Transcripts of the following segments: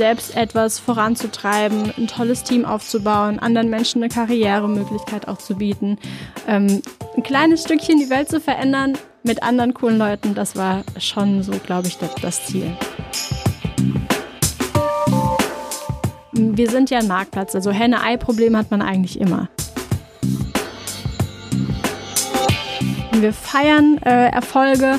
selbst etwas voranzutreiben, ein tolles Team aufzubauen, anderen Menschen eine Karrieremöglichkeit auch zu bieten, ähm, ein kleines Stückchen die Welt zu verändern mit anderen coolen Leuten, das war schon so, glaube ich, das, das Ziel. Wir sind ja ein Marktplatz, also Henne-Ei-Problem hat man eigentlich immer. Wir feiern äh, Erfolge.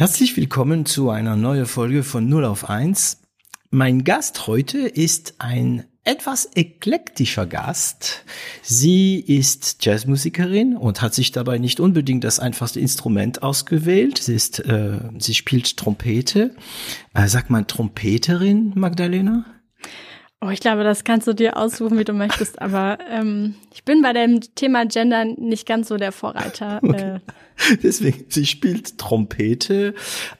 Herzlich willkommen zu einer neuen Folge von 0 auf 1. Mein Gast heute ist ein etwas eklektischer Gast. Sie ist Jazzmusikerin und hat sich dabei nicht unbedingt das einfachste Instrument ausgewählt. Sie ist, äh, sie spielt Trompete. Äh, sagt man Trompeterin, Magdalena? Oh, ich glaube, das kannst du dir aussuchen, wie du möchtest, aber ähm, ich bin bei dem Thema Gender nicht ganz so der Vorreiter. Okay. Äh. Deswegen, sie spielt Trompete.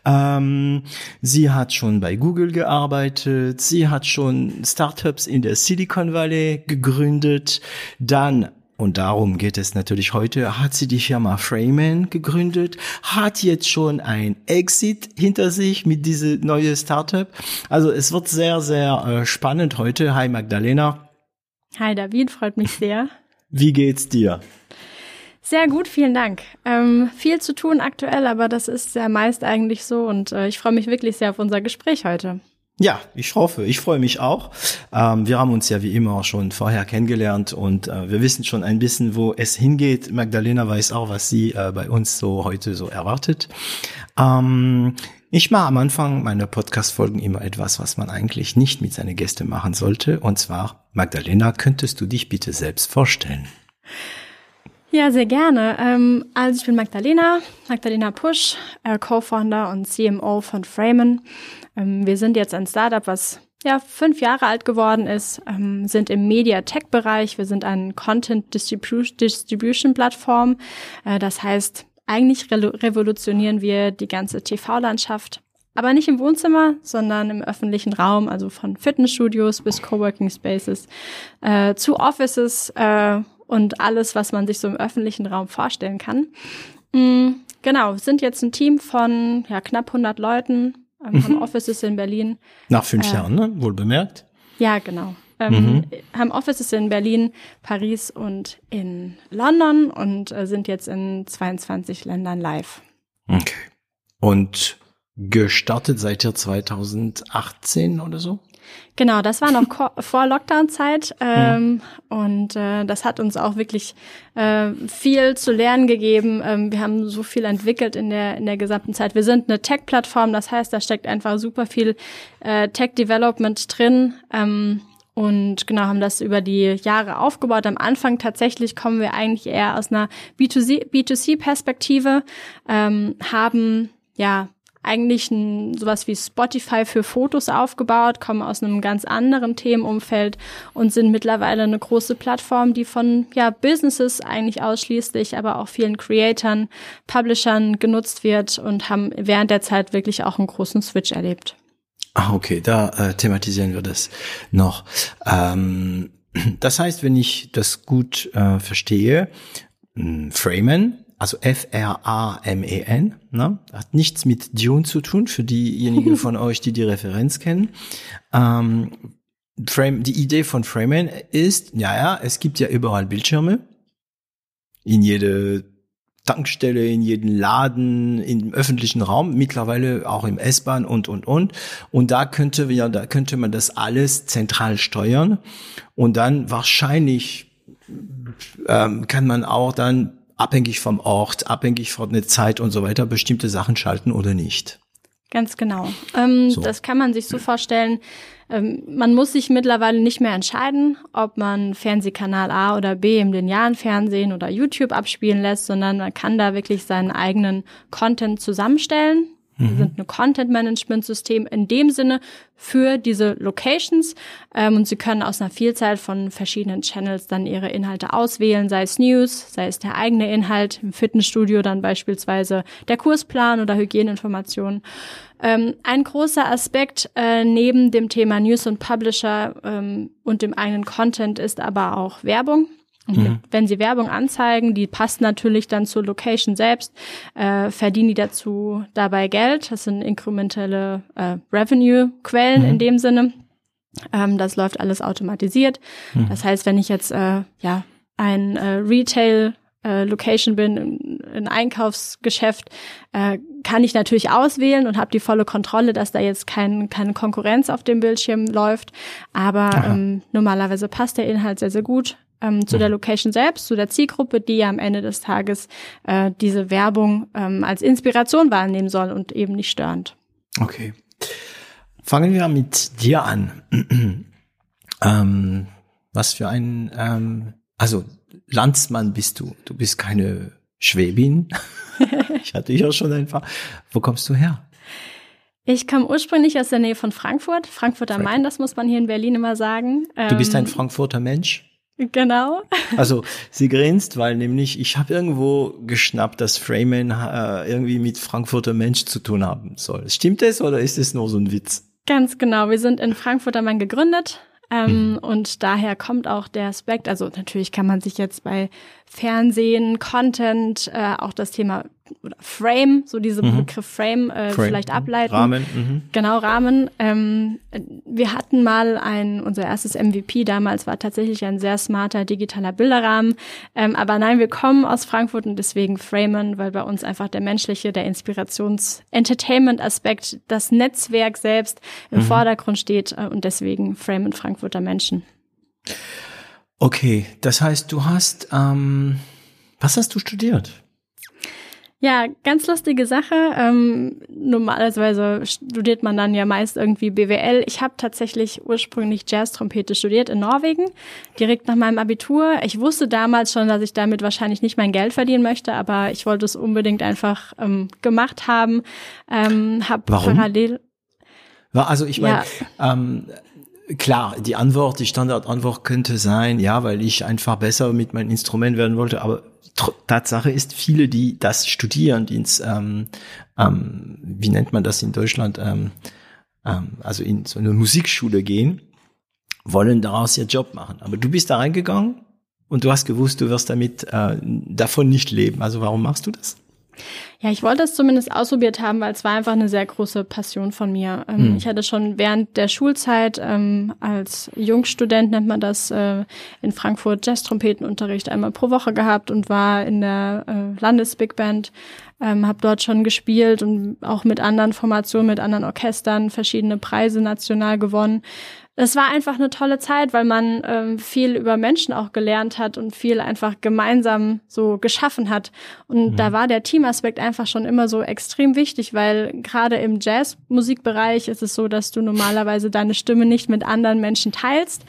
Ähm, sie hat schon bei Google gearbeitet. Sie hat schon Startups in der Silicon Valley gegründet. Dann und darum geht es natürlich heute, hat sie die Firma Frayman gegründet, hat jetzt schon ein Exit hinter sich mit diese neue Startup. Also es wird sehr, sehr äh, spannend heute. Hi Magdalena. Hi David, freut mich sehr. Wie geht's dir? Sehr gut, vielen Dank. Ähm, viel zu tun aktuell, aber das ist ja meist eigentlich so und äh, ich freue mich wirklich sehr auf unser Gespräch heute. Ja, ich hoffe, ich freue mich auch. Ähm, wir haben uns ja wie immer schon vorher kennengelernt und äh, wir wissen schon ein bisschen, wo es hingeht. Magdalena weiß auch, was sie äh, bei uns so heute so erwartet. Ähm, ich mache am Anfang meiner Podcast-Folgen immer etwas, was man eigentlich nicht mit seinen Gästen machen sollte. Und zwar, Magdalena, könntest du dich bitte selbst vorstellen? Ja, sehr gerne. Ähm, also ich bin Magdalena, Magdalena Pusch, äh, Co-Founder und CMO von Framen. Ähm, wir sind jetzt ein Startup, was ja fünf Jahre alt geworden ist, ähm, sind im Media Tech Bereich. Wir sind eine Content Distribution Plattform. Äh, das heißt, eigentlich re revolutionieren wir die ganze TV-Landschaft. Aber nicht im Wohnzimmer, sondern im öffentlichen Raum, also von Fitnessstudios bis Coworking Spaces äh, zu Offices äh, und alles, was man sich so im öffentlichen Raum vorstellen kann. Mhm, genau, sind jetzt ein Team von ja, knapp 100 Leuten, ähm, mhm. haben Offices in Berlin. Nach fünf äh, Jahren, ne? wohl bemerkt. Ja, genau. Ähm, mhm. Haben Offices in Berlin, Paris und in London und äh, sind jetzt in 22 Ländern live. Okay. Und gestartet seit ihr 2018 oder so? Genau, das war noch vor Lockdown-Zeit ähm, mhm. und äh, das hat uns auch wirklich äh, viel zu lernen gegeben. Ähm, wir haben so viel entwickelt in der in der gesamten Zeit. Wir sind eine Tech-Plattform, das heißt, da steckt einfach super viel äh, Tech-Development drin. Ähm, und genau haben das über die Jahre aufgebaut. Am Anfang tatsächlich kommen wir eigentlich eher aus einer B2C-Perspektive, ähm, haben ja eigentlich ein, sowas wie Spotify für Fotos aufgebaut, kommen aus einem ganz anderen Themenumfeld und sind mittlerweile eine große Plattform, die von ja, Businesses eigentlich ausschließlich, aber auch vielen Creatoren, Publishern genutzt wird und haben während der Zeit wirklich auch einen großen Switch erlebt. Ah, okay, da äh, thematisieren wir das noch. Ähm, das heißt, wenn ich das gut äh, verstehe, Framen also F-R-A-M-E-N, ne? hat nichts mit Dune zu tun, für diejenigen von euch, die die Referenz kennen. Ähm, Frame, die Idee von Framen ist, ja, ja, es gibt ja überall Bildschirme. In jede Tankstelle, in jeden Laden, im öffentlichen Raum, mittlerweile auch im S-Bahn und, und, und. Und da könnte, ja, da könnte man das alles zentral steuern. Und dann wahrscheinlich ähm, kann man auch dann abhängig vom Ort, abhängig von der Zeit und so weiter bestimmte Sachen schalten oder nicht. Ganz genau. Ähm, so. Das kann man sich so vorstellen. Ähm, man muss sich mittlerweile nicht mehr entscheiden, ob man Fernsehkanal A oder B im linearen Fernsehen oder YouTube abspielen lässt, sondern man kann da wirklich seinen eigenen Content zusammenstellen. Wir mhm. sind ein Content-Management-System in dem Sinne für diese Locations ähm, und Sie können aus einer Vielzahl von verschiedenen Channels dann Ihre Inhalte auswählen, sei es News, sei es der eigene Inhalt, im Fitnessstudio dann beispielsweise der Kursplan oder Hygieneinformationen. Ähm, ein großer Aspekt äh, neben dem Thema News und Publisher ähm, und dem eigenen Content ist aber auch Werbung. Mhm. Wenn sie Werbung anzeigen, die passt natürlich dann zur Location selbst, äh, verdienen die dazu dabei Geld. Das sind inkrementelle äh, Revenue-Quellen mhm. in dem Sinne. Ähm, das läuft alles automatisiert. Mhm. Das heißt, wenn ich jetzt äh, ja ein äh, Retail äh, Location bin, ein Einkaufsgeschäft, äh, kann ich natürlich auswählen und habe die volle Kontrolle, dass da jetzt kein, keine Konkurrenz auf dem Bildschirm läuft. Aber ähm, normalerweise passt der Inhalt sehr, sehr gut ähm, zu der mhm. Location selbst, zu der Zielgruppe, die ja am Ende des Tages äh, diese Werbung ähm, als Inspiration wahrnehmen soll und eben nicht störend. Okay. Fangen wir mit dir an. ähm, was für ein, ähm, also Landsmann bist du. Du bist keine Schwäbin. ich hatte ja schon ein paar. Wo kommst du her? Ich komme ursprünglich aus der Nähe von Frankfurt. Frankfurt am Main, das muss man hier in Berlin immer sagen. Du bist ein ähm, Frankfurter Mensch? Genau. Also sie grinst, weil nämlich ich habe irgendwo geschnappt, dass Freeman äh, irgendwie mit Frankfurter Mensch zu tun haben soll. Stimmt das oder ist es nur so ein Witz? Ganz genau. Wir sind in Frankfurt am Main gegründet. Ähm, mhm. Und daher kommt auch der Aspekt, also natürlich kann man sich jetzt bei Fernsehen, Content, äh, auch das Thema Frame, so diese mhm. Begriff Frame, äh, Frame, vielleicht ableiten. Rahmen. Mhm. Genau, Rahmen. Ähm, wir hatten mal ein, unser erstes MVP damals war tatsächlich ein sehr smarter digitaler Bilderrahmen. Ähm, aber nein, wir kommen aus Frankfurt und deswegen Framen, weil bei uns einfach der menschliche, der Inspirations-Entertainment-Aspekt, das Netzwerk selbst im mhm. Vordergrund steht äh, und deswegen Framen Frankfurter Menschen. Okay, das heißt, du hast, ähm, was hast du studiert? Ja, ganz lustige Sache. Ähm, normalerweise studiert man dann ja meist irgendwie BWL. Ich habe tatsächlich ursprünglich Jazz-Trompete studiert in Norwegen, direkt nach meinem Abitur. Ich wusste damals schon, dass ich damit wahrscheinlich nicht mein Geld verdienen möchte, aber ich wollte es unbedingt einfach ähm, gemacht haben. Ähm, hab Warum? parallel. Also ich meine, ja. ähm, klar, die Antwort, die Standardantwort könnte sein, ja, weil ich einfach besser mit meinem Instrument werden wollte, aber Tatsache ist, viele, die das studieren, die ins, ähm, ähm, wie nennt man das in Deutschland, ähm, ähm, also in so eine Musikschule gehen, wollen daraus ihr Job machen. Aber du bist da reingegangen und du hast gewusst, du wirst damit äh, davon nicht leben. Also warum machst du das? Ja, ich wollte es zumindest ausprobiert haben, weil es war einfach eine sehr große Passion von mir. Ähm, hm. Ich hatte schon während der Schulzeit ähm, als Jungstudent, nennt man das, äh, in Frankfurt Jazz-Trompetenunterricht einmal pro Woche gehabt und war in der äh, Landesbig Band, ähm, habe dort schon gespielt und auch mit anderen Formationen, mit anderen Orchestern verschiedene Preise national gewonnen es war einfach eine tolle Zeit, weil man ähm, viel über Menschen auch gelernt hat und viel einfach gemeinsam so geschaffen hat. Und mhm. da war der Teamaspekt einfach schon immer so extrem wichtig, weil gerade im Jazzmusikbereich ist es so, dass du normalerweise deine Stimme nicht mit anderen Menschen teilst.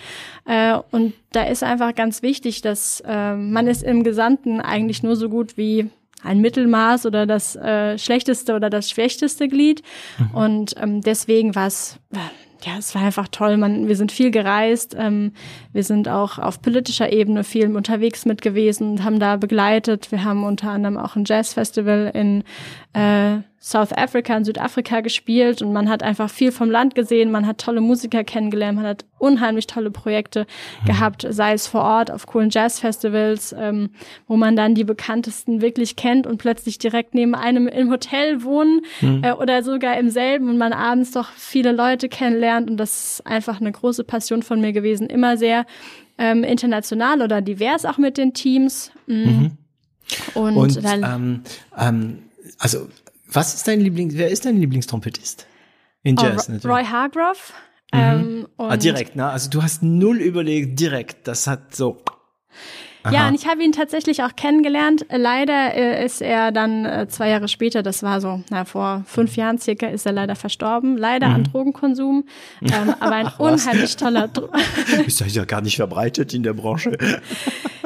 Äh, und da ist einfach ganz wichtig, dass äh, man ist im Gesamten eigentlich nur so gut wie ein Mittelmaß oder das äh, schlechteste oder das schwächteste Glied. Mhm. Und ähm, deswegen war es äh, ja, es war einfach toll. Man, wir sind viel gereist. Ähm, wir sind auch auf politischer Ebene viel unterwegs mit gewesen und haben da begleitet. Wir haben unter anderem auch ein Jazzfestival in äh, South Africa, in Südafrika gespielt und man hat einfach viel vom Land gesehen, man hat tolle Musiker kennengelernt, man hat unheimlich tolle Projekte mhm. gehabt, sei es vor Ort auf coolen Jazzfestivals, ähm, wo man dann die bekanntesten wirklich kennt und plötzlich direkt neben einem im Hotel wohnen mhm. äh, oder sogar im selben und man abends doch viele Leute kennenlernt und das ist einfach eine große Passion von mir gewesen, immer sehr ähm, international oder divers auch mit den Teams. Mhm. Mhm. Und, und ähm, ähm, also was ist dein Lieblings, wer ist dein Lieblingstrompetist? In oh, Jazz, oh, Roy Hargrove. Mhm. Ähm, ah, direkt, ne? Also du hast null überlegt, direkt. Das hat so. Aha. Ja, und ich habe ihn tatsächlich auch kennengelernt. Leider äh, ist er dann äh, zwei Jahre später, das war so, na, vor fünf Jahren circa, ist er leider verstorben. Leider Mhm. an Drogenkonsum. Ähm, aber ein unheimlich toller Dro Ist ja gar nicht verbreitet in der Branche.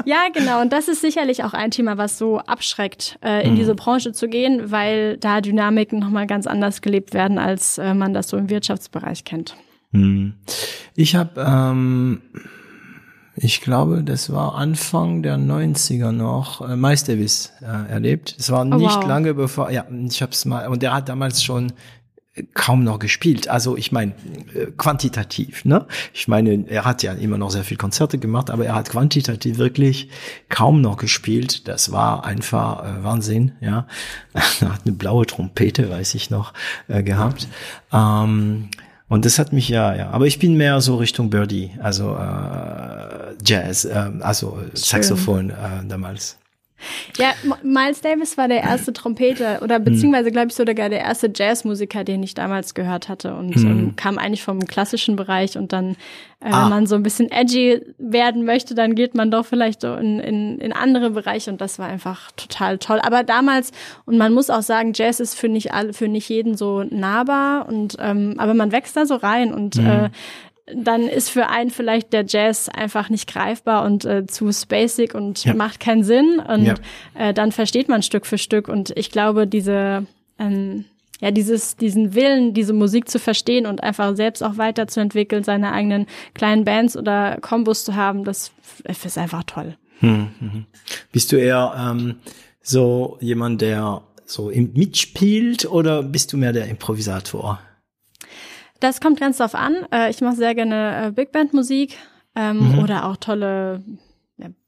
Ja, genau. Und das ist sicherlich auch ein Thema, was so abschreckt, äh, in Mhm. diese Branche zu gehen, weil da Dynamiken nochmal ganz anders gelebt werden, als äh, man das so im Wirtschaftsbereich kennt. Ich habe, ähm, ich glaube, das war Anfang der 90er noch, äh, Miles Davis äh, erlebt. Es war nicht wow. lange bevor, ja, ich habe es mal, und der hat damals schon kaum noch gespielt. Also ich meine äh, quantitativ, ne? Ich meine, er hat ja immer noch sehr viel Konzerte gemacht, aber er hat quantitativ wirklich kaum noch gespielt. Das war einfach äh, Wahnsinn, ja. er hat eine blaue Trompete, weiß ich noch, äh, gehabt. Ähm, und das hat mich ja, ja. Aber ich bin mehr so Richtung Birdie, also äh, Jazz, äh, also Saxophon äh, damals. Ja, Miles Davis war der erste Trompeter oder beziehungsweise glaube ich sogar der erste Jazzmusiker, den ich damals gehört hatte und ähm, kam eigentlich vom klassischen Bereich und dann, äh, Ah. wenn man so ein bisschen edgy werden möchte, dann geht man doch vielleicht so in, in, in andere Bereiche und das war einfach total toll. Aber damals, und man muss auch sagen, Jazz ist für nicht alle, für nicht jeden so nahbar und ähm, aber man wächst da so rein und äh, dann ist für einen vielleicht der Jazz einfach nicht greifbar und äh, zu spacig und Ja. macht keinen Sinn. Und Ja. äh, dann versteht man Stück für Stück. Und ich glaube, diese, ähm, ja, dieses, diesen Willen, diese Musik zu verstehen und einfach selbst auch weiterzuentwickeln, seine eigenen kleinen Bands oder Kombos zu haben, das ist einfach toll. Bist du eher ähm, so jemand, der so im mitspielt oder bist du mehr der Improvisator? Das kommt ganz drauf an. Äh, ich mache sehr gerne äh, Big Band Musik ähm, oder auch tolle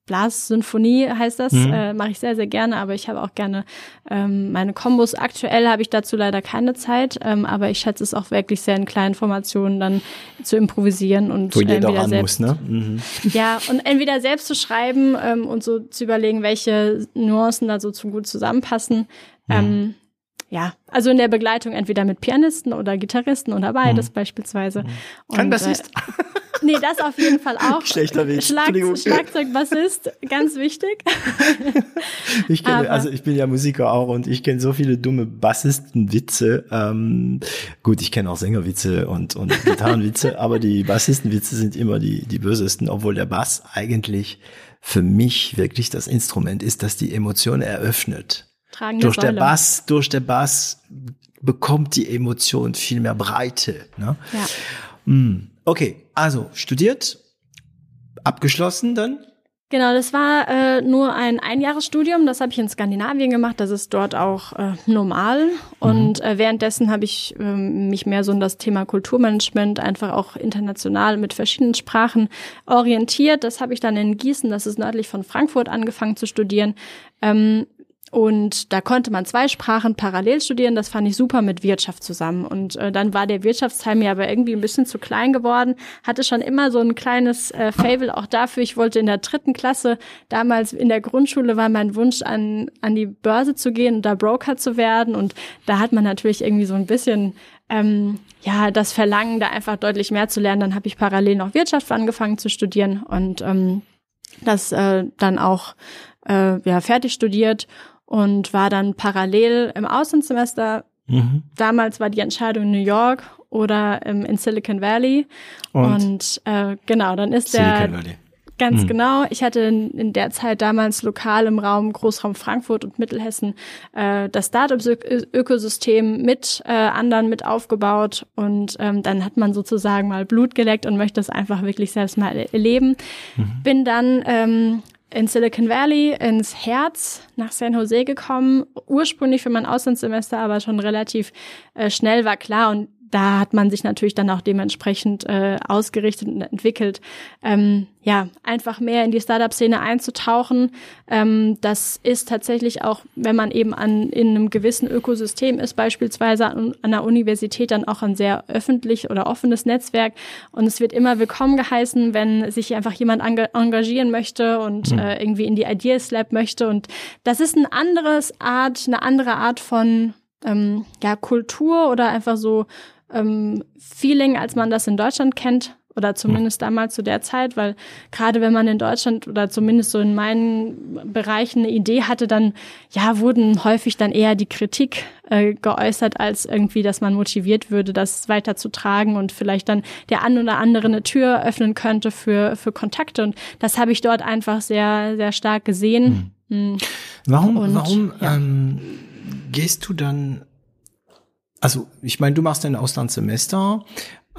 Blas-Symphonie heißt das. Äh, mache ich sehr, sehr gerne, aber ich habe auch gerne ähm, meine Kombos. Aktuell habe ich dazu leider keine Zeit, ähm, aber ich schätze es auch wirklich sehr in kleinen Formationen dann zu improvisieren und Wo jeder entweder ran selbst muss, ne? Mhm. ja, und entweder selbst zu schreiben ähm, und so zu überlegen, welche Nuancen da so zu gut zusammenpassen. Ähm, ja, also in der Begleitung entweder mit Pianisten oder Gitarristen oder beides beispielsweise. Kein Und, Bassist. Äh, nee, das auf jeden Fall auch. Schlechter Witz. Schlag, Entschuldigung. Schlagzeug, Bassist, ganz wichtig. Ich kenne, Aber- also ich bin ja Musiker auch und ich kenne so viele dumme Bassistenwitze. Ähm, gut, ich kenne auch Sängerwitze und, und Gitarrenwitze, aber die Bassistenwitze sind immer die, die bösesten, obwohl der Bass eigentlich für mich wirklich das Instrument ist, das die Emotion eröffnet. Tragende durch der Säule. Bass, durch der Bass bekommt die Emotion viel mehr Breite. Ne? Ja. Okay, also studiert, abgeschlossen dann. Genau, das war äh, nur ein Einjahresstudium. Das habe ich in Skandinavien gemacht. Das ist dort auch äh, normal. Und äh, währenddessen habe ich ähm, mich mehr so in das Thema Kulturmanagement einfach auch international mit verschiedenen Sprachen orientiert. Das habe ich dann in Gießen, das ist nördlich von Frankfurt, angefangen zu studieren. Ähm, und da konnte man zwei Sprachen parallel studieren. Das fand ich super mit Wirtschaft zusammen. Und äh, dann war der Wirtschaftsteil mir aber irgendwie ein bisschen zu klein geworden. Hatte schon immer so ein kleines äh, Fable auch dafür. Ich wollte in der dritten Klasse, damals in der Grundschule war mein Wunsch, an, an die Börse zu gehen und da Broker zu werden. Und da hat man natürlich irgendwie so ein bisschen ähm, ja das Verlangen, da einfach deutlich mehr zu lernen. Dann habe ich parallel noch Wirtschaft angefangen zu studieren und ähm, das äh, dann auch äh, ja, fertig studiert und war dann parallel im Auslandssemester. Mhm. Damals war die Entscheidung in New York oder ähm, in Silicon Valley. Und? Und, äh, genau, dann ist Silicon der Valley. Ganz genau. Ich hatte in, in der Zeit damals lokal im Raum Großraum Frankfurt und Mittelhessen äh, das Startup-Ökosystem mit äh, anderen mit aufgebaut und ähm, dann hat man sozusagen mal Blut geleckt und möchte es einfach wirklich selbst mal erleben. Bin dann ähm, in Silicon Valley ins Herz nach San Jose gekommen, ursprünglich für mein Auslandssemester, aber schon relativ äh, schnell war klar und da hat man sich natürlich dann auch dementsprechend äh, ausgerichtet und entwickelt, ähm, ja, einfach mehr in die Startup-Szene einzutauchen. Ähm, das ist tatsächlich auch, wenn man eben an in einem gewissen Ökosystem ist, beispielsweise an, an der Universität, dann auch ein sehr öffentlich oder offenes Netzwerk. Und es wird immer willkommen geheißen, wenn sich einfach jemand enga- engagieren möchte und äh, irgendwie in die Ideas Lab möchte. Und das ist ein anderes Art, eine andere Art von ähm, ja, Kultur oder einfach so ähm, Feeling, als man das in Deutschland kennt, oder zumindest damals zu der Zeit, weil gerade wenn man in Deutschland oder zumindest so in meinen Bereichen eine Idee hatte, dann ja wurden häufig dann eher die Kritik äh, geäußert, als irgendwie, dass man motiviert würde, das weiterzutragen und vielleicht dann der an oder andere eine Tür öffnen könnte für, für Kontakte. Und das habe ich dort einfach sehr, sehr stark gesehen. Hm. Warum, und, warum ja. ähm, gehst du dann also ich meine, du machst ein Auslandssemester,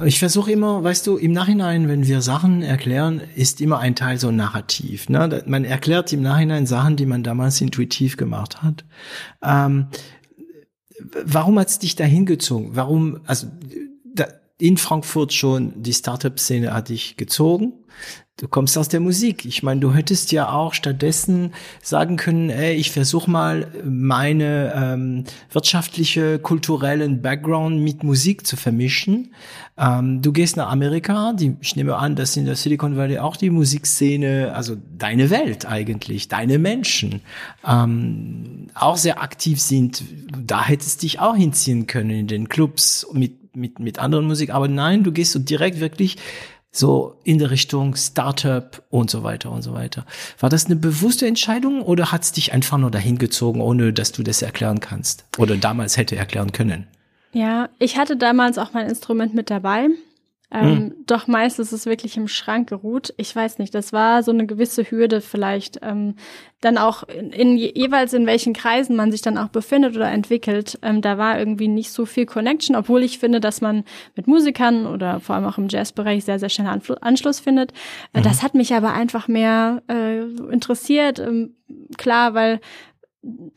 ich versuche immer, weißt du, im Nachhinein, wenn wir Sachen erklären, ist immer ein Teil so Narrativ. Ne? Man erklärt im Nachhinein Sachen, die man damals intuitiv gemacht hat. Ähm, warum hat es dich dahin gezogen? Warum, also da, in Frankfurt schon die Startup-Szene hat dich gezogen du kommst aus der Musik. Ich meine, du hättest ja auch stattdessen sagen können, ey, ich versuche mal meine ähm, wirtschaftliche, kulturellen Background mit Musik zu vermischen. Ähm, du gehst nach Amerika, die, ich nehme an, dass in der Silicon Valley auch die Musikszene, also deine Welt eigentlich, deine Menschen, ähm, auch sehr aktiv sind. Da hättest dich auch hinziehen können in den Clubs mit, mit, mit anderen Musik. Aber nein, du gehst so direkt wirklich so in der Richtung Startup und so weiter und so weiter. War das eine bewusste Entscheidung oder hat es dich einfach nur dahin gezogen, ohne dass du das erklären kannst oder damals hätte erklären können? Ja, ich hatte damals auch mein Instrument mit dabei. Ähm, hm. Doch meist ist es wirklich im Schrank geruht. Ich weiß nicht, das war so eine gewisse Hürde vielleicht. Ähm, dann auch in, in, jeweils in welchen Kreisen man sich dann auch befindet oder entwickelt. Ähm, da war irgendwie nicht so viel Connection, obwohl ich finde, dass man mit Musikern oder vor allem auch im Jazzbereich sehr, sehr schnell Anfl Anschluss findet. Äh, mhm. Das hat mich aber einfach mehr äh, interessiert. Ähm, klar, weil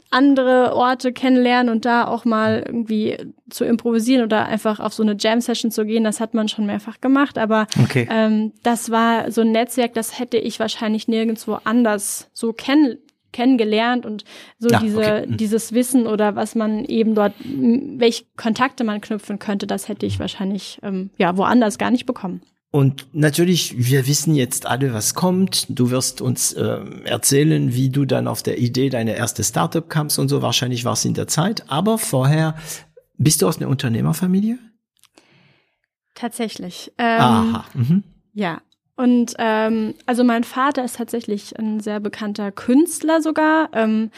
andere Orte kennenlernen und da auch mal irgendwie zu improvisieren oder einfach auf so eine Jam-Session zu gehen, das hat man schon mehrfach gemacht. Aber okay. ähm, das war so ein Netzwerk, das hätte ich wahrscheinlich nirgendwo anders so kennen kennengelernt und so ja, diese okay. Mhm. dieses Wissen oder was man eben dort welche Kontakte man knüpfen könnte das hätte ich wahrscheinlich ähm, ja woanders gar nicht bekommen und natürlich, wir wissen jetzt alle, was kommt. Du wirst uns äh, erzählen, wie du dann auf der Idee deine erste Startup kamst und so. Wahrscheinlich war es in der Zeit. Aber vorher, bist du aus einer Unternehmerfamilie? Tatsächlich. Ähm, Aha. Mhm. Ja. Und ähm, also mein Vater ist tatsächlich ein sehr bekannter Künstler sogar, ähm,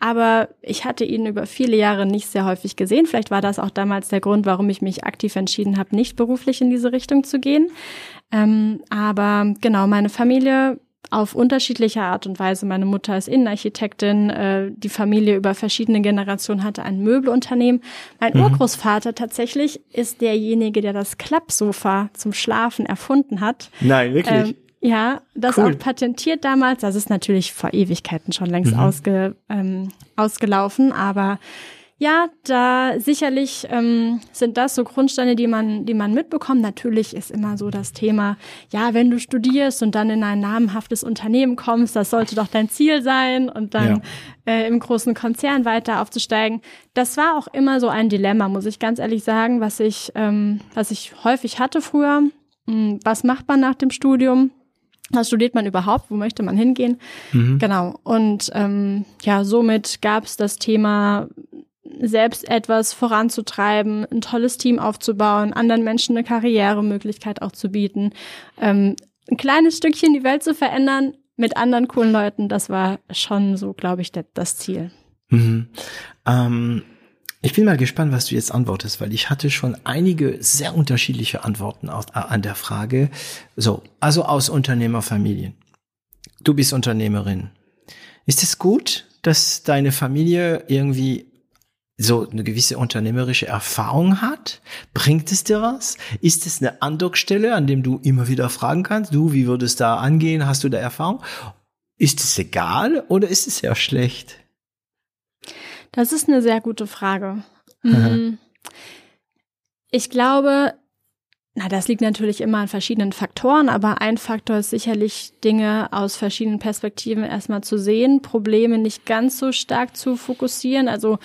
aber ich hatte ihn über viele Jahre nicht sehr häufig gesehen. Vielleicht war das auch damals der Grund, warum ich mich aktiv entschieden habe, nicht beruflich in diese Richtung zu gehen. Ähm, aber genau, meine Familie auf unterschiedliche Art und Weise. Meine Mutter ist Innenarchitektin, äh, die Familie über verschiedene Generationen hatte ein Möbelunternehmen. Mein mhm. Urgroßvater tatsächlich ist derjenige, der das Klappsofa zum Schlafen erfunden hat. Nein, wirklich. Ähm, ja, das cool. auch patentiert damals. Das ist natürlich vor Ewigkeiten schon längst mhm. ausge, ähm, ausgelaufen, aber ja, da sicherlich ähm, sind das so Grundsteine, die man, die man mitbekommt. Natürlich ist immer so das Thema, ja, wenn du studierst und dann in ein namenhaftes Unternehmen kommst, das sollte doch dein Ziel sein und dann ja. äh, im großen Konzern weiter aufzusteigen. Das war auch immer so ein Dilemma, muss ich ganz ehrlich sagen, was ich, ähm, was ich häufig hatte früher. Hm, was macht man nach dem Studium? Was studiert man überhaupt? Wo möchte man hingehen? Mhm. Genau. Und ähm, ja, somit gab es das Thema, selbst etwas voranzutreiben, ein tolles Team aufzubauen, anderen Menschen eine Karrieremöglichkeit auch zu bieten, ähm, ein kleines Stückchen die Welt zu verändern mit anderen coolen Leuten. Das war schon so, glaube ich, das Ziel. Mhm. Ähm ich bin mal gespannt, was du jetzt antwortest, weil ich hatte schon einige sehr unterschiedliche Antworten an der Frage. So, also aus Unternehmerfamilien. Du bist Unternehmerin. Ist es gut, dass deine Familie irgendwie so eine gewisse unternehmerische Erfahrung hat? Bringt es dir was? Ist es eine Andockstelle, an dem du immer wieder fragen kannst? Du, wie würde es da angehen? Hast du da Erfahrung? Ist es egal oder ist es sehr schlecht? Das ist eine sehr gute Frage. Mhm. Ich glaube, na, das liegt natürlich immer an verschiedenen Faktoren, aber ein Faktor ist sicherlich, Dinge aus verschiedenen Perspektiven erstmal zu sehen, Probleme nicht ganz so stark zu fokussieren. Also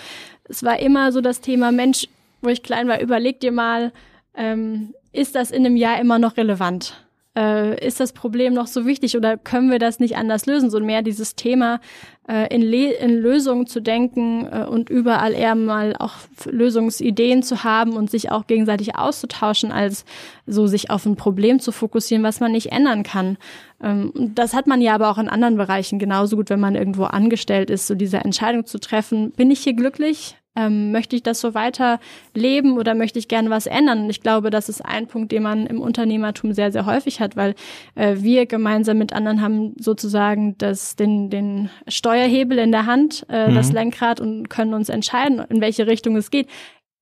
es war immer so das Thema, Mensch, wo ich klein war, überleg dir mal, ähm, ist das in einem Jahr immer noch relevant? Äh, ist das Problem noch so wichtig oder können wir das nicht anders lösen? So mehr dieses Thema äh, in, in Lösungen zu denken äh, und überall eher mal auch Lösungsideen zu haben und sich auch gegenseitig auszutauschen, als so sich auf ein Problem zu fokussieren, was man nicht ändern kann. Ähm, das hat man ja aber auch in anderen Bereichen genauso gut, wenn man irgendwo angestellt ist, so diese Entscheidung zu treffen, bin ich hier glücklich? Ähm, möchte ich das so weiter leben oder möchte ich gerne was ändern? Und ich glaube, das ist ein Punkt, den man im Unternehmertum sehr, sehr häufig hat, weil äh, wir gemeinsam mit anderen haben sozusagen das, den, den Steuerhebel in der Hand, äh, mhm. das Lenkrad und können uns entscheiden, in welche Richtung es geht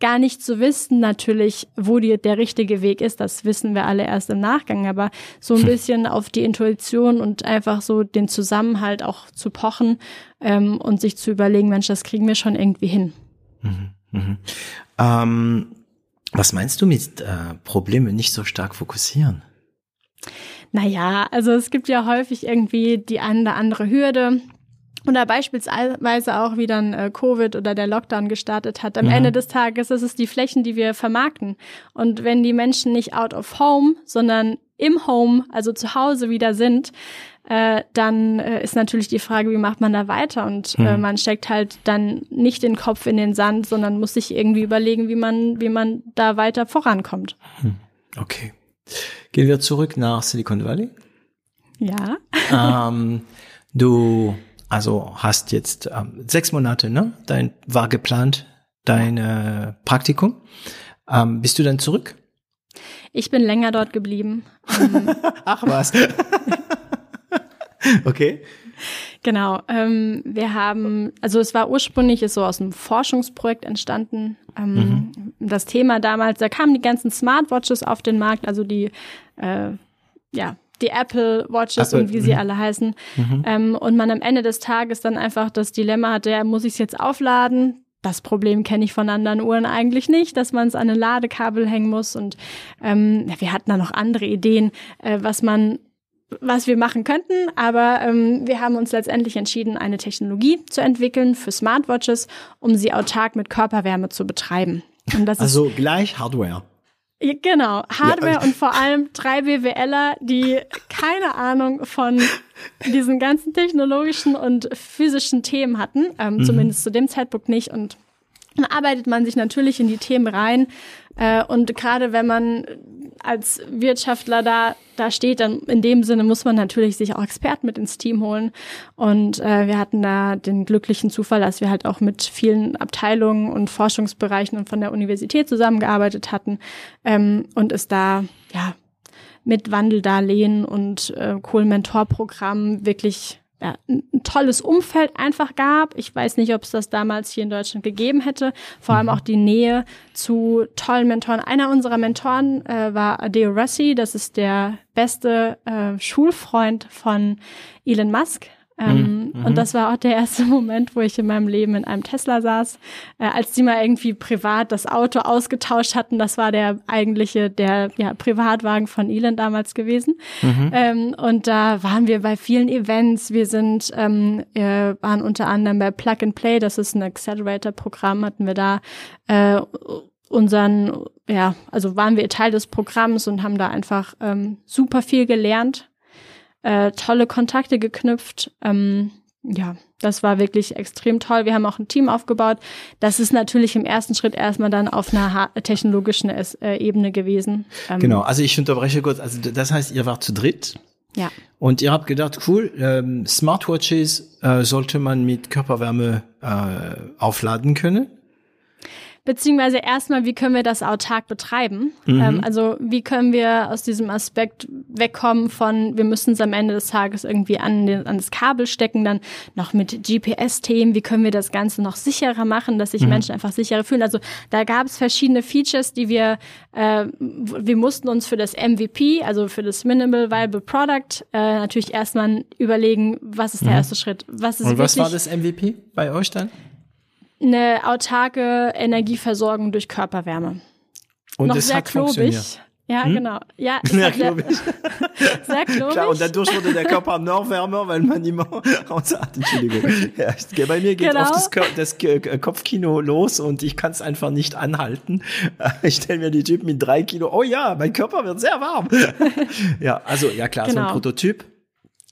gar nicht zu wissen natürlich, wo die, der richtige Weg ist. Das wissen wir alle erst im Nachgang, aber so ein bisschen auf die Intuition und einfach so den Zusammenhalt auch zu pochen ähm, und sich zu überlegen, Mensch, das kriegen wir schon irgendwie hin. Mhm, mhm. Ähm, was meinst du mit äh, Probleme nicht so stark fokussieren? Naja, also es gibt ja häufig irgendwie die eine oder andere Hürde. Oder beispielsweise auch, wie dann äh, Covid oder der Lockdown gestartet hat. Am mhm. Ende des Tages ist es die Flächen, die wir vermarkten. Und wenn die Menschen nicht out of home, sondern im Home, also zu Hause wieder sind, äh, dann äh, ist natürlich die Frage, wie macht man da weiter? Und äh, äh, man steckt halt dann nicht den Kopf in den Sand, sondern muss sich irgendwie überlegen, wie man, wie man da weiter vorankommt. Hm. Okay. Gehen wir zurück nach Silicon Valley. Ja. Ähm, du also hast jetzt ähm, sechs Monate, ne? Dein war geplant, dein äh, Praktikum. Ähm, bist du dann zurück? Ich bin länger dort geblieben. Ach was. okay. Genau. Ähm, wir haben, also es war ursprünglich ist so aus einem Forschungsprojekt entstanden. Ähm, mhm. Das Thema damals, da kamen die ganzen Smartwatches auf den Markt, also die äh, ja die Apple Watches Apple, und wie sie mhm. alle heißen. Mhm. Ähm, und man am Ende des Tages dann einfach das Dilemma hat, ja, muss ich es jetzt aufladen? Das Problem kenne ich von anderen Uhren eigentlich nicht, dass man es an ein Ladekabel hängen muss. Und ähm, wir hatten da noch andere Ideen, äh, was man was wir machen könnten, aber ähm, wir haben uns letztendlich entschieden, eine Technologie zu entwickeln für Smartwatches, um sie autark mit Körperwärme zu betreiben. also gleich Hardware. Genau, Hardware ja. und vor allem drei BWLer, die keine Ahnung von diesen ganzen technologischen und physischen Themen hatten, ähm, mhm. zumindest zu dem Zeitpunkt nicht. Und dann arbeitet man sich natürlich in die Themen rein. Äh, und gerade wenn man als Wirtschaftler da, da steht, dann in dem Sinne muss man natürlich sich auch Experten mit ins Team holen. Und äh, wir hatten da den glücklichen Zufall, dass wir halt auch mit vielen Abteilungen und Forschungsbereichen und von der Universität zusammengearbeitet hatten ähm, und es da ja mit Wandeldarlehen und äh, Kohlenmentorprogramm wirklich ja, ein tolles Umfeld einfach gab. Ich weiß nicht, ob es das damals hier in Deutschland gegeben hätte. Vor allem mhm. auch die Nähe zu tollen Mentoren. Einer unserer Mentoren äh, war Adeo Rossi. Das ist der beste äh, Schulfreund von Elon Musk. Ähm, mhm. Und das war auch der erste Moment, wo ich in meinem Leben in einem Tesla saß, äh, als die mal irgendwie privat das Auto ausgetauscht hatten. Das war der eigentliche, der ja, Privatwagen von Elon damals gewesen. Mhm. Ähm, und da waren wir bei vielen Events. Wir sind, ähm, wir waren unter anderem bei Plug and Play, das ist ein Accelerator-Programm, hatten wir da äh, unseren, ja, also waren wir Teil des Programms und haben da einfach ähm, super viel gelernt äh, tolle Kontakte geknüpft. Ähm, ja, das war wirklich extrem toll. Wir haben auch ein Team aufgebaut. Das ist natürlich im ersten Schritt erstmal dann auf einer technologischen äh, Ebene gewesen. Ähm, genau, also ich unterbreche kurz. Also das heißt, ihr wart zu dritt. Ja. Und ihr habt gedacht, cool, ähm, Smartwatches äh, sollte man mit Körperwärme äh, aufladen können beziehungsweise erstmal, wie können wir das autark betreiben? Mhm. Ähm, also wie können wir aus diesem Aspekt wegkommen von, wir müssen es am Ende des Tages irgendwie an, den, an das Kabel stecken, dann noch mit GPS-Themen, wie können wir das Ganze noch sicherer machen, dass sich mhm. Menschen einfach sicherer fühlen? Also da gab es verschiedene Features, die wir, äh, wir mussten uns für das MVP, also für das Minimal Viable Product, äh, natürlich erstmal überlegen, was ist der mhm. erste Schritt? Was ist Und was war das MVP bei euch dann? Eine autarke Energieversorgung durch Körperwärme. Und Noch sehr klobig. Ja, Hm? genau. Ja, Ja, hat sehr, klobig. Klar, und dadurch wurde der Körper noch wärmer, weil man immer ausatmet. Entschuldigung. Ja, ich- bei mir geht Genau. oft das, das Kopfkino los und ich kann es einfach nicht anhalten. Ich stelle mir die Typen mit drei Kilo, oh ja, mein Körper wird sehr warm. Ja, also ja klar, so ein Genau. Prototyp.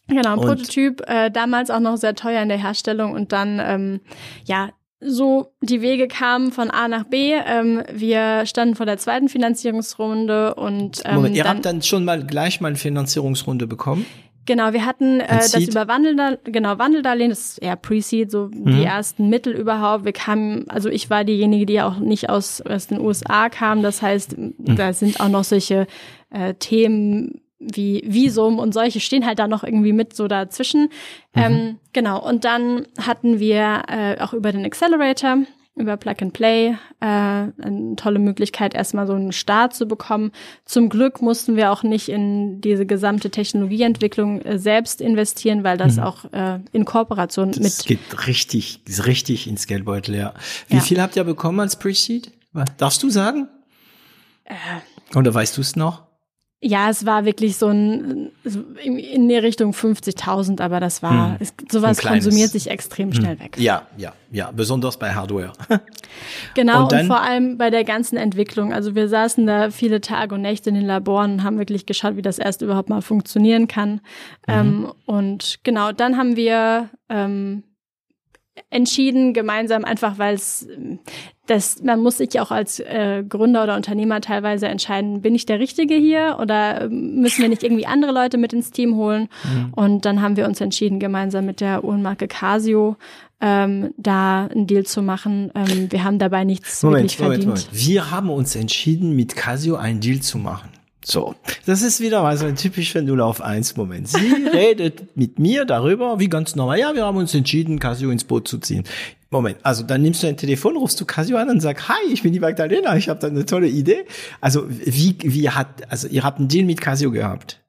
Genau, ein Und- Prototyp, äh, damals auch noch sehr teuer in der Herstellung und dann, ähm, ja, so die Wege kamen von A nach B. Ähm, wir standen vor der zweiten Finanzierungsrunde und ähm, Moment, ihr dann, habt dann schon mal gleich mal eine Finanzierungsrunde bekommen? genau, wir hatten äh, das über Wandeldar genau, Wandeldarlehen, das ist eher Pre-Seed, so Mhm. die ersten Mittel überhaupt. Wir kamen, also ich war diejenige, die auch nicht aus, aus den USA kam. Das heißt, Mhm. da sind auch noch solche äh, Themen wie Visum und solche stehen halt da noch irgendwie mit so dazwischen. Mhm. Ähm, genau, und dann hatten wir äh, auch über den Accelerator, über Plug and Play, äh, eine tolle Möglichkeit, erstmal so einen Start zu bekommen. Zum Glück mussten wir auch nicht in diese gesamte Technologieentwicklung äh, selbst investieren, weil das auch äh, in Kooperation Mhm. Das mit geht richtig, richtig ins Geldbeutel, ja. Wie Ja. viel habt ihr bekommen als Pre-Seed? Darfst du sagen? Äh. Oder weißt du es noch? Ja, es war wirklich so ein in, die Richtung 50.000, aber das war Hm. es, sowas konsumiert sich extrem schnell weg. Ja, ja, ja, besonders bei Hardware. Genau, Und und, vor allem bei der ganzen Entwicklung. Also wir saßen da viele Tage und Nächte in den Laboren und haben wirklich geschaut, wie das erst überhaupt mal funktionieren kann. Ähm, und genau, dann haben wir ähm, entschieden, gemeinsam, einfach weil es das, man muss sich auch als äh, Gründer oder Unternehmer teilweise entscheiden, bin ich der Richtige hier oder ähm, müssen wir nicht irgendwie andere Leute mit ins Team holen? Und dann haben wir uns entschieden, gemeinsam mit der Uhrenmarke Casio ähm, da einen Deal zu machen. Ähm, wir haben dabei nichts wirklich Moment, verdient. Moment, Moment. Wir haben uns entschieden, mit Casio einen Deal zu machen. So, das ist wieder mal so ein typischer 0 auf 1 Moment. Sie redet mit mir darüber, wie ganz normal, ja, wir haben uns entschieden, Casio ins Boot zu ziehen. Moment, also dann nimmst du ein Telefon, rufst du Casio an und sagst, hi, ich bin die Magdalena, ich habe da eine tolle Idee. Also wie, wie hat, also ihr habt einen Deal mit Casio gehabt.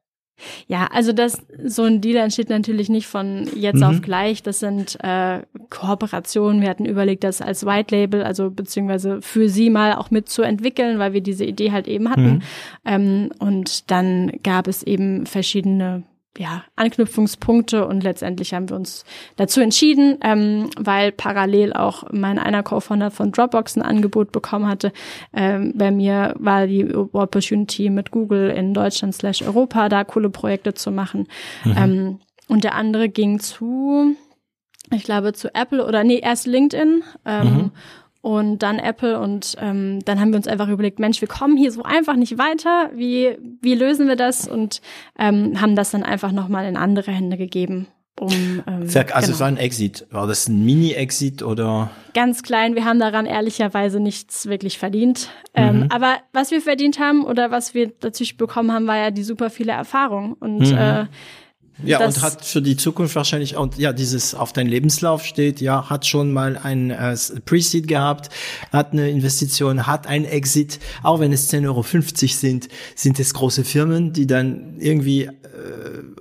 Ja, also das so ein Deal entsteht natürlich nicht von jetzt Mhm. auf gleich. Das sind äh, Kooperationen. Wir hatten überlegt, das als White Label, also beziehungsweise für sie mal auch mitzuentwickeln, weil wir diese Idee halt eben hatten. Mhm. Ähm, und dann gab es eben verschiedene ja, Anknüpfungspunkte und letztendlich haben wir uns dazu entschieden, ähm, weil parallel auch mein einer Co-Founder von Dropbox ein Angebot bekommen hatte. Ähm, bei mir war die Opportunity mit Google in Deutschland slash Europa da coole Projekte zu machen. Ähm, und der andere ging zu, ich glaube, zu Apple oder nee, erst LinkedIn. Ähm, und dann Apple und ähm, dann haben wir uns einfach überlegt, Mensch, wir kommen hier so einfach nicht weiter. Wie wie lösen wir das? Und ähm, haben das dann einfach noch mal in andere Hände gegeben, um ähm, Also genau. es war ein Exit. War das ein Mini-Exit oder? ganz klein. Wir haben daran ehrlicherweise nichts wirklich verdient. Ähm, aber was wir verdient haben oder was wir dazwischen bekommen haben, war ja die super viele Erfahrung und äh, Ja, Das- und hat für die Zukunft wahrscheinlich, und ja, dieses auf dein Lebenslauf steht, ja, hat schon mal ein äh, Pre-Seed gehabt, hat eine Investition, hat ein Exit, auch wenn es 10,50 Euro sind, sind es große Firmen, die dann irgendwie äh,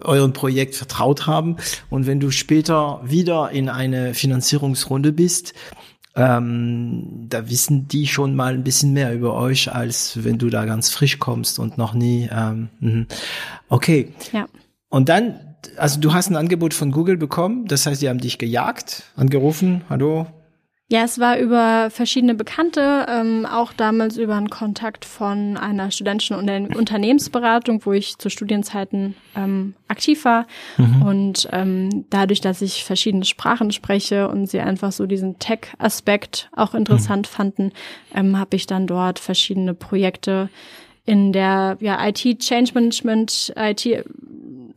eurem Projekt vertraut haben. Und wenn du später wieder in eine Finanzierungsrunde bist, ähm, da wissen die schon mal ein bisschen mehr über euch, als wenn du da ganz frisch kommst und noch nie. Ähm, mhm. okay. ja. Und dann, also du hast ein Angebot von Google bekommen, das heißt, die haben dich gejagt, angerufen, hallo. Ja, es war über verschiedene Bekannte, ähm, auch damals über einen Kontakt von einer studentischen Unter Unternehmensberatung, wo ich zu Studienzeiten ähm, aktiv war. Und ähm, dadurch, dass ich verschiedene Sprachen spreche und sie einfach so diesen Tech-Aspekt auch interessant fanden, ähm, habe ich dann dort verschiedene Projekte in der ja, IT-Change Management, IT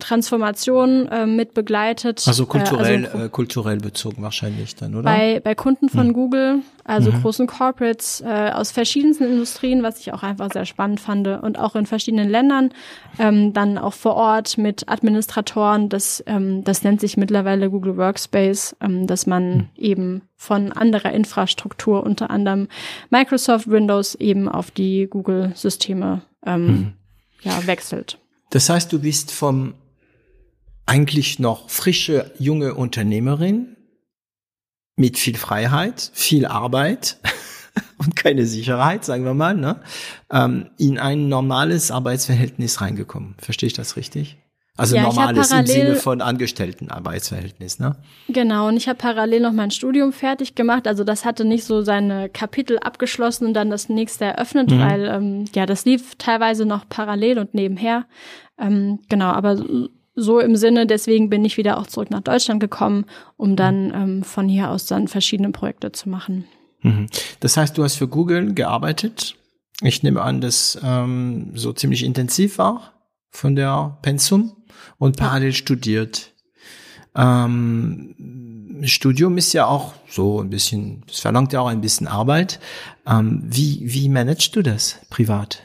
Transformation äh, mit begleitet. Also kulturell, Äh, also äh, kulturell bezogen wahrscheinlich dann, oder? bei, bei Kunden von Mhm. Google, also großen Corporates äh, aus verschiedensten Industrien, was ich auch einfach sehr spannend fand und auch in verschiedenen Ländern, ähm, dann auch vor Ort mit Administratoren, das, ähm, das nennt sich mittlerweile Google Workspace, ähm, dass man Mhm. eben von anderer Infrastruktur, unter anderem Microsoft Windows, eben auf die Google-Systeme ähm, Mhm. ja, wechselt. Das heißt, du bist vom eigentlich noch frische junge Unternehmerin mit viel Freiheit, viel Arbeit und keine Sicherheit, sagen wir mal, ne, ähm, in ein normales Arbeitsverhältnis reingekommen. Verstehe ich das richtig? Also Ja, normales im Sinne von Angestelltenarbeitsverhältnis, ne? Genau, und ich habe parallel noch mein Studium fertig gemacht. Also das hatte nicht so seine Kapitel abgeschlossen und dann das nächste eröffnet, weil ähm, ja, das lief teilweise noch parallel und nebenher. Ähm, genau, aber so- im Sinne, deswegen bin ich wieder auch zurück nach Deutschland gekommen, um dann ähm, von hier aus dann verschiedene Projekte zu machen. Mhm. Das heißt, du hast für Google gearbeitet. Ich nehme an, dass ähm, so ziemlich intensiv war von der Pensum und parallel studiert. Ähm, Studium ist ja auch so ein bisschen, das verlangt ja auch ein bisschen Arbeit. Ähm, wie, wie managst du das privat?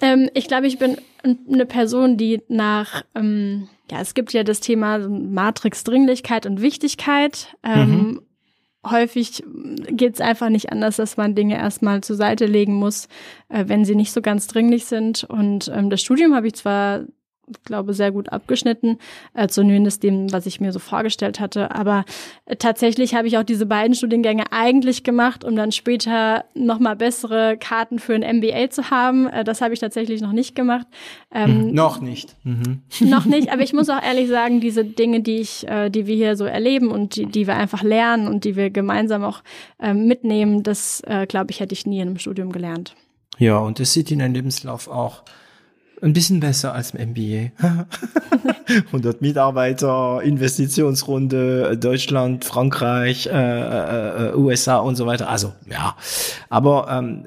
Ähm, ich glaube, ich bin eine Person, die nach, ähm, ja, es gibt ja das Thema Matrix Dringlichkeit und Wichtigkeit. Ähm, Häufig geht es einfach nicht anders, dass man Dinge erstmal zur Seite legen muss, äh, wenn sie nicht so ganz dringlich sind. Und ähm, das Studium habe ich zwar glaube, sehr gut abgeschnitten, äh, zumindest dem, was ich mir so vorgestellt hatte. Aber äh, tatsächlich habe ich auch diese beiden Studiengänge eigentlich gemacht, um dann später nochmal bessere Karten für ein MBA zu haben. Äh, das habe ich tatsächlich noch nicht gemacht. Ähm, Noch nicht. Mhm. noch nicht, aber ich muss auch ehrlich sagen, diese Dinge, die ich, äh, die wir hier so erleben und die, die wir einfach lernen und die wir gemeinsam auch ähm, mitnehmen, das, äh, glaube ich, hätte ich nie in einem Studium gelernt. Ja, und das sieht in deinem Lebenslauf auch ein bisschen besser als im MBA. 100 Mitarbeiter, Investitionsrunde, Deutschland, Frankreich, äh, äh, USA und so weiter. Also ja, aber ähm,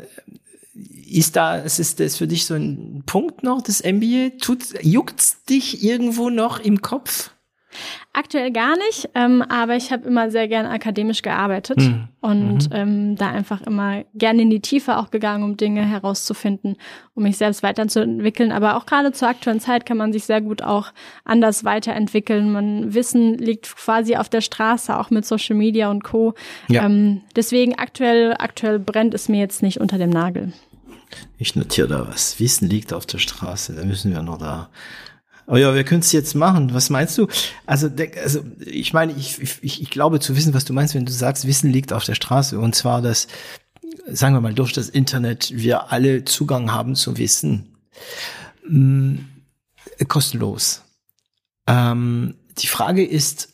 ist da, ist das für dich so ein Punkt noch, das MBA? Tut, juckt's dich irgendwo noch im Kopf? Aktuell gar nicht, ähm, aber ich habe immer sehr gern akademisch gearbeitet Hm. und ähm, da einfach immer gerne in die Tiefe auch gegangen, um Dinge herauszufinden, um mich selbst weiterzuentwickeln. Aber auch gerade zur aktuellen Zeit kann man sich sehr gut auch anders weiterentwickeln. Man Wissen liegt quasi auf der Straße, auch mit Social Media und Co. Ja. Ähm, deswegen aktuell, aktuell brennt es mir jetzt nicht unter dem Nagel. Ich notiere da was. Wissen liegt auf der Straße. Da müssen wir noch da. Oh ja, wir können es jetzt machen. Was meinst du? Also, also ich meine, ich, ich, ich glaube zu wissen, was du meinst, wenn du sagst, Wissen liegt auf der Straße. Und zwar, dass, sagen wir mal, durch das Internet wir alle Zugang haben zu Wissen. Mm, kostenlos. Ähm, die Frage ist,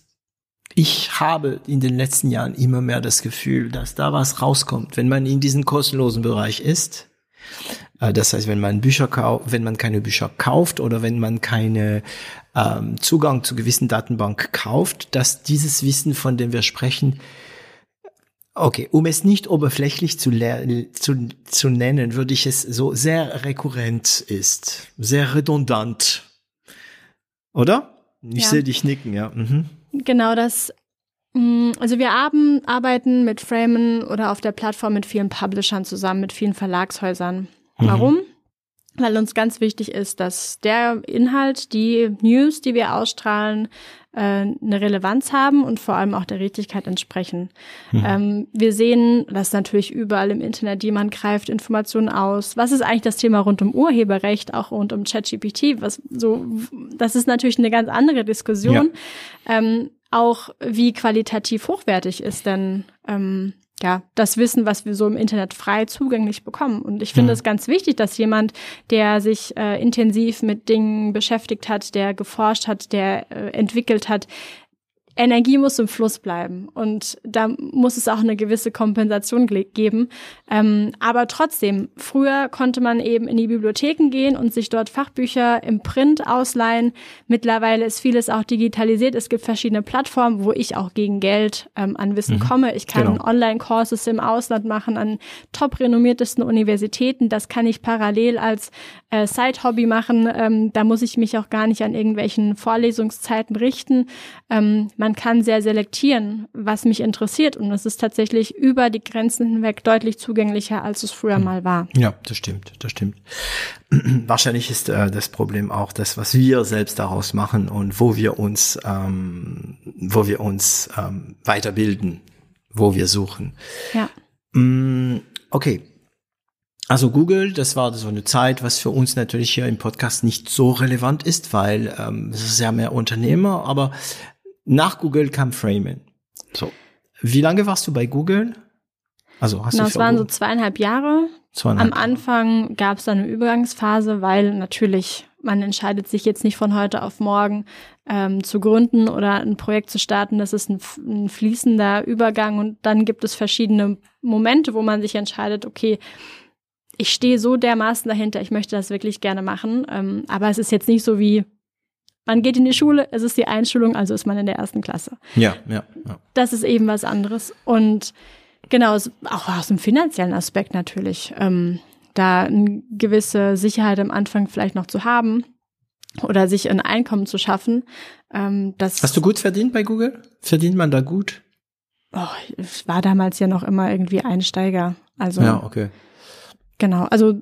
ich habe in den letzten Jahren immer mehr das Gefühl, dass da was rauskommt, wenn man in diesem kostenlosen Bereich ist. Äh, Das heißt, wenn man Bücher kauft, wenn man keine Bücher kauft oder wenn man keine ähm, Zugang zu gewissen Datenbank kauft, dass dieses Wissen, von dem wir sprechen, okay, um es nicht oberflächlich zu, zu, zu nennen, würde ich es so sehr rekurrent ist, sehr redundant. Oder? Ich Ja. sehe dich nicken, ja. Mhm. Genau das. mh, Also wir haben, arbeiten mit Framen oder auf der Plattform mit vielen Publishern zusammen, mit vielen Verlagshäusern. Warum? Weil uns ganz wichtig ist, dass der Inhalt, die News, die wir ausstrahlen, äh, eine Relevanz haben und vor allem auch der Richtigkeit entsprechen. Ähm, wir sehen, dass natürlich überall im Internet jemand greift Informationen aus. Was ist eigentlich das Thema rund um Urheberrecht, auch rund um ChatGPT? Was so, das ist natürlich eine ganz andere Diskussion. Ähm, auch wie qualitativ hochwertig ist denn ähm, ja das Wissen, was wir so im Internet frei zugänglich bekommen. Und ich finde es ganz wichtig, dass jemand, der sich äh, intensiv mit Dingen beschäftigt hat, der geforscht hat, der äh, entwickelt hat, Energie muss im Fluss bleiben und da muss es auch eine gewisse Kompensation geben. Ähm, aber trotzdem, früher konnte man eben in die Bibliotheken gehen und sich dort Fachbücher im Print ausleihen. Mittlerweile ist vieles auch digitalisiert. Es gibt verschiedene Plattformen, wo ich auch gegen Geld ähm, an Wissen komme. Ich kann Genau. Online-Courses im Ausland machen an top renommiertesten Universitäten. Das kann ich parallel als äh, Side-Hobby machen. Ähm, da muss ich mich auch gar nicht an irgendwelchen Vorlesungszeiten richten. Man kann sehr selektieren, was mich interessiert. Und es ist tatsächlich über die Grenzen hinweg deutlich zugänglicher, als es früher mal war. Ja, das stimmt, das stimmt. Wahrscheinlich ist äh, das Problem auch das, was wir selbst daraus machen und wo wir uns, ähm, wo wir uns ähm, weiterbilden, wo wir suchen. Ja. Mm, okay. Also Google, das war so eine Zeit, was für uns natürlich hier im Podcast nicht so relevant ist, weil ähm, es ist ja mehr Unternehmer, aber nach Google kam Framen. So. Wie lange warst du bei Google? Also hast Genau, du es waren so zweieinhalb Jahre. zweieinhalb Am Anfang gab es dann eine Übergangsphase, weil natürlich man entscheidet sich jetzt nicht von heute auf morgen ähm, zu gründen oder ein Projekt zu starten. Das ist ein, ein fließender Übergang und dann gibt es verschiedene Momente, wo man sich entscheidet, okay, ich stehe so dermaßen dahinter, ich möchte das wirklich gerne machen. Ähm, aber es ist jetzt nicht so wie, man geht in die Schule, es ist die Einschulung, also ist man in der ersten Klasse Ja, ja, ja. das ist eben was anderes. Und genau, auch aus dem finanziellen Aspekt natürlich, ähm, da eine gewisse Sicherheit am Anfang vielleicht noch zu haben oder sich ein Einkommen zu schaffen. Ähm, das Hast du gut verdient bei Google? Verdient man da gut? oh, ich war damals ja noch immer irgendwie Einsteiger. Also Ja, okay. genau, also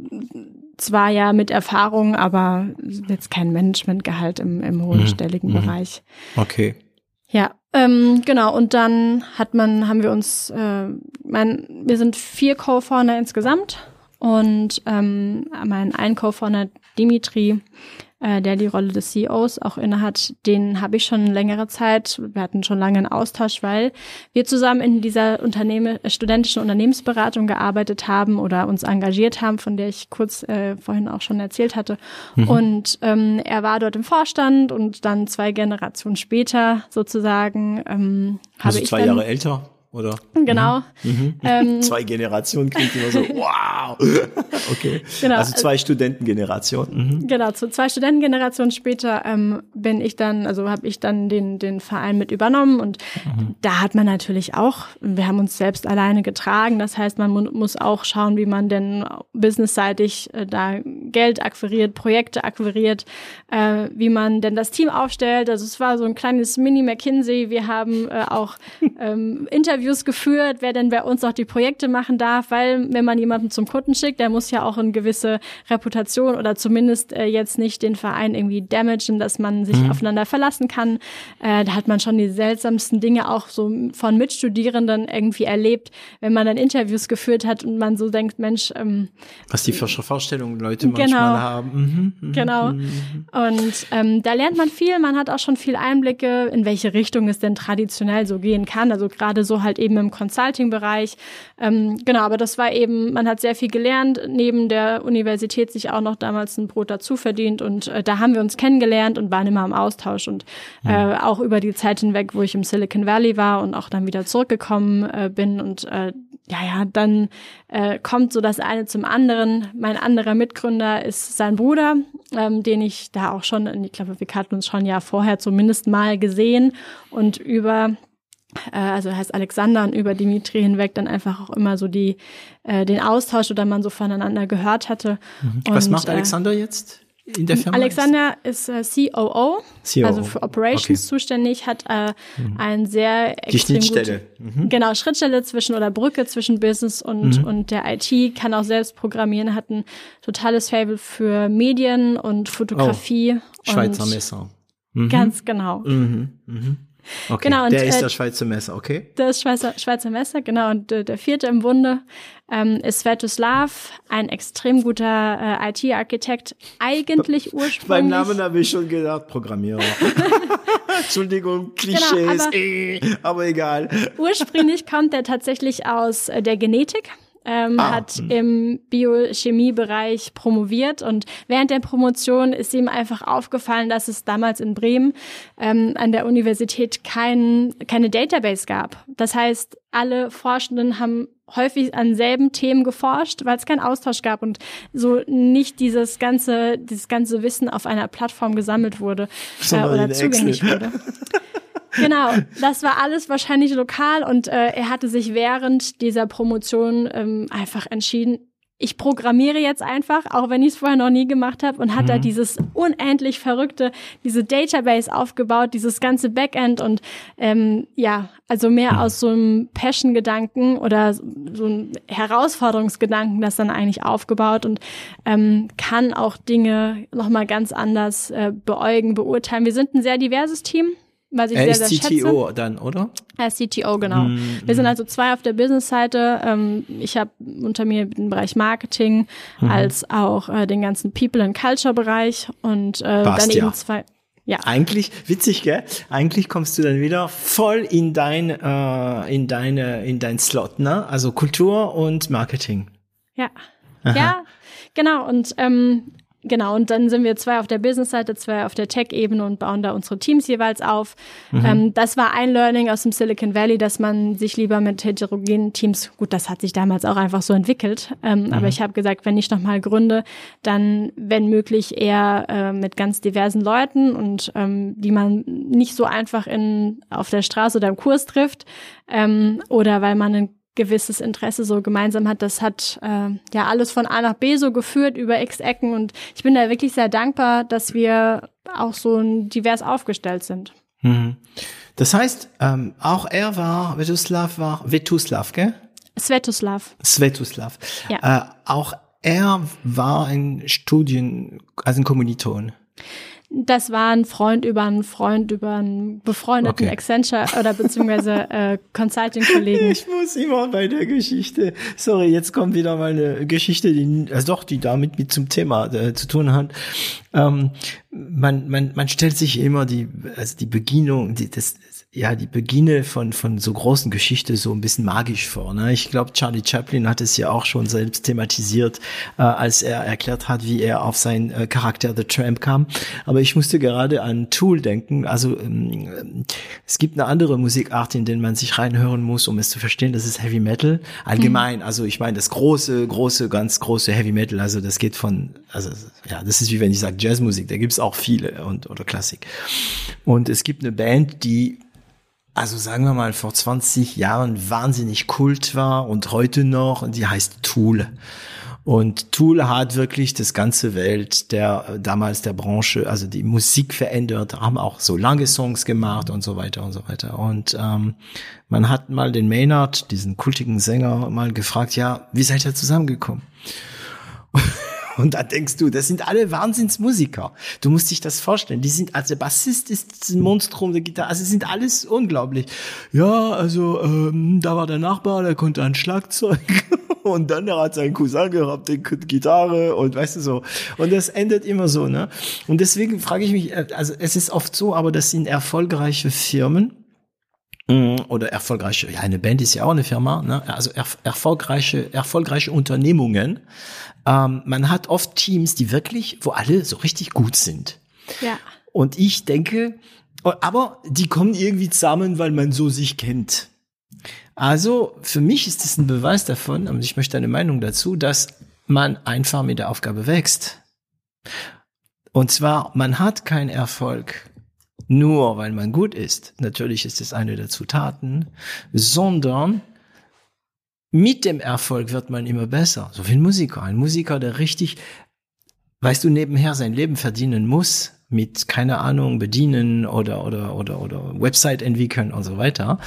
zwar ja mit Erfahrung, aber jetzt kein Managementgehalt im, im hohenstelligen Mhm. Bereich. Okay. Ja, ähm, genau. Und dann hat man, haben wir uns, äh, mein, wir sind vier Co-Founder insgesamt und ähm, mein ein Co-Founder Dimitri, äh, der die Rolle des CEOs auch innehat, den habe ich schon längere Zeit. Wir hatten schon lange einen Austausch, weil wir zusammen in dieser Unternehmen, äh, studentischen Unternehmensberatung gearbeitet haben oder uns engagiert haben, von der ich kurz äh, vorhin auch schon erzählt hatte. Und ähm, er war dort im Vorstand und dann zwei Generationen später sozusagen ähm, habe Also ich zwei dann, Jahre älter, oder? Genau. Ähm, Zwei Generationen klingt immer so, wow. okay. Genau. Also zwei Studentengenerationen. Mhm. Genau, zu zwei Studentengenerationen später ähm, bin ich dann, also habe ich dann den, den Verein mit übernommen und da hat man natürlich auch, wir haben uns selbst alleine getragen, das heißt, man mu muss auch schauen, wie man denn businessseitig äh, da Geld akquiriert, Projekte akquiriert, äh, wie man denn das Team aufstellt. Also es war so ein kleines Mini-McKinsey. Wir haben äh, auch ähm, Interviews geführt, wer denn bei uns auch die Projekte machen darf, weil wenn man jemanden zum Kunden schickt, der muss ja auch eine gewisse Reputation oder zumindest äh, jetzt nicht den Verein irgendwie damagen, dass man sich aufeinander verlassen kann. Äh, da hat man schon die seltsamsten Dinge auch so von Mitstudierenden irgendwie erlebt, wenn man dann Interviews geführt hat und man so denkt, Mensch, ähm, Was die Vor- Vorstellungen Leute Genau. manchmal haben. Mhm. Mhm. Genau. Und ähm, da lernt man viel. Man hat auch schon viel Einblicke, in welche Richtung es denn traditionell so gehen kann. Also gerade so halt eben im Consulting-Bereich. Ähm, genau, aber das war eben, man hat sehr viel gelernt, neben der Universität sich auch noch damals ein Brot dazu verdient. Und äh, da haben wir uns kennengelernt und waren immer im Austausch. Und äh, auch über die Zeit hinweg, wo ich im Silicon Valley war und auch dann wieder zurückgekommen äh, bin und äh, ja, ja, dann äh, kommt so das eine zum anderen. Mein anderer Mitgründer ist sein Bruder, ähm, den ich da auch schon, ich glaube, wir hatten uns schon ja vorher zumindest mal gesehen und über also er heißt Alexander und über Dimitri hinweg dann einfach auch immer so die äh, den Austausch oder man so voneinander gehört hatte. Was Und, macht äh, Alexander jetzt in der Firma? Alexander ist äh, COO, COO. also für Operations Okay. zuständig, hat äh, ein sehr Die extrem gut- Schnittstelle. Mhm. Genau, Schrittstelle zwischen oder Brücke zwischen Business und, und der IT, kann auch selbst programmieren, hat ein totales Fable für Medien und Fotografie. Schweizer und Messer. Mhm. Ganz genau. Mhm. Mhm. Okay. Genau, und, der ist äh, das Schweizer Messer, okay? Das Schweizer, Schweizer Messer, genau. Und äh, der vierte im Bunde ähm, ist Svetoslav, ein extrem guter äh, IT-Architekt, eigentlich ursprünglich. Beim Namen habe ich schon gedacht, Programmierer. Entschuldigung, Klischees, Genau, aber- eh, aber egal. Ursprünglich kommt er tatsächlich aus äh, der Genetik. Ähm, Ah, hat im Biochemiebereich promoviert und während der Promotion ist ihm einfach aufgefallen, dass es damals in Bremen ähm, an der Universität kein, keine Database gab. Das heißt, alle Forschenden haben häufig an selben Themen geforscht, weil es keinen Austausch gab und so nicht dieses ganze, dieses ganze Wissen auf einer Plattform gesammelt wurde äh, oder zugänglich wurde. Genau, das war alles wahrscheinlich lokal und äh, er hatte sich während dieser Promotion ähm, einfach entschieden, ich programmiere jetzt einfach, auch wenn ich es vorher noch nie gemacht habe und hat da dieses unendlich verrückte, diese Database aufgebaut, dieses ganze Backend und ähm, ja, also mehr aus so einem Passion-Gedanken oder so so einem Herausforderungsgedanken das dann eigentlich aufgebaut und ähm, kann auch Dinge nochmal ganz anders äh, beäugen, beurteilen. Wir sind ein sehr diverses Team was ich Er sehr, ist sehr schätze. CTO dann, oder? Er ist CTO, genau. Wir sind also zwei auf der Business-Seite. Ähm, ich habe unter mir den Bereich Marketing als auch äh, den ganzen People and Culture-Bereich und äh, dann eben ja. zwei. Ja. Eigentlich, witzig, gell? Eigentlich kommst du dann wieder voll in dein, äh, in deine, in dein Slot, ne? Also Kultur und Marketing. Ja. Aha. Ja, genau. Und ähm, Genau, und dann sind wir zwei auf der Business-Seite, zwei auf der Tech-Ebene und bauen da unsere Teams jeweils auf. Mhm. Ähm, das war ein Learning aus dem Silicon Valley, dass man sich lieber mit heterogenen Teams, gut, das hat sich damals auch einfach so entwickelt, ähm, mhm. aber ich habe gesagt, wenn ich nochmal gründe, dann, wenn möglich, eher äh, mit ganz diversen Leuten und ähm, die man nicht so einfach in auf der Straße oder im Kurs trifft ähm, oder weil man einen gewisses Interesse so gemeinsam hat. Das hat äh, ja alles von A nach B so geführt über X Ecken und ich bin da wirklich sehr dankbar, dass wir auch so divers aufgestellt sind. Mhm. Das heißt, ähm, auch er war, Vetuslav war, Vetuslav, gell? Svetoslav. Svetoslav. Ja. Äh, auch er war ein Studien, also ein Kommiliton. Das war ein Freund über einen Freund über einen befreundeten okay. Accenture oder beziehungsweise äh, Consulting-Kollegen. Ich muss immer bei der Geschichte. Sorry, jetzt kommt wieder mal eine Geschichte, die also doch, die damit mit zum Thema äh, zu tun hat. Ähm, man, man, man stellt sich immer die, also die Beginnung, die, das, ja, die Beginne von, von so großen Geschichte so ein bisschen magisch vor. Ne? Ich glaube, Charlie Chaplin hat es ja auch schon selbst thematisiert, äh, als er erklärt hat, wie er auf seinen äh, Charakter The Tramp kam. Aber ich musste gerade an Tool denken. Also ähm, es gibt eine andere Musikart, in den man sich reinhören muss, um es zu verstehen. Das ist Heavy Metal. Allgemein, mhm. also ich meine, das große, große, ganz große Heavy Metal, also das geht von, also ja, das ist wie wenn ich sage Jazzmusik, da gibt's auch viele und oder Klassik. Und es gibt eine Band, die also sagen wir mal, vor 20 Jahren wahnsinnig kult war und heute noch, die heißt Tool. Und Tool hat wirklich das ganze Welt der damals der Branche, also die Musik verändert, haben auch so lange Songs gemacht und so weiter und so weiter. Und ähm, man hat mal den Maynard, diesen kultigen Sänger, mal gefragt, ja, wie seid ihr zusammengekommen? Und da denkst du, das sind alle Wahnsinnsmusiker. Du musst dich das vorstellen. Die sind, also Bassist ist ein Monstrum, der Gitarre, also sind alles unglaublich. Ja, also ähm, da war der Nachbar, der konnte ein Schlagzeug und dann hat seinen Cousin gehabt, der Gitarre und weißt du so. Und das endet immer so, ne? Und deswegen frage ich mich, äh, also es ist oft so, aber das sind erfolgreiche Firmen, oder erfolgreiche, ja, eine Band ist ja auch eine Firma, ne? also er, erfolgreiche, erfolgreiche Unternehmungen ähm, man hat oft Teams, die wirklich, wo alle so richtig gut sind. Ja. Und ich denke, aber die kommen irgendwie zusammen, weil man so sich kennt. Also für mich ist es ein Beweis davon, und ich möchte eine Meinung dazu, dass man einfach mit der Aufgabe wächst. Und zwar, man hat keinen Erfolg nur, weil man gut ist. Natürlich ist es eine der Zutaten, sondern mit dem Erfolg wird man immer besser. So wie ein Musiker. Ein Musiker, der richtig, weißt du, nebenher sein Leben verdienen muss, mit, keine Ahnung, bedienen oder, oder, oder, oder Website entwickeln und so weiter,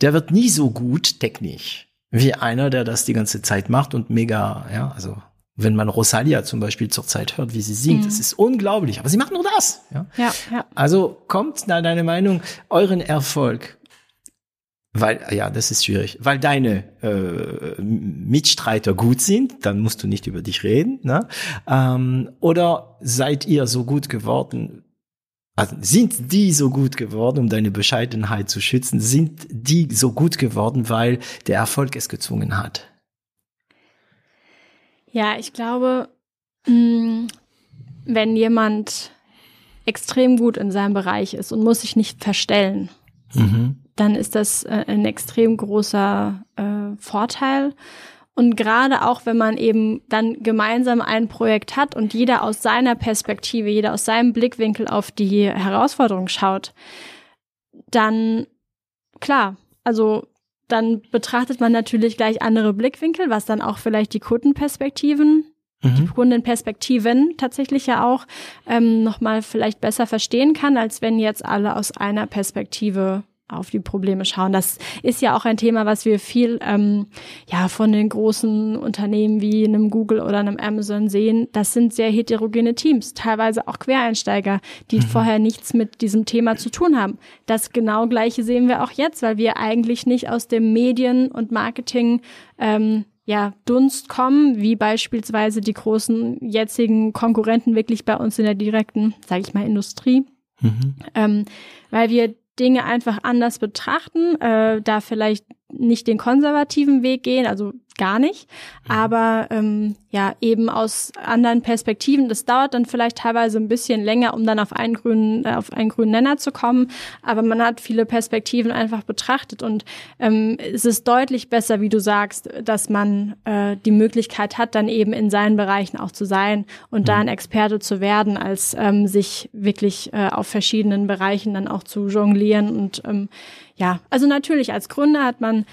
der wird nie so gut technisch wie einer, der das die ganze Zeit macht und mega, ja, also wenn man Rosalia zum Beispiel zur Zeit hört, wie sie singt, mhm. das ist unglaublich. Aber sie macht nur das. Ja? Ja, ja. Also kommt nach deiner Meinung euren Erfolg weil, ja, das ist schwierig. Weil deine äh, Mitstreiter gut sind, dann musst du nicht über dich reden. Ne? Ähm, oder seid ihr so gut geworden, also sind die so gut geworden, um deine Bescheidenheit zu schützen? Sind die so gut geworden, weil der Erfolg es gezwungen hat? Ja, ich glaube, mm, wenn jemand extrem gut in seinem Bereich ist und muss sich nicht verstellen, mhm dann ist das äh, ein extrem großer äh, Vorteil. Und gerade auch, wenn man eben dann gemeinsam ein Projekt hat und jeder aus seiner Perspektive, jeder aus seinem Blickwinkel auf die Herausforderung schaut, dann klar, also dann betrachtet man natürlich gleich andere Blickwinkel, was dann auch vielleicht die Kundenperspektiven, mhm. die Kundenperspektiven tatsächlich ja auch ähm, nochmal vielleicht besser verstehen kann, als wenn jetzt alle aus einer Perspektive auf die Probleme schauen. Das ist ja auch ein Thema, was wir viel ähm, ja von den großen Unternehmen wie einem Google oder einem Amazon sehen. Das sind sehr heterogene Teams, teilweise auch Quereinsteiger, die mhm. vorher nichts mit diesem Thema zu tun haben. Das genau gleiche sehen wir auch jetzt, weil wir eigentlich nicht aus dem Medien- und Marketing ähm, ja, Dunst kommen, wie beispielsweise die großen jetzigen Konkurrenten wirklich bei uns in der direkten, sage ich mal, Industrie Mhm. Ähm, weil wir Dinge einfach anders betrachten, äh, da vielleicht nicht den konservativen Weg gehen, also gar nicht, mhm. aber ähm, ja eben aus anderen Perspektiven. Das dauert dann vielleicht teilweise ein bisschen länger, um dann auf einen grünen äh, auf einen grünen Nenner zu kommen, aber man hat viele Perspektiven einfach betrachtet und ähm, es ist deutlich besser, wie du sagst, dass man äh, die Möglichkeit hat, dann eben in seinen Bereichen auch zu sein und mhm. da ein Experte zu werden, als ähm, sich wirklich äh, auf verschiedenen Bereichen dann auch zu jonglieren und ähm, ja, also natürlich als Gründer hat man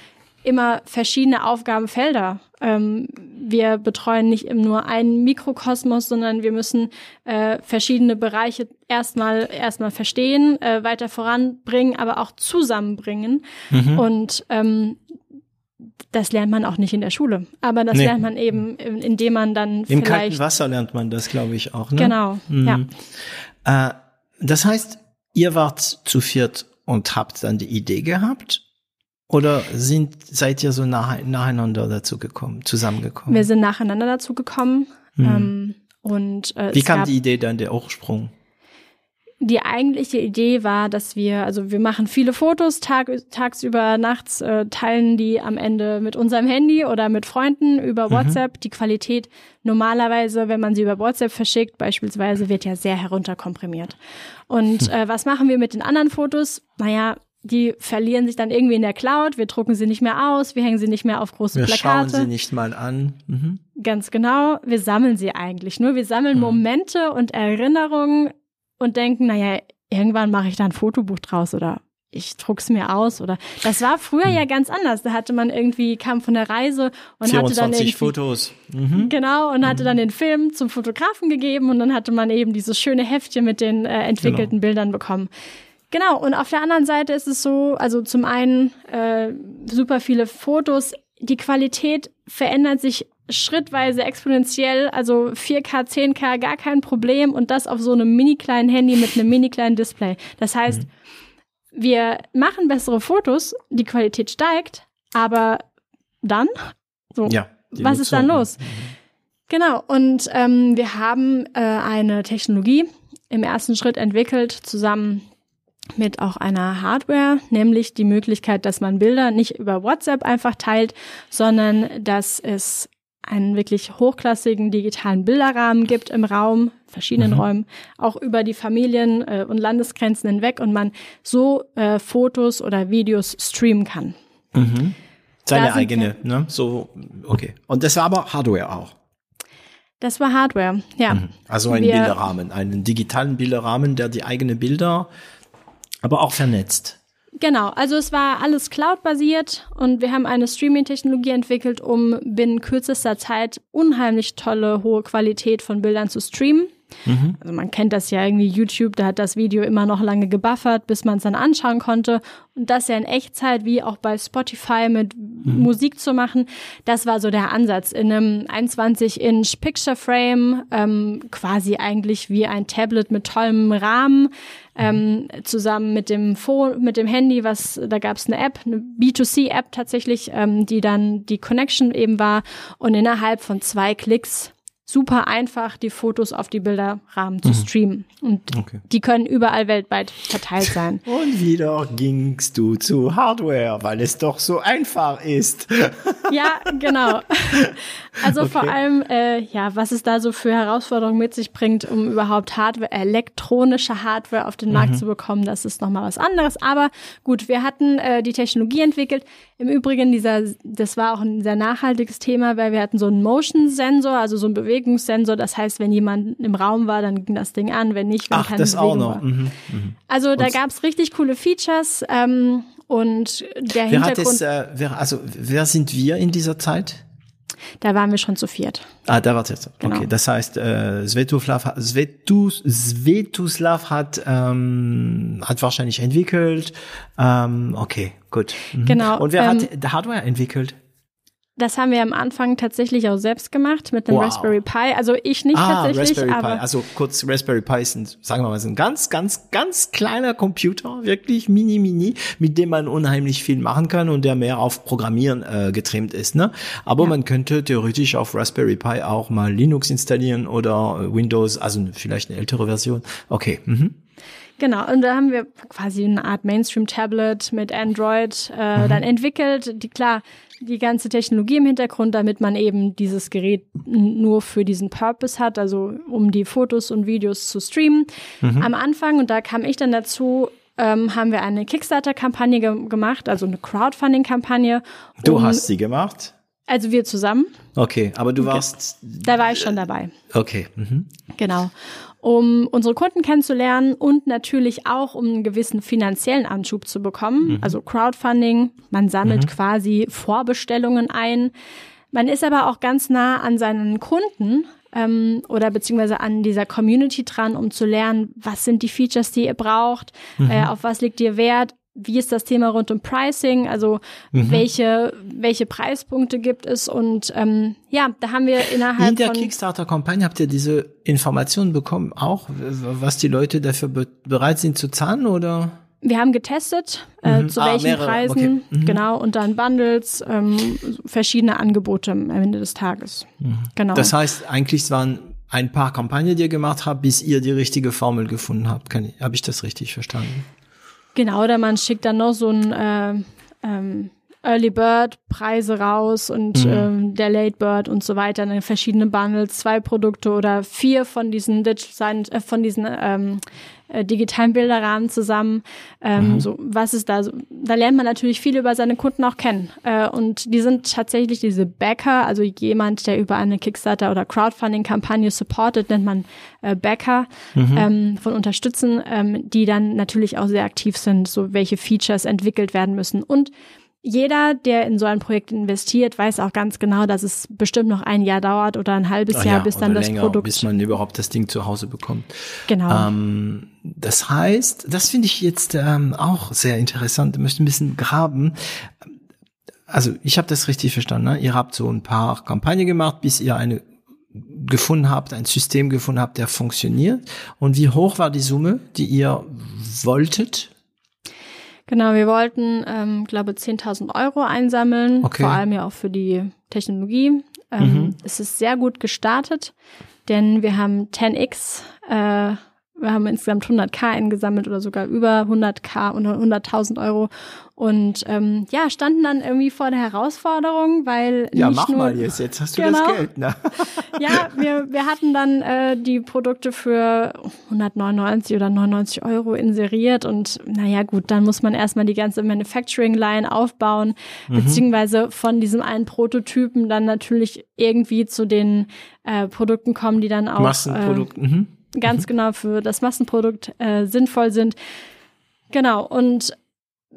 immer verschiedene Aufgabenfelder. Ähm, wir betreuen nicht nur einen Mikrokosmos, sondern wir müssen äh, verschiedene Bereiche erstmal erstmal verstehen, äh, weiter voranbringen, aber auch zusammenbringen. Mhm. Und ähm, das lernt man auch nicht in der Schule, aber das nee. lernt man eben, indem man dann Im kalten Wasser lernt man das, glaube ich, auch. Ne? Genau, mhm. ja. Äh, das heißt, ihr wart zu viert und habt dann die Idee gehabt oder sind, seid ihr so nach, nacheinander dazu gekommen, zusammengekommen? Wir sind nacheinander dazu gekommen. Hm. Ähm, und, äh, Wie kam die Idee dann, der Ursprung? Die eigentliche Idee war, dass wir, also wir machen viele Fotos tag, tagsüber, nachts, äh, teilen die am Ende mit unserem Handy oder mit Freunden über mhm. WhatsApp. Mhm. Die Qualität normalerweise, wenn man sie über WhatsApp verschickt, beispielsweise, wird ja sehr herunterkomprimiert. Und äh, was machen wir mit den anderen Fotos? Naja, die verlieren sich dann irgendwie in der Cloud, wir drucken sie nicht mehr aus, wir hängen sie nicht mehr auf große wir Plakate. Wir schauen sie nicht mal an. Mhm. Ganz genau, wir sammeln sie eigentlich nur. Wir sammeln mhm. Momente und Erinnerungen und denken, naja, irgendwann mache ich da ein Fotobuch draus oder ich druck's mir aus oder das war früher mhm. ja ganz anders. Da hatte man irgendwie kam von der Reise und hatte dann irgendwie Fotos. Mhm. Genau und hatte dann mhm. den Film zum Fotografen gegeben und dann hatte man eben dieses schöne Heftchen mit den äh, entwickelten genau. Bildern bekommen. Genau, und auf der anderen Seite ist es so, also zum einen äh, super viele Fotos, die Qualität verändert sich schrittweise exponentiell, also 4K, 10K, gar kein Problem und das auf so einem mini kleinen Handy mit einem mini kleinen Display. Das heißt, mhm. wir machen bessere Fotos, die Qualität steigt, aber dann? So, ja, was ist dann los? Mhm. Genau, und ähm, wir haben äh, eine Technologie im ersten Schritt entwickelt, zusammen mit auch einer Hardware, nämlich die Möglichkeit, dass man Bilder nicht über WhatsApp einfach teilt, sondern dass es einen wirklich hochklassigen digitalen Bilderrahmen gibt im Raum, verschiedenen mhm. Räumen, auch über die Familien äh, und Landesgrenzen hinweg und man so äh, Fotos oder Videos streamen kann. Mhm. Seine eigene, ne? So, okay. Und das war aber Hardware auch. Das war Hardware, ja. Mhm. Also ein Wir, Bilderrahmen, einen digitalen Bilderrahmen, der die eigene Bilder aber auch vernetzt. Genau, also es war alles Cloud-basiert und wir haben eine Streaming-Technologie entwickelt, um binnen kürzester Zeit unheimlich tolle, hohe Qualität von Bildern zu streamen. Mhm. Also man kennt das ja irgendwie YouTube, da hat das Video immer noch lange gebuffert, bis man es dann anschauen konnte. Und das ja in Echtzeit, wie auch bei Spotify mit mhm. Musik zu machen, das war so der Ansatz. In einem 21-Inch Picture Frame, ähm, quasi eigentlich wie ein Tablet mit tollem Rahmen, ähm, zusammen mit dem Phone, mit dem Handy, was da gab es eine App, eine B2C-App tatsächlich, ähm, die dann die Connection eben war und innerhalb von zwei Klicks super einfach, die Fotos auf die Bilderrahmen zu mhm. streamen. Und okay. die können überall weltweit verteilt sein. Und wieder gingst du zu Hardware, weil es doch so einfach ist. ja, genau. Also okay. vor allem, äh, ja, was es da so für Herausforderungen mit sich bringt, um überhaupt Hardware, elektronische Hardware auf den Markt mhm. zu bekommen, das ist nochmal was anderes. Aber gut, wir hatten äh, die Technologie entwickelt. Im Übrigen, dieser, das war auch ein sehr nachhaltiges Thema, weil wir hatten so einen Motion-Sensor, also so einen Bewegungssensor. Das heißt, wenn jemand im Raum war, dann ging das Ding an, wenn nicht, wenn Ach, keine das Bewegung auch noch. Mhm, mhm. Also da gab es richtig coole Features ähm, und der wer Hintergrund. Hat es, äh, wer, also wer sind wir in dieser Zeit? Da waren wir schon zu viert. Ah, da war es jetzt. Genau. Okay, das heißt, äh, Svetoslav, Svetus, Svetoslav hat ähm, hat wahrscheinlich entwickelt. Ähm, okay, gut. Mhm. Genau. Und wer ähm, hat Hardware entwickelt? Das haben wir am Anfang tatsächlich auch selbst gemacht mit dem wow. Raspberry Pi. Also ich nicht ah, tatsächlich, Raspberry aber Pi. Also kurz Raspberry Pi ist ein, sagen wir mal, ein ganz, ganz, ganz kleiner Computer, wirklich mini, mini, mit dem man unheimlich viel machen kann und der mehr auf Programmieren äh, getrimmt ist. Ne? Aber ja. man könnte theoretisch auf Raspberry Pi auch mal Linux installieren oder Windows, also vielleicht eine ältere Version. Okay. Mhm. Genau, und da haben wir quasi eine Art Mainstream-Tablet mit Android äh, mhm. dann entwickelt. Die klar, die ganze Technologie im Hintergrund, damit man eben dieses Gerät nur für diesen Purpose hat, also um die Fotos und Videos zu streamen. Mhm. Am Anfang, und da kam ich dann dazu, ähm, haben wir eine Kickstarter-Kampagne ge gemacht, also eine Crowdfunding-Kampagne. Du um, hast sie gemacht? Also wir zusammen. Okay, aber du warst. Da war ich schon dabei. Okay. Mhm. Genau. Um unsere Kunden kennenzulernen und natürlich auch, um einen gewissen finanziellen Anschub zu bekommen. Mhm. Also Crowdfunding. Man sammelt mhm. quasi Vorbestellungen ein. Man ist aber auch ganz nah an seinen Kunden ähm, oder beziehungsweise an dieser Community dran, um zu lernen, was sind die Features, die ihr braucht, mhm. äh, auf was liegt ihr Wert, wie ist das Thema rund um Pricing, also mhm. welche, welche Preispunkte gibt es und ähm, ja, da haben wir innerhalb In der Kickstarter-Kampagne habt ihr diese Informationen bekommen, auch was die Leute dafür be bereit sind zu zahlen oder? Wir haben getestet, äh, mhm. zu ah, welchen mehrere. Preisen, okay. mhm. genau, und dann Bundles, ähm, verschiedene Angebote am Ende des Tages. Mhm. Genau. Das heißt, eigentlich waren ein paar Kampagnen, die ihr gemacht habt, bis ihr die richtige Formel gefunden habt. Habe ich das richtig verstanden? Genau, oder man schickt dann noch so ein äh, ähm, Early Bird Preise raus und mhm. ähm, der Late Bird und so weiter, dann verschiedene Bundles, zwei Produkte oder vier von diesen Digital, äh, von diesen ähm, äh, digitalen Bilderrahmen zusammen. Ähm, mhm. So was ist da? So, da lernt man natürlich viel über seine Kunden auch kennen. Äh, und die sind tatsächlich diese Backer, also jemand, der über eine Kickstarter oder Crowdfunding-Kampagne supportet, nennt man äh, Backer mhm. ähm, von Unterstützen, ähm, die dann natürlich auch sehr aktiv sind, so welche Features entwickelt werden müssen und jeder, der in so ein Projekt investiert, weiß auch ganz genau, dass es bestimmt noch ein Jahr dauert oder ein halbes Ach Jahr, ja, bis dann das länger, Produkt. Bis man überhaupt das Ding zu Hause bekommt. Genau. Ähm, das heißt, das finde ich jetzt ähm, auch sehr interessant. Ich möchte ein bisschen graben. Also ich habe das richtig verstanden. Ne? Ihr habt so ein paar Kampagnen gemacht, bis ihr eine gefunden habt, ein System gefunden habt, der funktioniert. Und wie hoch war die Summe, die ihr wolltet? Genau, wir wollten, ähm, glaube 10.000 Euro einsammeln, okay. vor allem ja auch für die Technologie. Ähm, mhm. Es ist sehr gut gestartet, denn wir haben 10x äh, wir haben insgesamt 100k eingesammelt oder sogar über 100k und 100.000 Euro und ähm, ja standen dann irgendwie vor der Herausforderung, weil ja nicht mach nur, mal jetzt jetzt hast du genau, das Geld ne? ja wir wir hatten dann äh, die Produkte für 199 oder 99 Euro inseriert und naja gut dann muss man erstmal die ganze Manufacturing Line aufbauen mhm. beziehungsweise von diesem einen Prototypen dann natürlich irgendwie zu den äh, Produkten kommen, die dann auch Massenprodukten. Äh, mhm ganz mhm. genau für das Massenprodukt äh, sinnvoll sind. Genau, und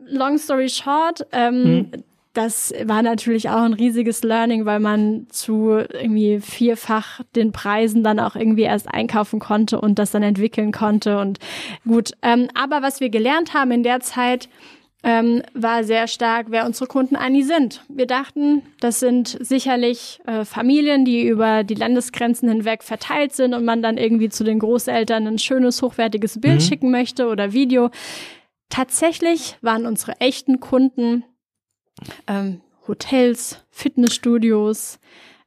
long story short, ähm, mhm. das war natürlich auch ein riesiges Learning, weil man zu irgendwie vierfach den Preisen dann auch irgendwie erst einkaufen konnte und das dann entwickeln konnte. Und gut, ähm, aber was wir gelernt haben in der Zeit, ähm, war sehr stark, wer unsere Kunden eigentlich sind. Wir dachten, das sind sicherlich äh, Familien, die über die Landesgrenzen hinweg verteilt sind und man dann irgendwie zu den Großeltern ein schönes, hochwertiges Bild mhm. schicken möchte oder Video. Tatsächlich waren unsere echten Kunden ähm, Hotels, Fitnessstudios,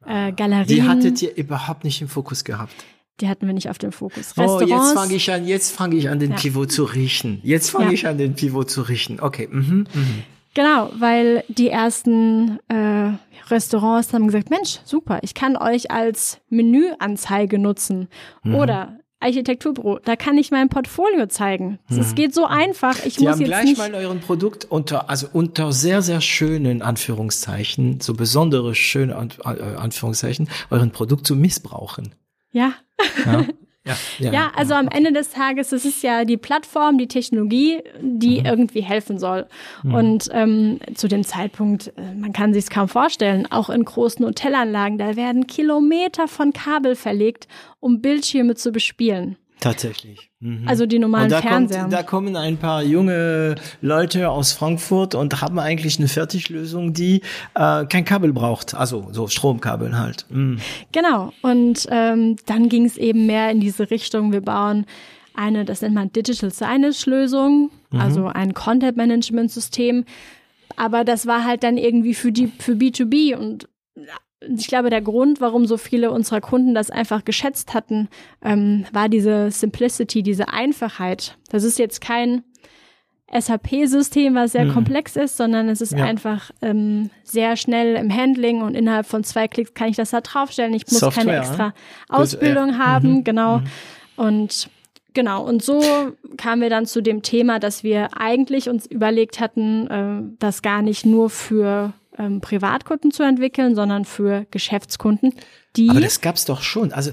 äh, Galerien. Die hattet ihr überhaupt nicht im Fokus gehabt die hatten wir nicht auf dem Fokus. Restaurants, oh, jetzt fange ich an, jetzt fange ich an, den ja. Pivot zu riechen. Jetzt fange ja. ich an, den Pivot zu riechen. Okay. Mhm. Mhm. Genau, weil die ersten äh, Restaurants haben gesagt, Mensch, super, ich kann euch als Menüanzeige nutzen. Mhm. Oder Architekturbüro, da kann ich mein Portfolio zeigen. Es mhm. geht so einfach. Ich Die muss haben jetzt gleich nicht mal euren Produkt unter, also unter sehr, sehr schönen Anführungszeichen, so besondere schöne äh, Anführungszeichen, euren Produkt zu missbrauchen. Ja. Ja. Ja, ja, ja, also ja, am Ende des Tages, es ist ja die Plattform, die Technologie, die mhm. irgendwie helfen soll. Mhm. Und ähm, zu dem Zeitpunkt, äh, man kann sich es kaum vorstellen, auch in großen Hotelanlagen, da werden Kilometer von Kabel verlegt, um Bildschirme zu bespielen. Tatsächlich. Mhm. Also die normalen und da Fernseher. Kommt, da kommen ein paar junge Leute aus Frankfurt und haben eigentlich eine Fertiglösung, die äh, kein Kabel braucht, also so Stromkabeln halt. Mhm. Genau. Und ähm, dann ging es eben mehr in diese Richtung. Wir bauen eine, das nennt man Digital Signage Lösung, mhm. also ein Content Management System. Aber das war halt dann irgendwie für die für B2B und ich glaube, der Grund, warum so viele unserer Kunden das einfach geschätzt hatten, ähm, war diese Simplicity, diese Einfachheit. Das ist jetzt kein SAP-System, was sehr mhm. komplex ist, sondern es ist ja. einfach ähm, sehr schnell im Handling und innerhalb von zwei Klicks kann ich das da draufstellen. Ich muss Software, keine extra Ausbildung Gut, äh, haben, mhm. genau. Mhm. Und genau, und so kamen wir dann zu dem Thema, dass wir eigentlich uns überlegt hatten, äh, das gar nicht nur für ähm, Privatkunden zu entwickeln, sondern für Geschäftskunden. Die Aber das gab's doch schon. Also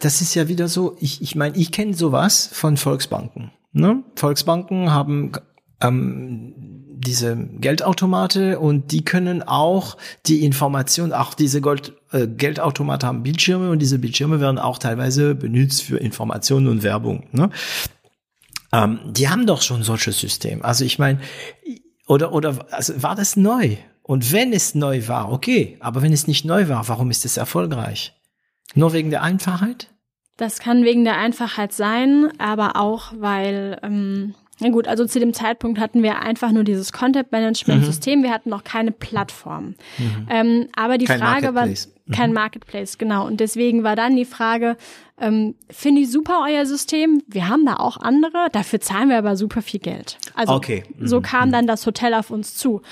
das ist ja wieder so, ich, ich meine, ich kenne sowas von Volksbanken. Ne? Volksbanken haben ähm, diese Geldautomate und die können auch die Information, auch diese Gold, äh, Geldautomate haben Bildschirme und diese Bildschirme werden auch teilweise benutzt für Informationen und Werbung. Ne? Ähm, die haben doch schon solches System. Also ich meine, oder oder also war das neu? Und wenn es neu war, okay, aber wenn es nicht neu war, warum ist es erfolgreich? Nur wegen der Einfachheit? Das kann wegen der Einfachheit sein, aber auch weil ähm, na gut, also zu dem Zeitpunkt hatten wir einfach nur dieses Content-Management-System. Mhm. Wir hatten noch keine Plattform. Mhm. Ähm, aber die kein Frage war mhm. kein Marketplace, genau. Und deswegen war dann die Frage, ähm, finde ich super euer System. Wir haben da auch andere, dafür zahlen wir aber super viel Geld. Also okay. so mhm. kam mhm. dann das Hotel auf uns zu.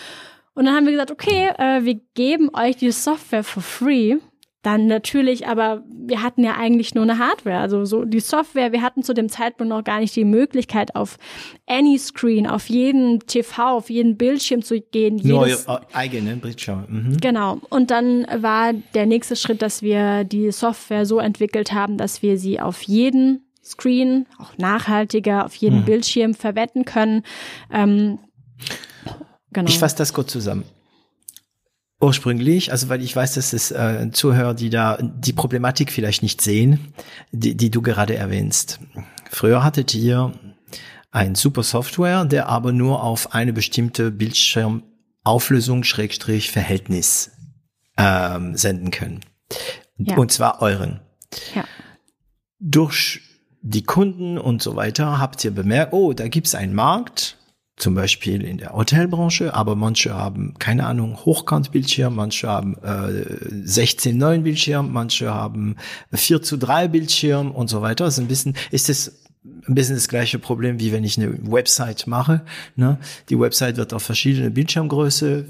Und dann haben wir gesagt, okay, äh, wir geben euch die Software for free dann natürlich, aber wir hatten ja eigentlich nur eine Hardware, also so die Software. Wir hatten zu dem Zeitpunkt noch gar nicht die Möglichkeit, auf any Screen, auf jeden TV, auf jeden Bildschirm zu gehen. Nur eigene Bildschirm. Mhm. Genau. Und dann war der nächste Schritt, dass wir die Software so entwickelt haben, dass wir sie auf jeden Screen, auch nachhaltiger, auf jeden mhm. Bildschirm verwenden können. Ähm, genau. Ich fasse das kurz zusammen ursprünglich, also weil ich weiß, dass es äh, Zuhörer, die da die Problematik vielleicht nicht sehen, die, die du gerade erwähnst. Früher hattet ihr ein super Software, der aber nur auf eine bestimmte Bildschirmauflösung Schrägstrich Verhältnis ähm, senden können. Ja. Und zwar euren. Ja. Durch die Kunden und so weiter habt ihr bemerkt, oh, da gibt's einen Markt, zum Beispiel in der Hotelbranche, aber manche haben, keine Ahnung, Hochkantbildschirm, manche haben äh, 16-9 Bildschirm, manche haben 4 zu 3 Bildschirm und so weiter. Das ist ein bisschen, ist es ein bisschen das gleiche Problem, wie wenn ich eine Website mache. Ne? Die Website wird auf verschiedene Bildschirmgröße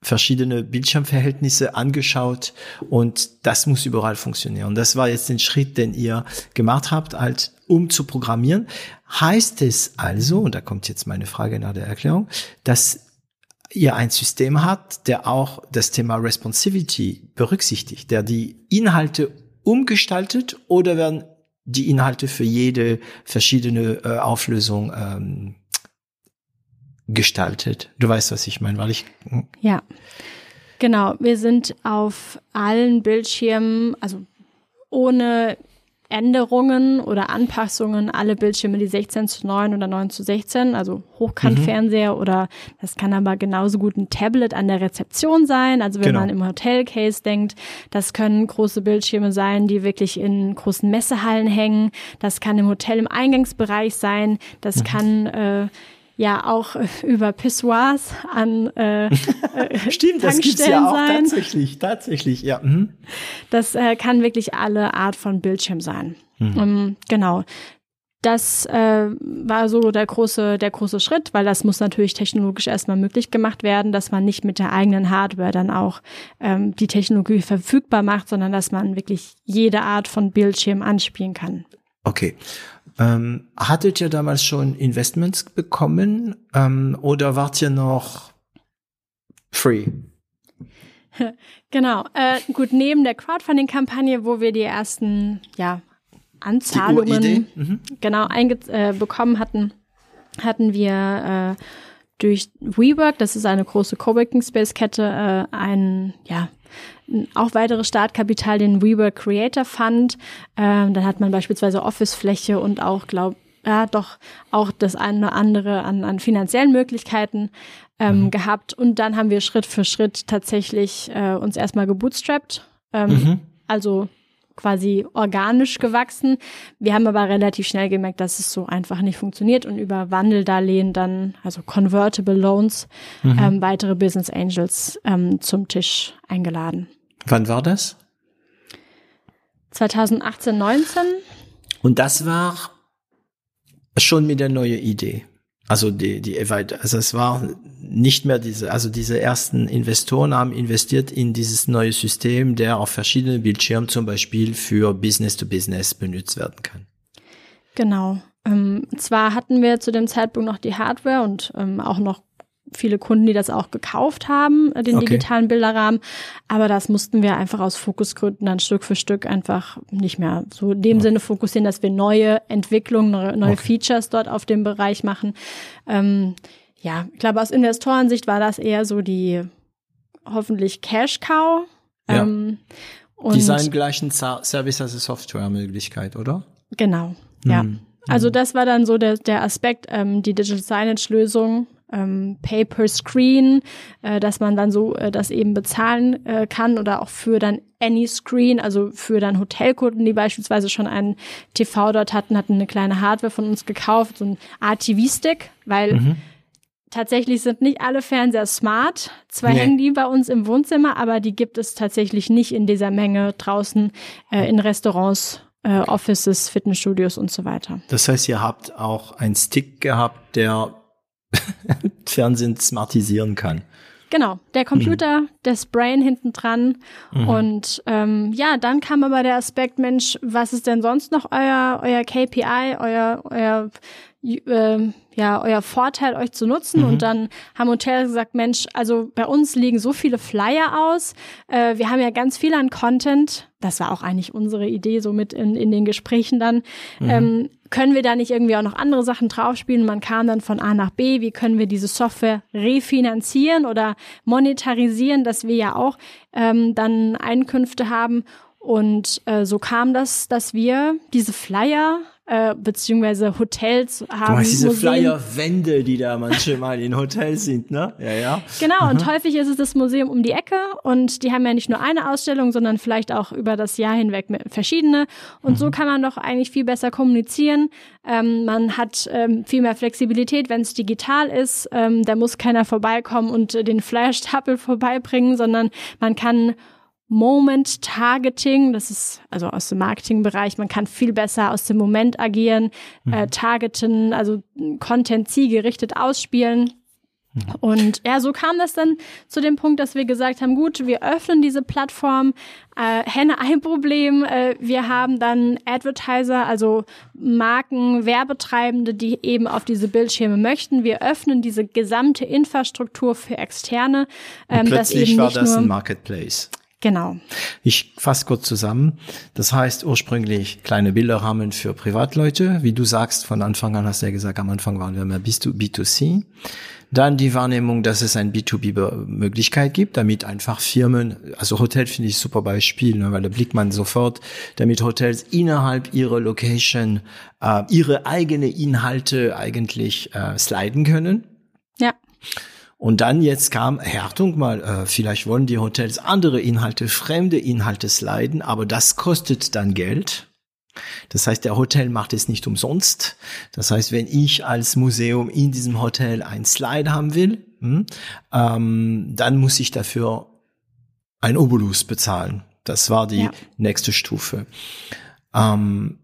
verschiedene Bildschirmverhältnisse angeschaut und das muss überall funktionieren. Und das war jetzt den Schritt, den ihr gemacht habt, halt um zu programmieren. Heißt es also, und da kommt jetzt meine Frage nach der Erklärung, dass ihr ein System habt, der auch das Thema Responsivity berücksichtigt, der die Inhalte umgestaltet oder werden die Inhalte für jede verschiedene äh, Auflösung ähm, gestaltet. Du weißt, was ich meine, weil ich. Hm. Ja. Genau, wir sind auf allen Bildschirmen, also ohne Änderungen oder Anpassungen alle Bildschirme, die 16 zu 9 oder 9 zu 16, also Hochkantfernseher mhm. oder das kann aber genauso gut ein Tablet an der Rezeption sein. Also wenn genau. man im Hotelcase denkt, das können große Bildschirme sein, die wirklich in großen Messehallen hängen. Das kann im Hotel im Eingangsbereich sein. Das mhm. kann äh, ja auch äh, über Pissoirs an äh, äh Stimmt, das gibt's ja auch sein. tatsächlich, tatsächlich, ja. Mhm. Das äh, kann wirklich alle Art von Bildschirm sein. Mhm. Um, ähm, genau. Das äh, war so der große, der große Schritt, weil das muss natürlich technologisch erstmal möglich gemacht werden, dass man nicht mit der eigenen Hardware dann auch ähm, die Technologie verfügbar macht, sondern dass man wirklich jede Art von Bildschirm anspielen kann. Okay. Ähm, hattet ihr damals schon Investments bekommen ähm, oder wart ihr noch free? Genau. Äh, gut, neben der Crowdfunding-Kampagne, wo wir die ersten ja, Anzahlungen mhm. genau äh, bekommen hatten, hatten wir äh, durch WeWork, das ist eine große Coworking Space Kette, äh, einen ja auch weitere Startkapital, den WeWork Creator Fund. Ähm, dann hat man beispielsweise Office-Fläche und auch, glaub, ja, doch auch das eine oder andere an, an finanziellen Möglichkeiten ähm, mhm. gehabt. Und dann haben wir Schritt für Schritt tatsächlich äh, uns erstmal gebootstrapped. Ähm, mhm. Also quasi organisch gewachsen. Wir haben aber relativ schnell gemerkt, dass es so einfach nicht funktioniert und über Wandeldarlehen dann, also Convertible Loans, mhm. ähm, weitere Business Angels ähm, zum Tisch eingeladen. Wann war das? 2018, 19. Und das war schon mit der neuen Idee. Also die, die also es war nicht mehr diese, also diese ersten Investoren haben investiert in dieses neue System, der auf verschiedenen Bildschirmen zum Beispiel für Business to Business benutzt werden kann. Genau. Ähm, zwar hatten wir zu dem Zeitpunkt noch die Hardware und ähm, auch noch viele Kunden, die das auch gekauft haben, äh, den okay. digitalen Bilderrahmen. Aber das mussten wir einfach aus Fokusgründen dann Stück für Stück einfach nicht mehr so in dem okay. Sinne fokussieren, dass wir neue Entwicklungen, neue, neue okay. Features dort auf dem Bereich machen. Ähm, ja, ich glaube, aus Investorensicht war das eher so die hoffentlich Cash Cow. Ja. Ähm, und Design gleichen Service as a Software Möglichkeit, oder? Genau, ja. Mhm. Also das war dann so der, der Aspekt, ähm, die Digital Signage Lösung ähm, Pay-per-Screen, äh, dass man dann so äh, das eben bezahlen äh, kann oder auch für dann Any Screen, also für dann Hotelkunden, die beispielsweise schon einen TV dort hatten, hatten eine kleine Hardware von uns gekauft, so ein RTV-Stick, weil mhm. tatsächlich sind nicht alle Fernseher smart. Zwar nee. hängen die bei uns im Wohnzimmer, aber die gibt es tatsächlich nicht in dieser Menge draußen äh, in Restaurants äh, Offices, Fitnessstudios und so weiter. Das heißt, ihr habt auch einen Stick gehabt, der Fernsehen smartisieren kann. Genau, der Computer, mhm. das Brain hinten dran. Mhm. Und ähm, ja, dann kam aber der Aspekt, Mensch, was ist denn sonst noch euer, euer KPI, euer, euer äh, ja, euer Vorteil, euch zu nutzen. Mhm. Und dann haben Hotels gesagt, Mensch, also bei uns liegen so viele Flyer aus. Äh, wir haben ja ganz viel an Content. Das war auch eigentlich unsere Idee, so mit in, in den Gesprächen dann. Mhm. Ähm, können wir da nicht irgendwie auch noch andere Sachen draufspielen? Man kam dann von A nach B. Wie können wir diese Software refinanzieren oder monetarisieren, dass wir ja auch ähm, dann Einkünfte haben? Und äh, so kam das, dass wir diese Flyer äh, beziehungsweise Hotels haben. Du diese Flyer-Wände, die da manchmal in Hotels sind, ne? Ja, ja. Genau, mhm. und häufig ist es das Museum um die Ecke und die haben ja nicht nur eine Ausstellung, sondern vielleicht auch über das Jahr hinweg verschiedene. Und mhm. so kann man doch eigentlich viel besser kommunizieren. Ähm, man hat ähm, viel mehr Flexibilität, wenn es digital ist. Ähm, da muss keiner vorbeikommen und äh, den Flyer-Stapel vorbeibringen, sondern man kann Moment Targeting, das ist also aus dem Marketingbereich, man kann viel besser aus dem Moment agieren, mhm. äh, targeten, also Content zielgerichtet ausspielen. Mhm. Und ja, so kam das dann zu dem Punkt, dass wir gesagt haben, gut, wir öffnen diese Plattform. Äh, Henne ein Problem. Äh, wir haben dann Advertiser, also Marken, Werbetreibende, die eben auf diese Bildschirme möchten. Wir öffnen diese gesamte Infrastruktur für Externe. Ähm, plötzlich war das ein Marketplace. Genau. Ich fasse kurz zusammen. Das heißt ursprünglich kleine Bilderrahmen für Privatleute. Wie du sagst, von Anfang an hast du ja gesagt, am Anfang waren wir mehr B2C. Dann die Wahrnehmung, dass es ein B2B-Möglichkeit gibt, damit einfach Firmen, also Hotel finde ich super Beispiel, ne, weil da blickt man sofort, damit Hotels innerhalb ihrer Location äh, ihre eigene Inhalte eigentlich äh, sliden können. Ja. Und dann jetzt kam, Achtung mal, äh, vielleicht wollen die Hotels andere Inhalte, fremde Inhalte sliden, aber das kostet dann Geld. Das heißt, der Hotel macht es nicht umsonst. Das heißt, wenn ich als Museum in diesem Hotel ein Slide haben will, hm, ähm, dann muss ich dafür ein Obolus bezahlen. Das war die ja. nächste Stufe. Ähm,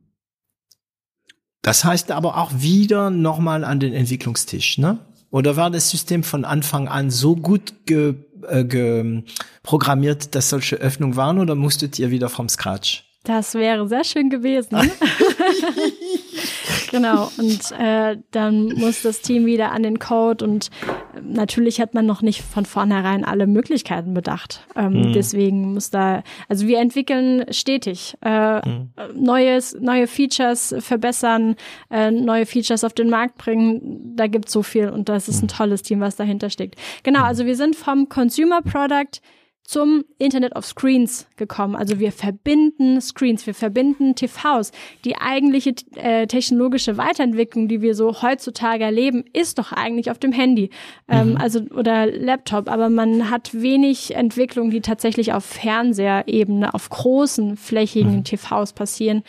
das heißt aber auch wieder nochmal an den Entwicklungstisch. Ne? Oder war das System von Anfang an so gut ge, äh, ge programmiert, dass solche Öffnungen waren oder musstet ihr wieder vom Scratch? Das wäre sehr schön gewesen. genau. Und äh, dann muss das Team wieder an den Code und äh, natürlich hat man noch nicht von vornherein alle Möglichkeiten bedacht. Ähm, mhm. Deswegen muss da, also wir entwickeln stetig äh, mhm. neues, neue Features verbessern, äh, neue Features auf den Markt bringen. Da gibt's so viel und das ist ein mhm. tolles Team, was dahinter steckt. Genau. Mhm. Also wir sind vom Consumer Product zum Internet of Screens gekommen. Also wir verbinden Screens, wir verbinden TVs. Die eigentliche äh, technologische Weiterentwicklung, die wir so heutzutage erleben, ist doch eigentlich auf dem Handy, ähm, mhm. also oder Laptop. Aber man hat wenig Entwicklung, die tatsächlich auf Fernseherebene, auf großen flächigen mhm. TVs passieren.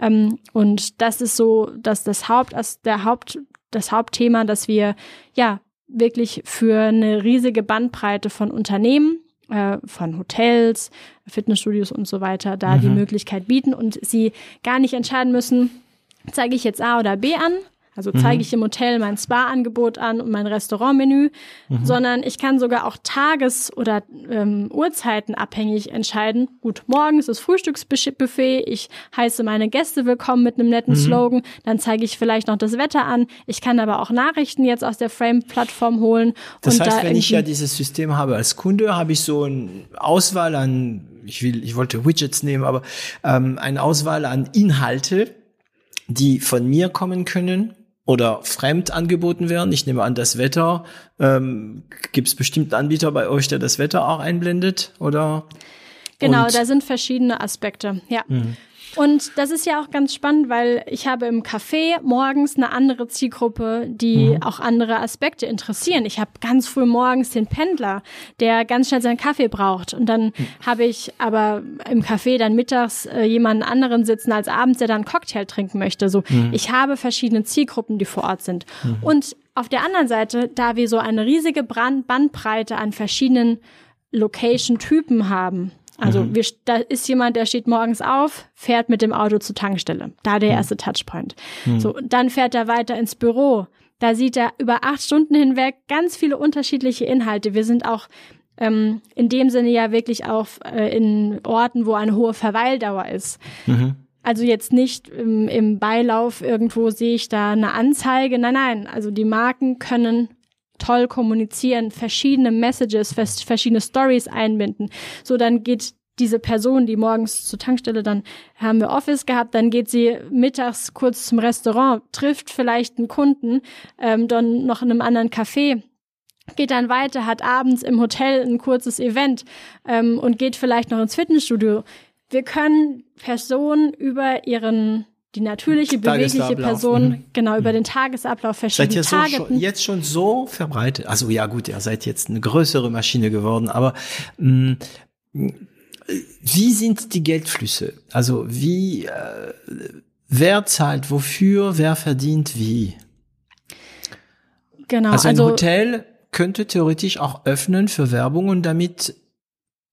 Ähm, und das ist so, dass das Haupt, der Haupt, das Hauptthema, dass wir ja wirklich für eine riesige Bandbreite von Unternehmen äh, von Hotels, Fitnessstudios und so weiter da mhm. die Möglichkeit bieten und sie gar nicht entscheiden müssen, zeige ich jetzt A oder B an, also zeige mhm. ich im Hotel mein Spa-Angebot an und mein Restaurantmenü, mhm. sondern ich kann sogar auch Tages- oder ähm, Uhrzeiten abhängig entscheiden. Gut, morgens ist Frühstücksbuffet, ich heiße meine Gäste willkommen mit einem netten mhm. Slogan, dann zeige ich vielleicht noch das Wetter an. Ich kann aber auch Nachrichten jetzt aus der Frame-Plattform holen. Das heißt, da wenn ich ja dieses System habe als Kunde, habe ich so eine Auswahl an, ich will, ich wollte Widgets nehmen, aber ähm, eine Auswahl an Inhalte, die von mir kommen können oder fremd angeboten werden. Ich nehme an, das Wetter. Ähm, Gibt es bestimmt Anbieter bei euch, der das Wetter auch einblendet? Oder? Genau, Und da sind verschiedene Aspekte. Ja. Mhm. Und das ist ja auch ganz spannend, weil ich habe im Café morgens eine andere Zielgruppe, die mhm. auch andere Aspekte interessieren. Ich habe ganz früh morgens den Pendler, der ganz schnell seinen Kaffee braucht. Und dann mhm. habe ich aber im Café dann mittags äh, jemanden anderen sitzen als abends, der dann einen Cocktail trinken möchte. So, mhm. ich habe verschiedene Zielgruppen, die vor Ort sind. Mhm. Und auf der anderen Seite, da wir so eine riesige Brand Bandbreite an verschiedenen Location-Typen haben, also mhm. wir, da ist jemand, der steht morgens auf, fährt mit dem Auto zur Tankstelle. Da der mhm. erste Touchpoint. Mhm. So, dann fährt er weiter ins Büro. Da sieht er über acht Stunden hinweg ganz viele unterschiedliche Inhalte. Wir sind auch ähm, in dem Sinne ja wirklich auch äh, in Orten, wo eine hohe Verweildauer ist. Mhm. Also jetzt nicht im, im Beilauf irgendwo sehe ich da eine Anzeige. Nein, nein. Also die Marken können toll kommunizieren, verschiedene Messages, verschiedene Stories einbinden. So, dann geht diese Person, die morgens zur Tankstelle, dann haben wir Office gehabt, dann geht sie mittags kurz zum Restaurant, trifft vielleicht einen Kunden, ähm, dann noch in einem anderen Café, geht dann weiter, hat abends im Hotel ein kurzes Event ähm, und geht vielleicht noch ins Fitnessstudio. Wir können Personen über ihren die natürliche, bewegliche Person, mhm. genau, über mhm. den Tagesablauf verschiedene seid ihr so schon, jetzt schon so verbreitet? Also ja gut, ihr seid jetzt eine größere Maschine geworden, aber mh, mm, wie sind die Geldflüsse? Also wie, äh, wer zahlt wofür, wer verdient wie? Genau. Also ein also, Hotel könnte theoretisch auch öffnen für Werbung und damit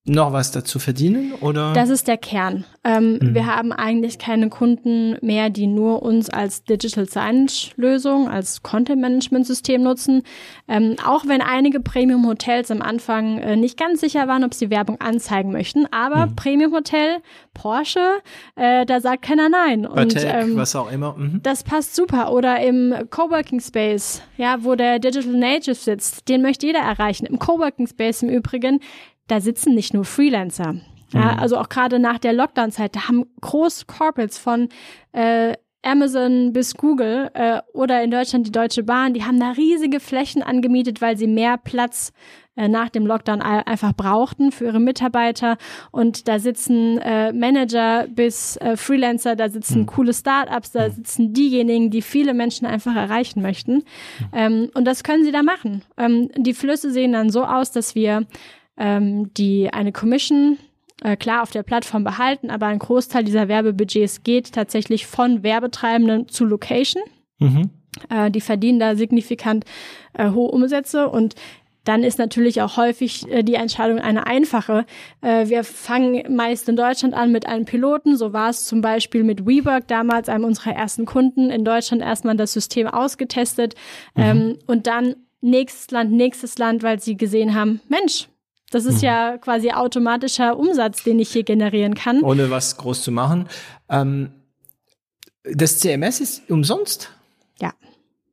noch was dazu verdienen oder? Das ist der Kern. Ähm, mhm. Wir haben eigentlich keine Kunden mehr, die nur uns als Digital Signage Lösung, als Content Management System nutzen. Ähm, auch wenn einige Premium Hotels am Anfang äh, nicht ganz sicher waren, ob sie Werbung anzeigen möchten. Aber mhm. Premium Hotel, Porsche, äh, da sagt keiner nein. Und ähm, was auch immer. Mhm. Das passt super. Oder im Coworking Space, ja, wo der Digital Native sitzt, den möchte jeder erreichen. Im Coworking Space im Übrigen da sitzen nicht nur Freelancer. Ja, mhm. also auch gerade nach der Lockdown-Zeit, da haben große Corporates von äh, Amazon bis Google äh, oder in Deutschland die Deutsche Bahn, die haben da riesige Flächen angemietet, weil sie mehr Platz äh, nach dem Lockdown einfach brauchten für ihre Mitarbeiter. Und da sitzen äh, Manager bis äh, Freelancer, da sitzen mhm. coole Startups, da mhm. sitzen diejenigen, die viele Menschen einfach erreichen möchten. Mhm. Ähm, und das können sie da machen. Ähm, die Flüsse sehen dann so aus, dass wir ähm, die eine Commission äh, klar auf der Plattform behalten, aber ein Großteil dieser Werbebudgets geht tatsächlich von Werbetreibenden zu Location. Mhm. Äh, die verdienen da signifikant äh, hohe Umsätze und dann ist natürlich auch häufig äh, die Entscheidung eine einfache. Äh, wir fangen meist in Deutschland an mit einem Piloten. So war es zum Beispiel mit WeWork damals, einem unserer ersten Kunden. In Deutschland erstmal das System ausgetestet mhm. ähm, und dann nächstes Land, nächstes Land, weil sie gesehen haben, Mensch, das ist mhm. ja quasi automatischer Umsatz, den ich hier generieren kann. Ohne was groß zu machen. Ähm, das CMS ist umsonst? Ja.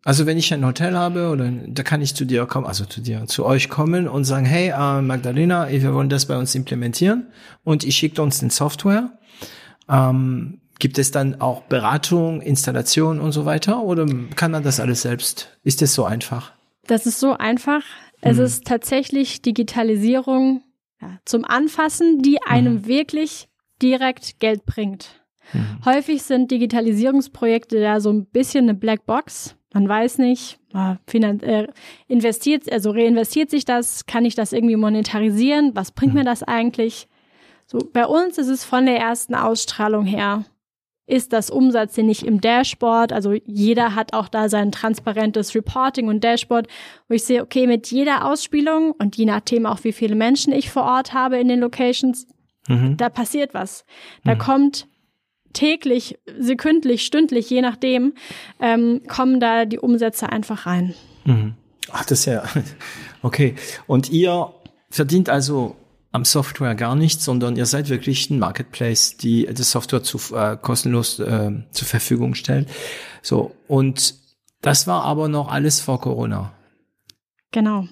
Also wenn ich ein Hotel habe oder da kann ich zu dir kommen, also zu dir, zu euch kommen und sagen, hey äh, Magdalena, wir wollen das bei uns implementieren und ich schicke uns den Software. Ähm, gibt es dann auch Beratung, Installation und so weiter oder kann man das alles selbst? Ist das so einfach? Das ist so einfach. Es mhm. ist tatsächlich Digitalisierung ja, zum Anfassen, die einem mhm. wirklich direkt Geld bringt. Mhm. Häufig sind Digitalisierungsprojekte da so ein bisschen eine Blackbox. Man weiß nicht, äh, investiert, also reinvestiert sich das, kann ich das irgendwie monetarisieren? Was bringt mir mhm. das eigentlich? So, bei uns ist es von der ersten Ausstrahlung her ist das Umsatz, den ich im Dashboard, also jeder hat auch da sein transparentes Reporting und Dashboard, wo ich sehe, okay, mit jeder Ausspielung und je nachdem auch, wie viele Menschen ich vor Ort habe in den Locations, mhm. da passiert was. Da mhm. kommt täglich, sekündlich, stündlich, je nachdem, ähm, kommen da die Umsätze einfach rein. Mhm. Ach, das ist ja, okay. Und ihr verdient also am Software gar nichts, sondern ihr seid wirklich ein Marketplace, die das Software zu, äh, kostenlos äh, zur Verfügung stellt. So, und das war aber noch alles vor Corona. Genau.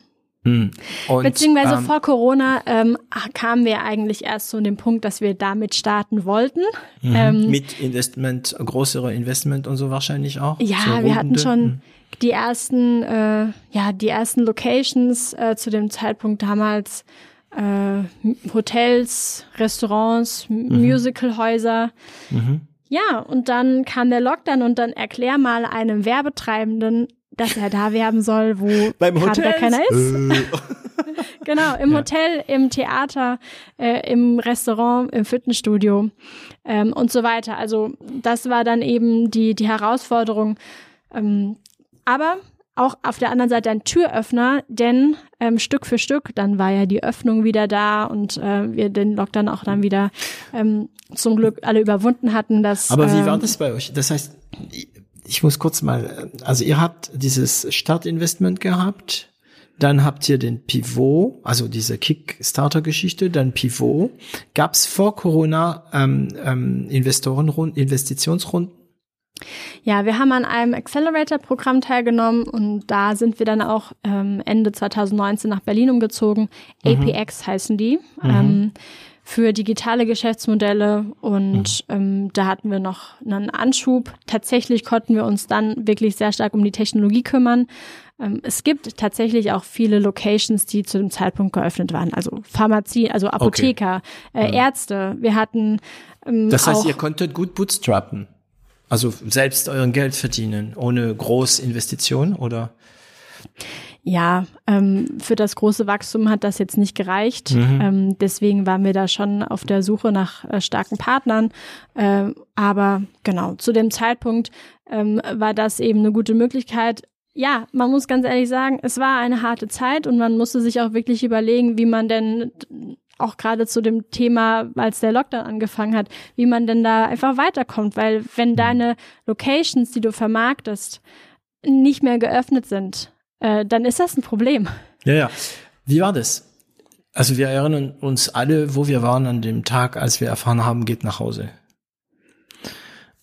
Hm. Und, Beziehungsweise ähm, vor Corona ähm, kamen wir eigentlich erst zu dem Punkt, dass wir damit starten wollten. Mhm. Ähm, Mit Investment, größere Investment und so wahrscheinlich auch. Ja, wir hatten schon hm. die ersten, äh, ja, die ersten Locations äh, zu dem Zeitpunkt damals äh, Hotels, Restaurants, mhm. Musicalhäuser. Mhm. Ja, und dann kam der Lockdown und dann erklär mal einem Werbetreibenden, dass er da werben soll, wo gerade da keiner ist. Äh. genau, im ja. Hotel, im Theater, äh, im Restaurant, im Fitnessstudio ähm, und so weiter. Also das war dann eben die, die Herausforderung. Ähm, aber auch auf der anderen Seite ein Türöffner, denn ähm, Stück für Stück, dann war ja die Öffnung wieder da und äh, wir den Lockdown auch dann wieder ähm, zum Glück alle überwunden hatten. Dass, Aber wie war ähm, das bei euch? Das heißt, ich muss kurz mal, also ihr habt dieses Startinvestment gehabt, dann habt ihr den Pivot, also diese Kickstarter-Geschichte, dann Pivot. Gab es vor Corona ähm, ähm, Investorenrunden, Investitionsrunden? Ja, wir haben an einem Accelerator-Programm teilgenommen und da sind wir dann auch ähm, Ende 2019 nach Berlin umgezogen. Mhm. APX heißen die. Mhm. Ähm, für digitale Geschäftsmodelle und mhm. ähm, da hatten wir noch einen Anschub. Tatsächlich konnten wir uns dann wirklich sehr stark um die Technologie kümmern. Ähm, es gibt tatsächlich auch viele Locations, die zu dem Zeitpunkt geöffnet waren. Also Pharmazie, also Apotheker, okay. äh, mhm. Ärzte. Wir hatten ähm, Das heißt, ihr konntet gut bootstrappen. Also selbst euren Geld verdienen, ohne Großinvestition oder? Ja, ähm, für das große Wachstum hat das jetzt nicht gereicht. Mhm. Ähm, deswegen waren wir da schon auf der Suche nach äh, starken Partnern. Äh, aber genau, zu dem Zeitpunkt ähm, war das eben eine gute Möglichkeit. Ja, man muss ganz ehrlich sagen, es war eine harte Zeit und man musste sich auch wirklich überlegen, wie man denn auch gerade zu dem Thema, als der Lockdown angefangen hat, wie man denn da einfach weiterkommt, weil wenn mhm. deine Locations, die du vermarktest, nicht mehr geöffnet sind, äh, dann ist das ein Problem. Ja, ja. Wie war das? Also wir erinnern uns alle, wo wir waren an dem Tag, als wir erfahren haben, geht nach Hause.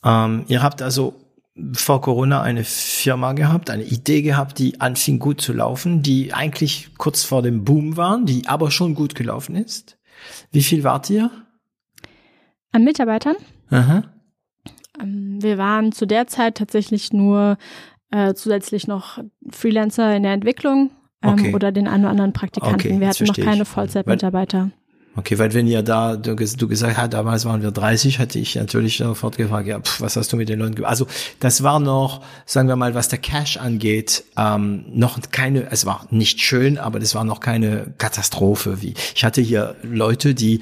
Ähm, ihr habt also vor Corona eine Firma gehabt, eine Idee gehabt, die anfing gut zu laufen, die eigentlich kurz vor dem Boom waren, die aber schon gut gelaufen ist. Wie viel wart ihr? An Mitarbeitern? Aha. Ähm, wir waren zu der Zeit tatsächlich nur äh, zusätzlich noch Freelancer in der Entwicklung ähm, okay. oder den einen oder anderen Praktikanten. Okay, wir hatten noch keine Vollzeitmitarbeiter. Okay, weil wenn ihr da, du, du gesagt hast, damals waren wir 30, hatte ich natürlich sofort gefragt, ja, pf, was hast du mit den Leuten gemacht? Also das war noch, sagen wir mal, was der Cash angeht, ähm, noch keine, es war nicht schön, aber das war noch keine Katastrophe. Wie ich hatte hier Leute, die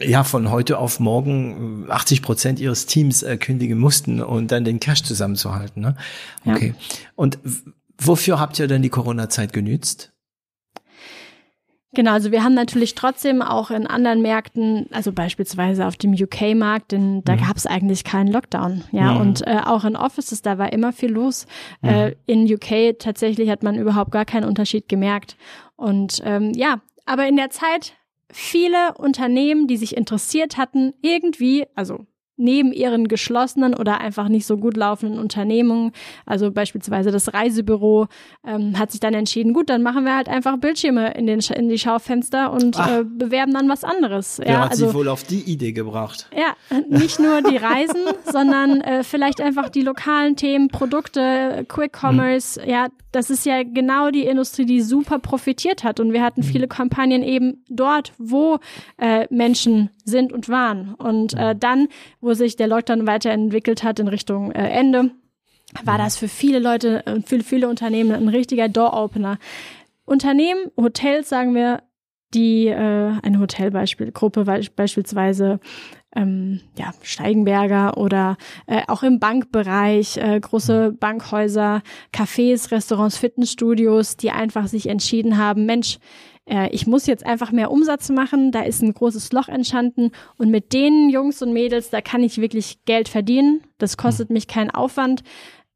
ja von heute auf morgen 80 Prozent ihres Teams äh, kündigen mussten und dann den Cash zusammenzuhalten. Ne? Okay. Ja. Und wofür habt ihr denn die Corona-Zeit genützt? Genau, also wir haben natürlich trotzdem auch in anderen Märkten, also beispielsweise auf dem UK-Markt, denn da mhm. gab es eigentlich keinen Lockdown. Ja, mhm. und äh, auch in Offices, da war immer viel los. Mhm. Äh, in UK tatsächlich hat man überhaupt gar keinen Unterschied gemerkt. Und ähm, ja, aber in der Zeit viele Unternehmen, die sich interessiert hatten, irgendwie, also neben ihren geschlossenen oder einfach nicht so gut laufenden Unternehmungen, also beispielsweise das Reisebüro, ähm, hat sich dann entschieden, gut, dann machen wir halt einfach Bildschirme in, den, in die Schaufenster und äh, bewerben dann was anderes. Ja, hat also, sie wohl auf die Idee gebracht? Ja, nicht nur die Reisen, sondern äh, vielleicht einfach die lokalen Themen, Produkte, Quick Commerce, hm. ja, das ist ja genau die Industrie, die super profitiert hat. Und wir hatten hm. viele Kampagnen eben dort, wo äh, Menschen sind und waren. Und äh, hm. dann, wo sich der Lockdown weiterentwickelt hat in Richtung äh, Ende, war das für viele Leute und für viele Unternehmen ein richtiger Door-Opener. Unternehmen, Hotels, sagen wir, die äh, eine Hotelbeispielgruppe beispielsweise ähm, ja, Steigenberger oder äh, auch im Bankbereich, äh, große Bankhäuser, Cafés, Restaurants, Fitnessstudios, die einfach sich entschieden haben, Mensch, äh, ich muss jetzt einfach mehr Umsatz machen, da ist ein großes Loch entstanden. Und mit den Jungs und Mädels, da kann ich wirklich Geld verdienen, das kostet mich keinen Aufwand.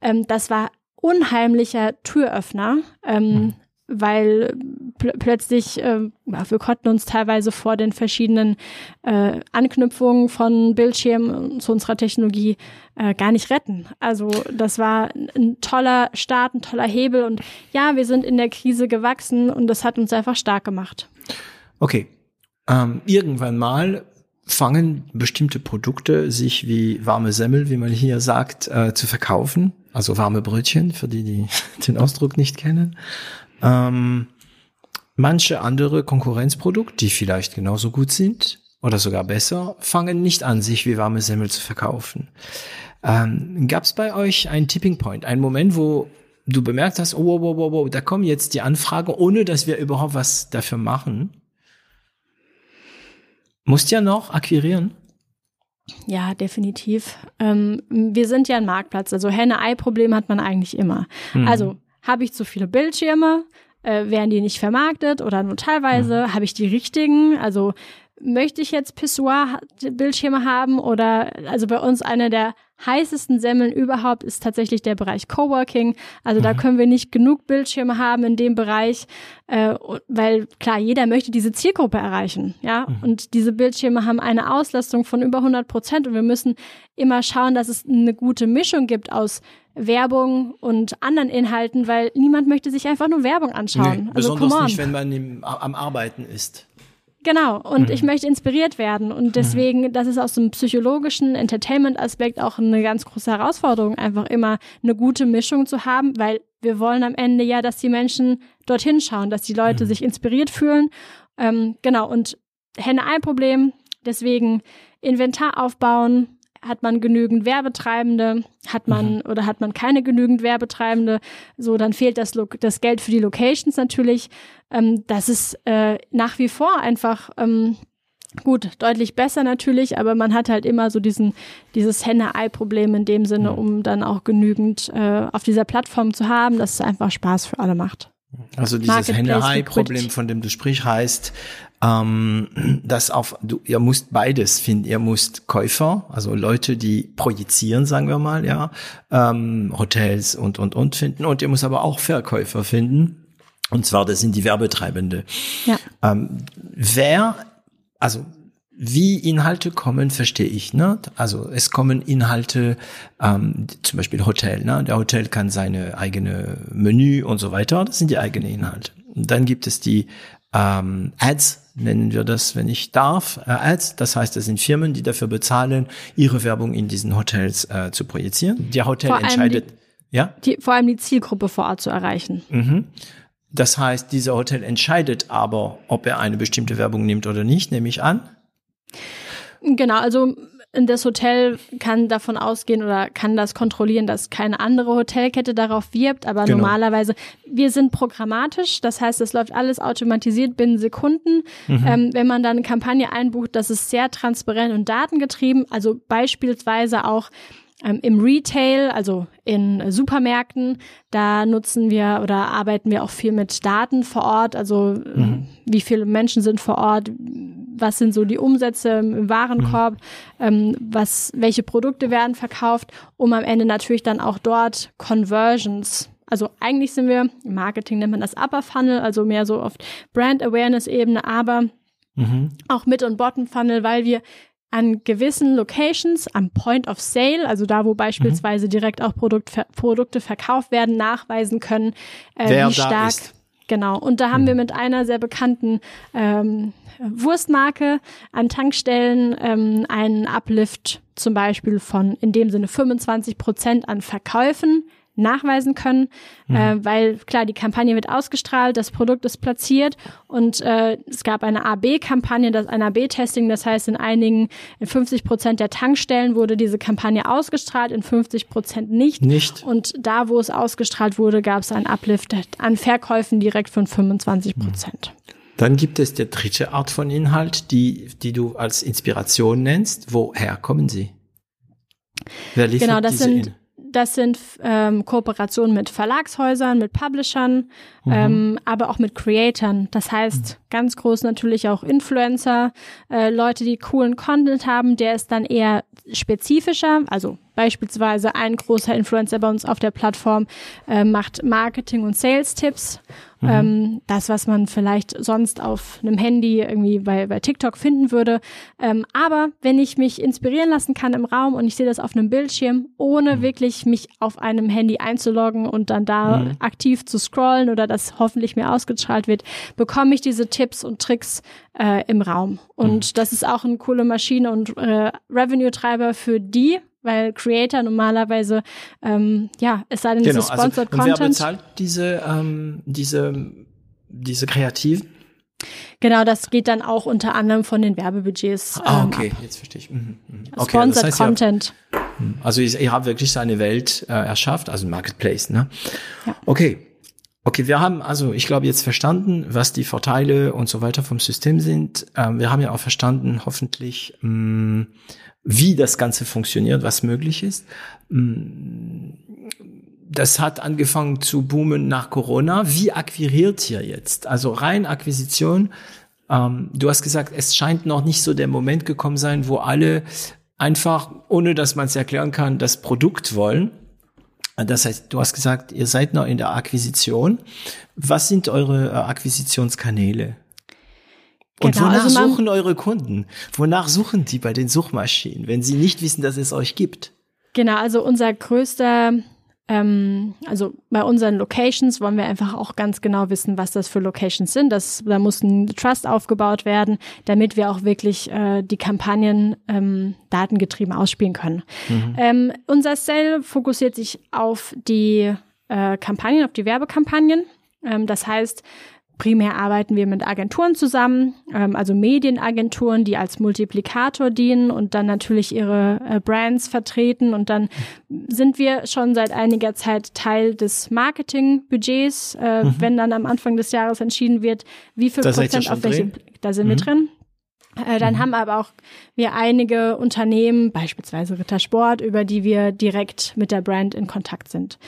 Ähm, das war unheimlicher Türöffner. Ähm, mhm weil pl plötzlich, äh, wir konnten uns teilweise vor den verschiedenen äh, Anknüpfungen von Bildschirmen zu unserer Technologie äh, gar nicht retten. Also das war ein toller Start, ein toller Hebel und ja, wir sind in der Krise gewachsen und das hat uns einfach stark gemacht. Okay, ähm, irgendwann mal fangen bestimmte Produkte sich wie warme Semmel, wie man hier sagt, äh, zu verkaufen. Also warme Brötchen, für die, die den Ausdruck nicht kennen. Ähm, manche andere Konkurrenzprodukte, die vielleicht genauso gut sind oder sogar besser, fangen nicht an, sich wie warme Semmel zu verkaufen. Ähm, Gab es bei euch einen Tipping Point, einen Moment, wo du bemerkt hast, oh, wow, wow, wow, da kommen jetzt die Anfragen, ohne dass wir überhaupt was dafür machen? Musst ja noch akquirieren? Ja, definitiv. Ähm, wir sind ja ein Marktplatz. Also Henne-Ei-Problem hat man eigentlich immer. Mhm. Also habe ich zu viele Bildschirme? Äh, werden die nicht vermarktet oder nur teilweise? Mhm. Habe ich die richtigen? Also möchte ich jetzt Pissoir-Bildschirme haben oder also bei uns einer der heißesten Semmeln überhaupt ist tatsächlich der Bereich Coworking. Also mhm. da können wir nicht genug Bildschirme haben in dem Bereich, äh, weil klar, jeder möchte diese Zielgruppe erreichen, ja. Mhm. Und diese Bildschirme haben eine Auslastung von über 100 Prozent und wir müssen immer schauen, dass es eine gute Mischung gibt aus Werbung und anderen Inhalten, weil niemand möchte sich einfach nur Werbung anschauen. Nee, also besonders nicht, wenn man im, am Arbeiten ist. Genau, und mhm. ich möchte inspiriert werden. Und deswegen, das ist aus dem psychologischen Entertainment-Aspekt auch eine ganz große Herausforderung, einfach immer eine gute Mischung zu haben, weil wir wollen am Ende ja, dass die Menschen dorthin schauen, dass die Leute mhm. sich inspiriert fühlen. Ähm, genau, und Henne-Ei-Problem, deswegen Inventar aufbauen, hat man genügend Werbetreibende, hat man mhm. oder hat man keine genügend Werbetreibende, so dann fehlt das, das Geld für die Locations natürlich. Ähm, das ist äh, nach wie vor einfach ähm, gut, deutlich besser natürlich, aber man hat halt immer so diesen dieses Henne-Ei-Problem in dem Sinne, mhm. um dann auch genügend äh, auf dieser Plattform zu haben, dass es einfach Spaß für alle macht. Also dieses Henne-Ei-Problem, von dem du sprichst, heißt, ähm, dass auf, du, ihr müsst beides finden. Ihr müsst Käufer, also Leute, die projizieren, sagen wir mal, ja, ähm, Hotels und, und, und finden. Und ihr müsst aber auch Verkäufer finden. Und zwar, das sind die Werbetreibende. Ja. Ähm, wer, also wie Inhalte kommen, verstehe ich. Ne? Also es kommen Inhalte, ähm, zum Beispiel Hotel. Ne? Der Hotel kann seine eigene Menü und so weiter. Das sind die eigenen Inhalte. Und dann gibt es die ähm, Ads, nennen wir das, wenn ich darf, äh, Ads. Das heißt, es sind Firmen, die dafür bezahlen, ihre Werbung in diesen Hotels äh, zu projizieren. Der Hotel entscheidet, die, ja? Die, vor allem die Zielgruppe vor Ort zu erreichen. Mhm. Das heißt, dieser Hotel entscheidet aber, ob er eine bestimmte Werbung nimmt oder nicht, nehme ich an. Genau, also das Hotel kann davon ausgehen oder kann das kontrollieren, dass keine andere Hotelkette darauf wirbt, aber genau. normalerweise, wir sind programmatisch, das heißt, es läuft alles automatisiert binnen Sekunden. Mhm. Ähm, wenn man dann eine Kampagne einbucht, das ist sehr transparent und datengetrieben, also beispielsweise auch Im Retail, also in Supermärkten, da nutzen wir oder arbeiten wir auch viel mit Daten vor Ort, also mhm. wie viele Menschen sind vor Ort, was sind so die Umsätze im Warenkorb, mhm. ähm, was, welche Produkte werden verkauft, um am Ende natürlich dann auch dort Conversions also eigentlich sind wir, im Marketing nennt man das Upper Funnel, also mehr so auf Brand Awareness Ebene, aber mhm. auch Mid- und Bottom Funnel, weil wir an gewissen Locations am Point of Sale, also da, wo beispielsweise mhm. direkt auch Produkt, Produkte verkauft werden, nachweisen können, äh, wie stark. Genau. Und da haben mhm. wir mit einer sehr bekannten ähm, Wurstmarke an Tankstellen ähm, einen Uplift zum Beispiel von in dem Sinne 25 Prozent an Verkäufen nachweisen können, mhm. äh, weil klar, die Kampagne wird ausgestrahlt, das Produkt ist platziert und äh, es gab eine AB-Kampagne, das ein AB-Testing, das heißt in einigen, in 50 Prozent der Tankstellen wurde diese Kampagne ausgestrahlt, in 50 Prozent nicht. Nicht. Und da, wo es ausgestrahlt wurde, gab es einen Uplift an Verkäufen direkt von 25 Prozent. Mhm. Dann gibt es die dritte Art von Inhalt, die, die du als Inspiration nennst. Woher kommen sie? Wer liefert genau, das diese sind in? Das sind ähm, Kooperationen mit Verlagshäusern, mit Publishern, mhm. ähm, aber auch mit Creatoren. Das heißt, mhm. ganz groß natürlich auch Influencer, äh, Leute, die coolen Content haben, der ist dann eher spezifischer. Also beispielsweise ein großer Influencer bei uns auf der Plattform äh, macht Marketing- und Sales-Tipps Mhm. Ähm, das, was man vielleicht sonst auf einem Handy irgendwie bei, bei TikTok finden würde. Ähm, aber wenn ich mich inspirieren lassen kann im Raum und ich sehe das auf einem Bildschirm, ohne mhm. wirklich mich auf einem Handy einzuloggen und dann da mhm. aktiv zu scrollen oder das hoffentlich mir ausgestrahlt wird, bekomme ich diese Tipps und Tricks äh, im Raum. Und mhm. das ist auch eine coole Maschine und äh, Revenue-Treiber für die, weil Creator normalerweise, ähm, ja, es sei denn, genau, es ist Sponsored also, Content. wer bezahlt diese, ähm, diese, diese Kreativen? Genau, das geht dann auch unter anderem von den Werbebudgets. Ah, okay, ab. jetzt verstehe ich. Mhm, mhm. Okay, Sponsored das heißt, Content. Ja, also ihr, ihr habt wirklich seine Welt äh, erschafft, also Marketplace, ne? Ja. Okay. Okay, wir haben also, ich glaube, jetzt verstanden, was die Vorteile und so weiter vom System sind. Ähm, wir haben ja auch verstanden, hoffentlich, mh, mm, wie das Ganze funktioniert, was möglich ist. Mm, das hat angefangen zu boomen nach Corona. Wie akquiriert ihr jetzt? Also rein Akquisition. Ähm, du hast gesagt, es scheint noch nicht so der Moment gekommen sein, wo alle einfach, ohne dass man es erklären kann, das Produkt wollen. Das heißt, du hast gesagt, ihr seid noch in der Akquisition. Was sind eure äh, Akquisitionskanäle? Und genau, wonach also suchen eure Kunden? Wonach suchen die bei den Suchmaschinen, wenn sie nicht wissen, dass es euch gibt? Genau, also unser größter, ähm, also bei unseren Locations wollen wir einfach auch ganz genau wissen, was das für Locations sind. Das, da muss ein Trust aufgebaut werden, damit wir auch wirklich äh, die Kampagnen ähm, datengetrieben ausspielen können. Mhm. Ähm, unser Sale fokussiert sich auf die äh, Kampagnen, auf die Werbekampagnen. Ähm, das heißt, Primär arbeiten wir mit Agenturen zusammen, ähm, also Medienagenturen, die als Multiplikator dienen und dann natürlich ihre äh, Brands vertreten. Und dann sind wir schon seit einiger Zeit Teil des Marketingbudgets, äh, mhm. wenn dann am Anfang des Jahres entschieden wird, wie viel da Prozent auf welche, da sind mhm. wir drin. Äh, dann mhm. haben aber auch wir einige Unternehmen, beispielsweise Rittersport, über die wir direkt mit der Brand in Kontakt sind.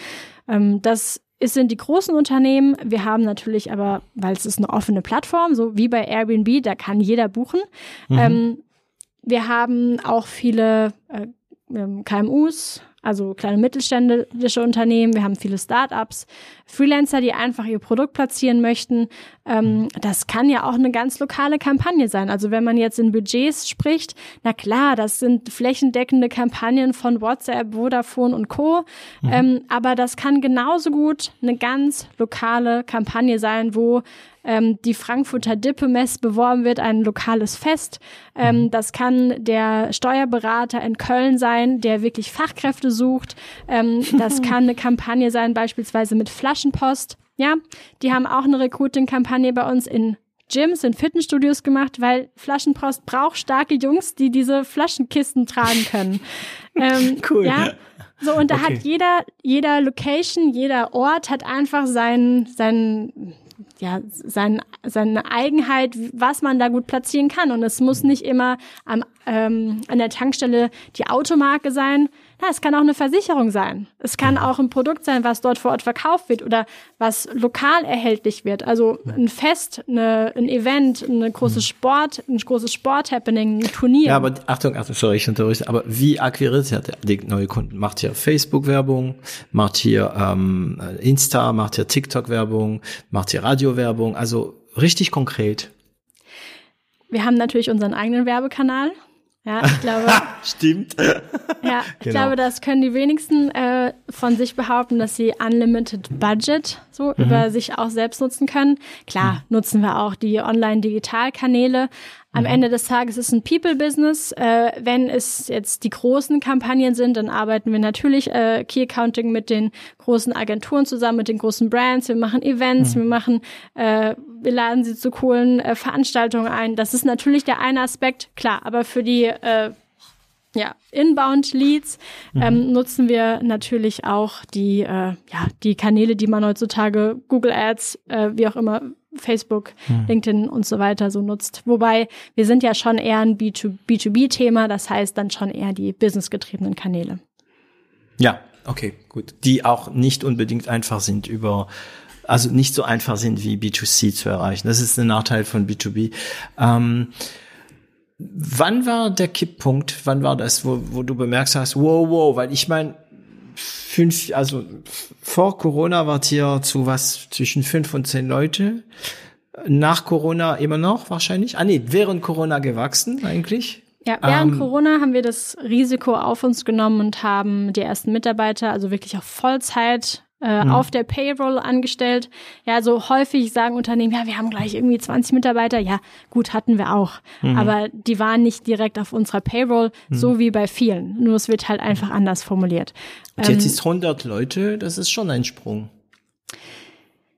Ähm, das es sind die großen Unternehmen. Wir haben natürlich aber, weil es ist eine offene Plattform, so wie bei Airbnb, da kann jeder buchen. Mhm. Ähm, wir haben auch viele äh, ähm, KMUs, also kleine mittelständische Unternehmen, wir haben viele Startups, Freelancer, die einfach ihr Produkt platzieren möchten. Ähm, das kann ja auch eine ganz lokale Kampagne sein. Also wenn man jetzt in Budgets spricht, na klar, das sind flächendeckende Kampagnen von WhatsApp, Vodafone und Co. Mhm. Ähm, aber das kann genauso gut eine ganz lokale Kampagne sein, wo ähm, die Frankfurter Dippemess beworben wird, ein lokales Fest. Ähm, mhm. das kann der Steuerberater in Köln sein, der wirklich Fachkräfte sucht. Ähm, das kann eine Kampagne sein, beispielsweise mit Flaschenpost. Ja, die haben auch eine Recruiting-Kampagne bei uns in Gyms, in Fitnessstudios gemacht, weil Flaschenpost braucht starke Jungs, die diese Flaschenkisten tragen können. ähm, cool. Ja. So, und da okay. hat jeder, jeder Location, jeder Ort hat einfach seinen, seinen, ja, sein, seine Eigenheit, was man da gut platzieren kann. Und es muss nicht immer am, ähm, an der Tankstelle die Automarke sein. Ja, es kann auch eine Versicherung sein. Es kann auch ein Produkt sein, was dort vor Ort verkauft wird oder was lokal erhältlich wird. Also ein Fest, eine, ein Event, eine große hm. Sport, ein großes Sport-Happening, ein Turnier. Ja, aber Achtung, Achtung, sorry, ich unterrichte. Aber wie akquiriert ihr die neue Kunden? Macht hier Facebook-Werbung? Macht hier ähm, Insta? Macht hier TikTok-Werbung? Macht hier Radio-Werbung? Also richtig konkret. Wir haben natürlich unseren eigenen Werbekanal. Ja, ich glaube. Stimmt. Ja, ich genau. glaube, das können die wenigsten äh, von sich behaupten, dass sie Unlimited Budget so mhm. über sich auch selbst nutzen können. Klar, mhm. nutzen wir auch die Online-Digitalkanäle, am mhm. Ende des Tages ist es ein People-Business. Äh, wenn es jetzt die großen Kampagnen sind, dann arbeiten wir natürlich äh, Key Accounting mit den großen Agenturen zusammen, mit den großen Brands. Wir machen Events, mhm. wir machen, äh, wir laden sie zu coolen äh, Veranstaltungen ein. Das ist natürlich der eine Aspekt, klar. Aber für die äh, ja, Inbound Leads mhm. ähm, nutzen wir natürlich auch die, äh, ja, die Kanäle, die man heutzutage Google Ads, äh, wie auch immer Facebook, mhm. LinkedIn und so weiter so nutzt. Wobei wir sind ja schon eher ein B2B-Thema, das heißt dann schon eher die businessgetriebenen Kanäle. Ja, okay, gut. Die auch nicht unbedingt einfach sind über also nicht so einfach sind wie B2C zu erreichen. Das ist ein Nachteil von B2B. Ähm, wann war der Kipppunkt? Wann war das, wo, wo du bemerkt hast, wow, wow, weil ich meine, fünf, also vor Corona wart ihr zu was zwischen fünf und zehn Leute. Nach Corona immer noch wahrscheinlich. Ah nee, während Corona gewachsen eigentlich. Ja, während ähm, Corona haben wir das Risiko auf uns genommen und haben die ersten Mitarbeiter, also wirklich auf Vollzeit äh, mhm. auf der Payroll angestellt. Ja, so häufig sagen Unternehmen, ja, wir haben gleich irgendwie 20 Mitarbeiter. Ja, gut, hatten wir auch. Mhm. Aber die waren nicht direkt auf unserer Payroll, mhm. so wie bei vielen. Nur es wird halt einfach anders formuliert. Und jetzt ähm, ist 100 Leute, das ist schon ein Sprung.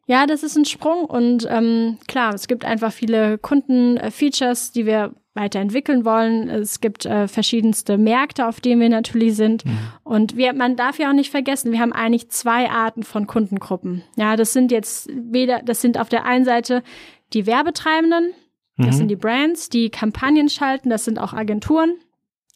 Ja, das ist ein Sprung und ähm, klar, es gibt einfach viele Kundenfeatures, die wir weiterentwickeln wollen. Es gibt äh, verschiedenste Märkte, auf denen wir natürlich sind. Mhm. Und wir, man darf ja auch nicht vergessen, wir haben eigentlich zwei Arten von Kundengruppen. Ja, das sind jetzt weder, das sind auf der einen Seite die Werbetreibenden, das mhm. sind die Brands, die Kampagnen schalten, das sind auch Agenturen.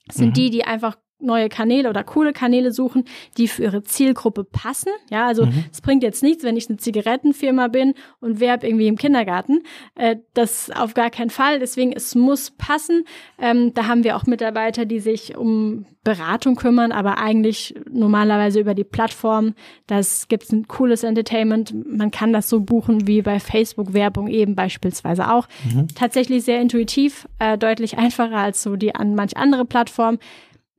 Das sind mhm. die, die einfach neue Kanäle oder coole Kanäle suchen, die für ihre Zielgruppe passen. Ja, also mhm. es bringt jetzt nichts, wenn ich eine Zigarettenfirma bin und werbe irgendwie im Kindergarten. Äh, das auf gar keinen Fall. Deswegen, es muss passen. Ähm, da haben wir auch Mitarbeiter, die sich um Beratung kümmern, aber eigentlich normalerweise über die Plattform. Das gibt ein cooles Entertainment. Man kann das so buchen wie bei Facebook-Werbung eben beispielsweise auch. Mhm. Tatsächlich sehr intuitiv, äh, deutlich einfacher als so die an manch andere Plattform.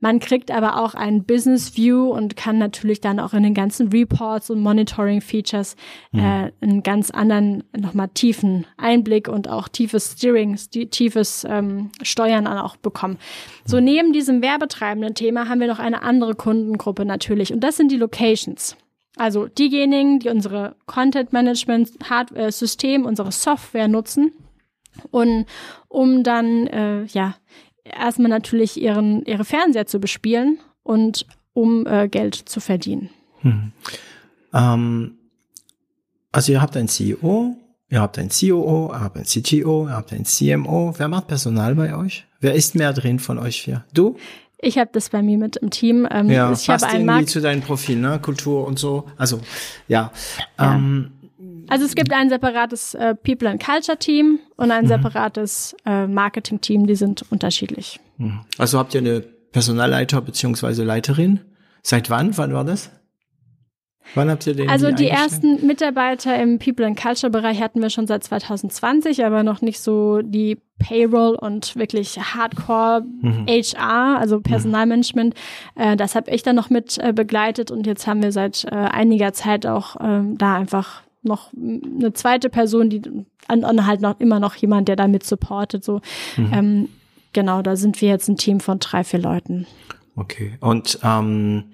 Man kriegt aber auch ein Business View und kann natürlich dann auch in den ganzen Reports und Monitoring Features mhm. äh, einen ganz anderen, nochmal tiefen Einblick und auch tiefes Steering, tiefes ähm, Steuern auch bekommen. So mhm. neben diesem werbetreibenden Thema haben wir noch eine andere Kundengruppe natürlich und das sind die Locations. Also diejenigen, die unsere Content Management Hardware System, unsere Software nutzen und um dann äh, ja erstmal natürlich ihren, ihre Fernseher zu bespielen und um äh, Geld zu verdienen. Hm. Ähm, also ihr habt ein CEO, ihr habt ein COO, ihr habt ein CTO, ihr habt ein CMO. Wer macht Personal bei euch? Wer ist mehr drin von euch vier? Du? Ich habe das bei mir mit im Team. Ähm, ja, ich passt irgendwie zu deinem Profil, ne? Kultur und so. Also ja. ja. Ähm, also es gibt ein separates äh, People and Culture Team und ein mhm. separates äh, Marketing Team, die sind unterschiedlich. Mhm. Also habt ihr eine Personalleiter beziehungsweise Leiterin? Seit wann? Wann war das? Wann habt ihr den? Also die ersten Mitarbeiter im People and Culture Bereich hatten wir schon seit 2020, aber noch nicht so die Payroll und wirklich Hardcore mhm. HR, also mhm. Personalmanagement. Mhm. Äh, das habe ich dann noch mit äh, begleitet und jetzt haben wir seit äh, einiger Zeit auch ähm, da einfach noch eine zweite Person, die und halt noch immer noch jemand, der damit supportet. So, mhm. ähm, genau, da sind wir jetzt ein Team von drei, vier Leuten. Okay. Und ähm,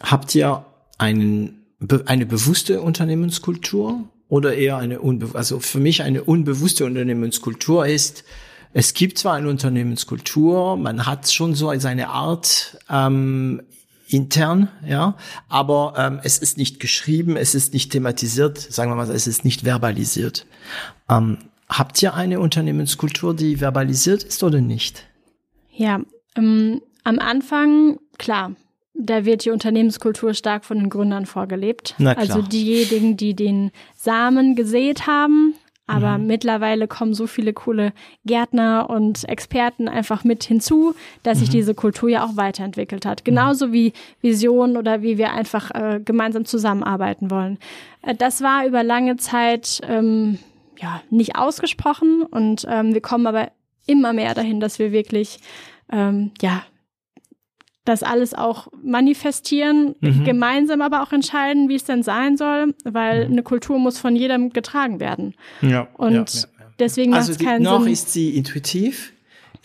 habt ihr einen, eine bewusste Unternehmenskultur oder eher eine unbewusste? Also für mich eine unbewusste Unternehmenskultur ist, es gibt zwar eine Unternehmenskultur, man hat schon so seine Art, ähm, intern, ja, aber ähm, es ist nicht geschrieben, es ist nicht thematisiert, sagen wir mal, es ist nicht verbalisiert. Ähm, habt ihr eine Unternehmenskultur, die verbalisiert ist oder nicht? Ja, ähm, am Anfang, klar, da wird die Unternehmenskultur stark von den Gründern vorgelebt. Also diejenigen, die den Samen gesät haben, aber mhm. mittlerweile kommen so viele coole Gärtner und Experten einfach mit hinzu, dass sich mhm. diese Kultur ja auch weiterentwickelt hat. Genauso mhm. wie Visionen oder wie wir einfach äh, gemeinsam zusammenarbeiten wollen. Äh, das war über lange Zeit ähm, ja nicht ausgesprochen und ähm, wir kommen aber immer mehr dahin, dass wir wirklich ähm, ja das alles auch manifestieren, mhm. gemeinsam aber auch entscheiden, wie es denn sein soll, weil mhm. eine Kultur muss von jedem getragen werden. Ja. Und ja, ja, ja. deswegen macht es keinen noch Sinn. Noch ist sie intuitiv,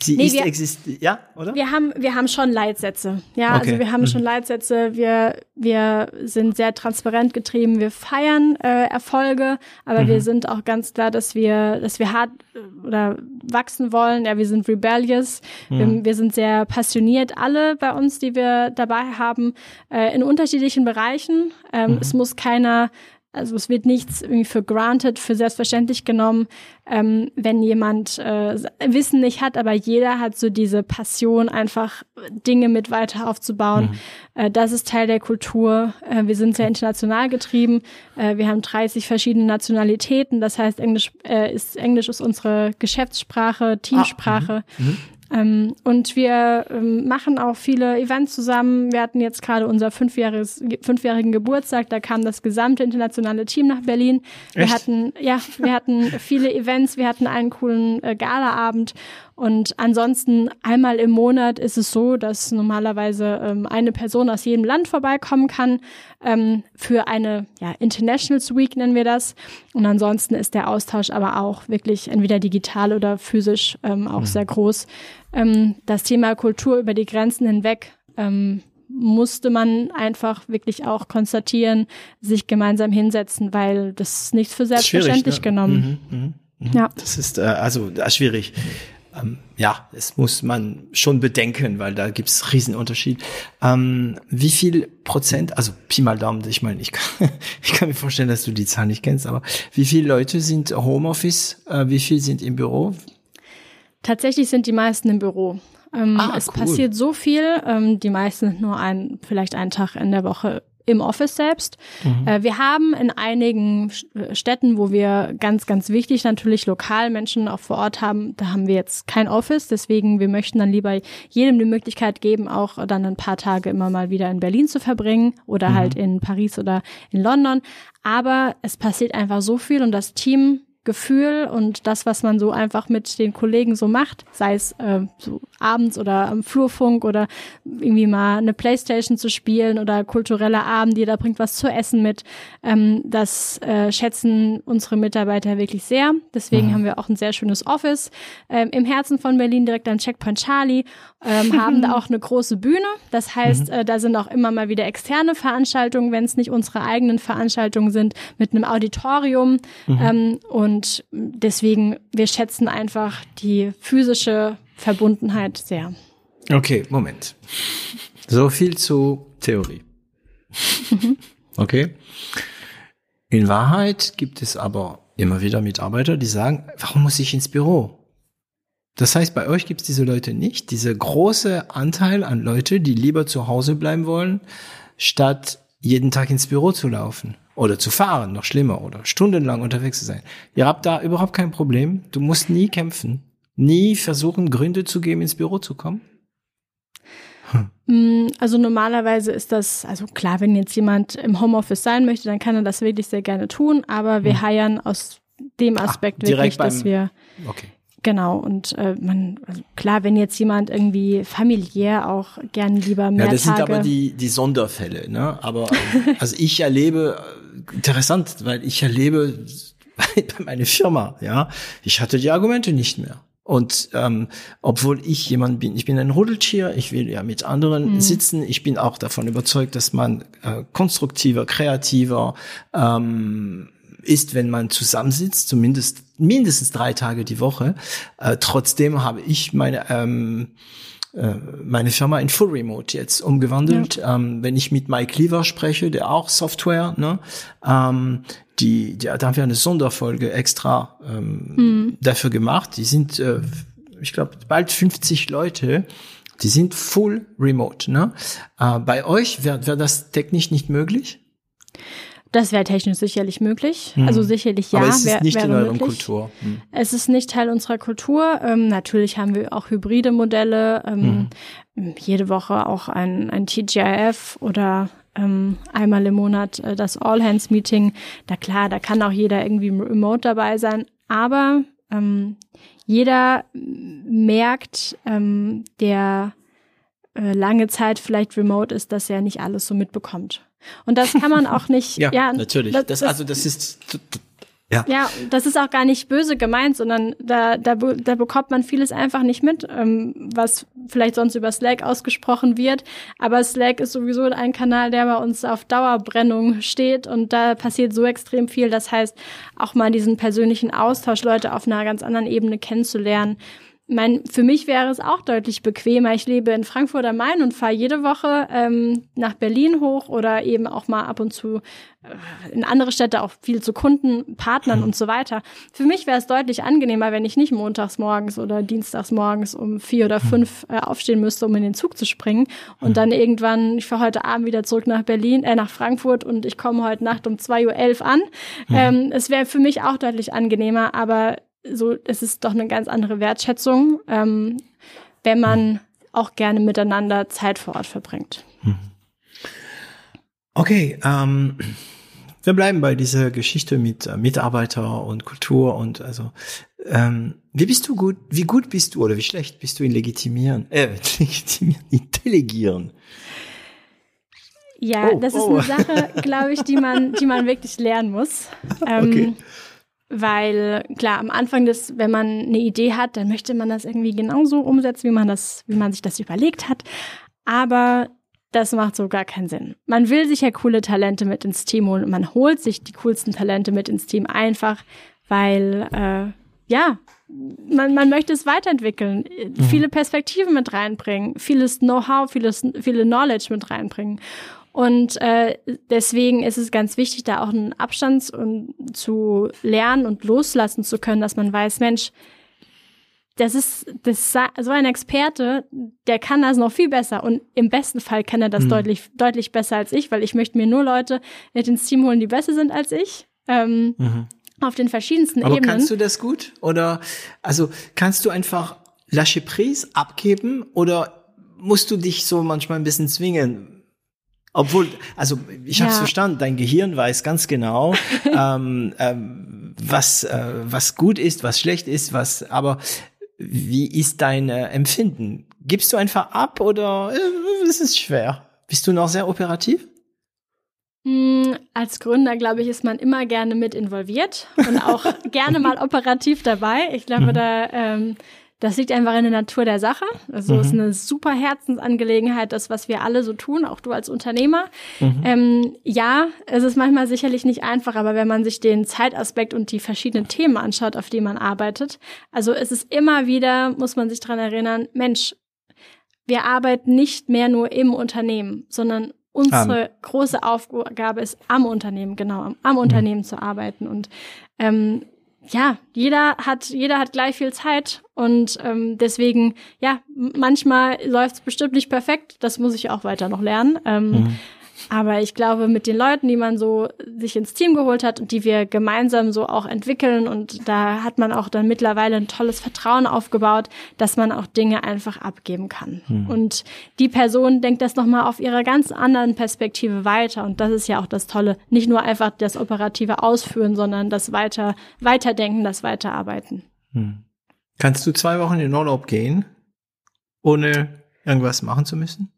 Sie nee, ist wir, existiert, ja, oder? Wir haben, wir haben schon Leitsätze. Ja, also okay. also wir haben mhm. schon Leitsätze. Wir, wir sind sehr transparent getrieben. Wir feiern äh, Erfolge, aber mhm. wir sind auch ganz klar, dass wir, dass wir hart äh, oder wachsen wollen. Ja, wir sind rebellious. Mhm. Wir, wir, sind sehr passioniert, alle bei uns, die wir dabei haben, äh, in unterschiedlichen Bereichen. Ähm, mhm. Es muss keiner also es wird nichts irgendwie für granted, für selbstverständlich genommen, ähm, wenn jemand äh, Wissen nicht hat, aber jeder hat so diese Passion, einfach Dinge mit weiter aufzubauen. Mhm. Äh, das ist Teil der Kultur. Äh, wir sind sehr international getrieben. Äh, wir haben 30 verschiedene Nationalitäten. Das heißt, Englisch äh, ist Englisch ist unsere Geschäftssprache, Teamsprache. Ah, mhm. Ähm, und wir ähm, machen auch viele Events zusammen. Wir hatten jetzt gerade unser fünfjähriges, fünfjährigen Geburtstag. Da kam das gesamte internationale Team nach Berlin. Wir Echt? hatten, ja, wir hatten viele Events. Wir hatten einen coolen äh, Galaabend und ansonsten einmal im Monat ist es so, dass normalerweise ähm, eine Person aus jedem Land vorbeikommen kann ähm, für eine ja, Internationals Week nennen wir das. Und ansonsten ist der Austausch aber auch wirklich entweder digital oder physisch ähm, auch mhm. sehr groß. Ähm, das Thema Kultur über die Grenzen hinweg ähm, musste man einfach wirklich auch konstatieren, sich gemeinsam hinsetzen, weil das ist nicht für selbstverständlich ne? genommen. Mhm, mh, mh. Ja. Das ist äh, also äh, schwierig ähm, ja, es muss man schon bedenken, weil da gibt's Riesenunterschied. Ähm, wie viel Prozent, also Pi mal Daumen, ich meine, ich kann, ich kann mir vorstellen, dass du die Zahl nicht kennst, aber wie viele Leute sind Homeoffice, äh, wie viel sind im Büro? Tatsächlich sind die meisten im Büro. Ähm, ah, es cool. passiert so viel, ähm, die meisten sind nur ein, vielleicht einen Tag in der Woche im Office selbst. Mhm. Äh, wir haben in einigen äh, Städten, wo wir ganz, ganz wichtig natürlich lokal Menschen auch vor Ort haben, da haben wir jetzt kein Office. Deswegen, wir möchten dann lieber jedem die Möglichkeit geben, auch dann ein paar Tage immer mal wieder in Berlin zu verbringen oder mhm. halt in Paris oder in London. Aber es passiert einfach so viel und das Team Gefühl und das, was man so einfach mit den Kollegen so macht, sei es äh, so abends oder am Flurfunk oder irgendwie mal eine Playstation zu spielen oder kulturelle Abend, jeder bringt was zu essen mit. Ähm, das äh, schätzen unsere Mitarbeiter wirklich sehr. Deswegen mhm. haben wir auch ein sehr schönes Office ähm, im Herzen von Berlin, direkt am Checkpoint Charlie, ähm, haben da auch eine große Bühne. Das heißt, mhm. äh, da sind auch immer mal wieder externe Veranstaltungen, wenn es nicht unsere eigenen Veranstaltungen sind, mit einem Auditorium mhm. ähm, und deswegen, wir schätzen einfach die physische Verbundenheit sehr. Okay, Moment. So viel zu Theorie. Okay. In Wahrheit gibt es aber immer wieder Mitarbeiter, die sagen, warum muss ich ins Büro? Das heißt, bei euch gibt es diese Leute nicht, diese große Anteil an Leute, die lieber zu Hause bleiben wollen, statt jeden Tag ins Büro zu laufen oder zu fahren, noch schlimmer, oder stundenlang unterwegs zu sein. Ihr habt da überhaupt kein Problem. Du musst nie kämpfen, nie versuchen, Gründe zu geben, ins Büro zu kommen. Hm. Also normalerweise ist das, also klar, wenn jetzt jemand im Homeoffice sein möchte, dann kann er das wirklich sehr gerne tun, aber wir hm. heiern aus dem Aspekt Ach, wirklich, dass wir okay. Genau, und äh, man, also klar, wenn jetzt jemand irgendwie familiär auch gern lieber mehr. Ja, das Tage sind aber die, die Sonderfälle, ne? Aber also ich erlebe, äh, interessant, weil ich erlebe bei, bei meiner Firma, ja, ich hatte die Argumente nicht mehr. Und ähm, obwohl ich jemand bin, ich bin ein Rudeltier, ich will ja mit anderen mhm. sitzen, ich bin auch davon überzeugt, dass man äh, konstruktiver, kreativer, ähm, ist, wenn man zusammensitzt, zumindest mindestens drei Tage die Woche. Äh, trotzdem habe ich meine ähm, äh, meine Firma in Full Remote jetzt umgewandelt. Ja. Ähm, wenn ich mit Mike Lever spreche, der auch Software, ne, ähm, die, die, da haben wir eine Sonderfolge extra ähm, mhm. dafür gemacht. Die sind, äh, ich glaube, bald 50 Leute. Die sind full remote. Ne? Äh, bei euch wäre wär das technisch nicht möglich? Das wäre technisch sicherlich möglich. Hm. Also sicherlich ja. Aber es ist wär, nicht in eurer Kultur. Hm. Es ist nicht Teil unserer Kultur. Ähm, natürlich haben wir auch hybride Modelle. Ähm, hm. Jede Woche auch ein, ein TGIF oder ähm, einmal im Monat äh, das All-Hands-Meeting. Da klar, da kann auch jeder irgendwie remote dabei sein. Aber ähm, jeder merkt, ähm, der äh, lange Zeit vielleicht remote ist, dass er nicht alles so mitbekommt. Und das kann man auch nicht. ja, ja, natürlich. Das, das, also das ist ja. ja, das ist auch gar nicht böse gemeint, sondern da, da, da bekommt man vieles einfach nicht mit, ähm, was vielleicht sonst über Slack ausgesprochen wird. Aber Slack ist sowieso ein Kanal, der bei uns auf Dauerbrennung steht und da passiert so extrem viel. Das heißt, auch mal diesen persönlichen Austausch, Leute auf einer ganz anderen Ebene kennenzulernen, mein, für mich wäre es auch deutlich bequemer. Ich lebe in Frankfurt am Main und fahre jede Woche ähm, nach Berlin hoch oder eben auch mal ab und zu äh, in andere Städte, auch viel zu Kunden, Partnern mhm. und so weiter. Für mich wäre es deutlich angenehmer, wenn ich nicht montags morgens oder dienstags morgens um vier oder hm. fünf äh, aufstehen müsste, um in den Zug zu springen und mhm. dann irgendwann, ich fahre heute Abend wieder zurück nach Berlin, äh, nach Frankfurt und ich komme heute Nacht um zwei Uhr elf an. Mhm. Ähm, es wäre für mich auch deutlich angenehmer, aber so, es ist doch eine ganz andere Wertschätzung, ähm, wenn man auch gerne miteinander Zeit vor Ort verbringt. Hm. Okay, ähm, wir bleiben bei dieser Geschichte mit äh, Mitarbeiter und Kultur und also ähm, wie bist du gut, wie gut bist du oder wie schlecht bist du in legitimieren, äh, legitimieren, in delegieren? Ja, oh, das ist oh. eine Sache, glaube ich, die man, die man wirklich lernen muss. Ähm, okay. Weil klar, am Anfang des, wenn man eine Idee hat, dann möchte man das irgendwie genauso umsetzen, wie man das, wie man sich das überlegt hat. Aber das macht so gar keinen Sinn. Man will sich ja coole Talente mit ins Team holen und man holt sich die coolsten Talente mit ins Team einfach, weil äh, ja, man, man möchte es weiterentwickeln, mhm. viele Perspektiven mit reinbringen, vieles Know-how, vieles, viele Knowledge mit reinbringen. Und äh, deswegen ist es ganz wichtig, da auch einen Abstand zu lernen und loslassen zu können, dass man weiß, Mensch, das ist, das so ein Experte, der kann das noch viel besser und im besten Fall kann er das mhm. deutlich, deutlich besser als ich, weil ich möchte mir nur Leute mit ins Team holen, die besser sind als ich. Ähm, mhm. Auf den verschiedensten Aber Ebenen. kannst du das gut? Oder also kannst du einfach Lâcher Prise abgeben oder musst du dich so manchmal ein bisschen zwingen? Obwohl, also ich habe ja. verstanden, dein Gehirn weiß ganz genau, ähm, ähm, was, äh, was gut ist, was schlecht ist, was, aber wie ist dein äh, Empfinden? Gibst du einfach ab oder äh, ist es schwer? Bist du noch sehr operativ? Mm, als Gründer, glaube ich, ist man immer gerne mit involviert und auch gerne mal operativ dabei. Ich glaube, mhm. da ähm, das liegt einfach in der Natur der Sache. Also mhm. ist eine super Herzensangelegenheit, das, was wir alle so tun, auch du als Unternehmer. Mhm. Ähm, ja, es ist manchmal sicherlich nicht einfach, aber wenn man sich den Zeitaspekt und die verschiedenen Themen anschaut, auf die man arbeitet, also es ist immer wieder, muss man sich dran erinnern, Mensch, wir arbeiten nicht mehr nur im Unternehmen, sondern unsere um. große Aufgabe ist, am Unternehmen, genau, am, am mhm. Unternehmen zu arbeiten. Und ähm, ja, jeder hat, jeder hat gleich viel Zeit und ähm, deswegen, ja, manchmal läuft es bestimmt nicht perfekt. Das muss ich auch weiter noch lernen. Ähm, mhm. Aber ich glaube, mit den Leuten, die man so sich ins Team geholt hat und die wir gemeinsam so auch entwickeln und da hat man auch dann mittlerweile ein tolles Vertrauen aufgebaut, dass man auch Dinge einfach abgeben kann. Mhm. Und die Person denkt das nochmal auf ihrer ganz anderen Perspektive weiter und das ist ja auch das Tolle. Nicht nur einfach das operative Ausführen, sondern das weiter, weiterdenken, das Weiterarbeiten. Mhm. Kannst du zwei Wochen in Urlaub gehen, ohne irgendwas machen zu müssen?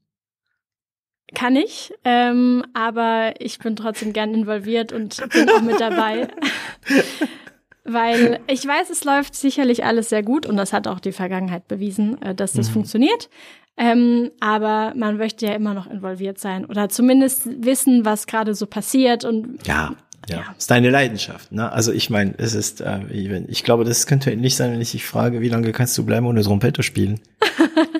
Kann ich, ähm, aber ich bin trotzdem gern involviert und bin auch mit dabei. Weil ich weiß, es läuft sicherlich alles sehr gut und das hat auch die Vergangenheit bewiesen, äh, dass das mhm. funktioniert. Ähm, aber man möchte ja immer noch involviert sein oder zumindest wissen, was gerade so passiert und ja. Ja, ja. ist deine Leidenschaft. Ne? Also ich meine, es ist, äh, ich glaube, das könnte nicht sein, wenn ich dich frage, wie lange kannst du bleiben ohne Trompete spielen?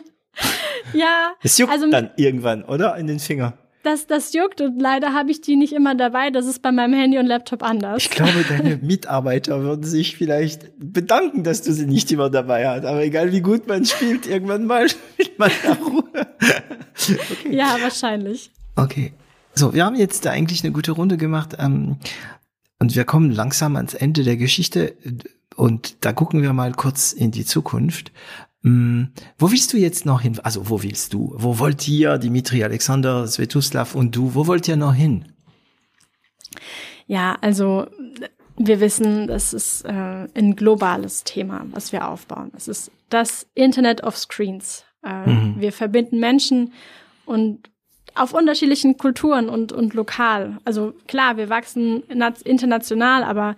Ja. Es juckt also, dann irgendwann, oder? In den Finger. Das, das juckt und leider habe ich die nicht immer dabei. Das ist bei meinem Handy und Laptop anders. Ich glaube, deine Mitarbeiter würden sich vielleicht bedanken, dass du sie nicht immer dabei hast. Aber egal wie gut man spielt, irgendwann mal spielt man nach Ruhe. Okay. Ja, wahrscheinlich. Okay. So, wir haben jetzt eigentlich eine gute Runde gemacht. Ähm, und wir kommen langsam ans Ende der Geschichte. Und da gucken wir mal kurz in die Zukunft. Hm, wo willst du jetzt noch hin? Also wo willst du? Wo wollt ihr, Dimitri, Alexander, Svetoslav und du, wo wollt ihr noch hin? Ja, also wir wissen, das ist äh, ein globales Thema, was wir aufbauen. Es ist das Internet of Screens. Äh, mhm. Wir verbinden Menschen und auf unterschiedlichen Kulturen und, und lokal. Also klar, wir wachsen international, aber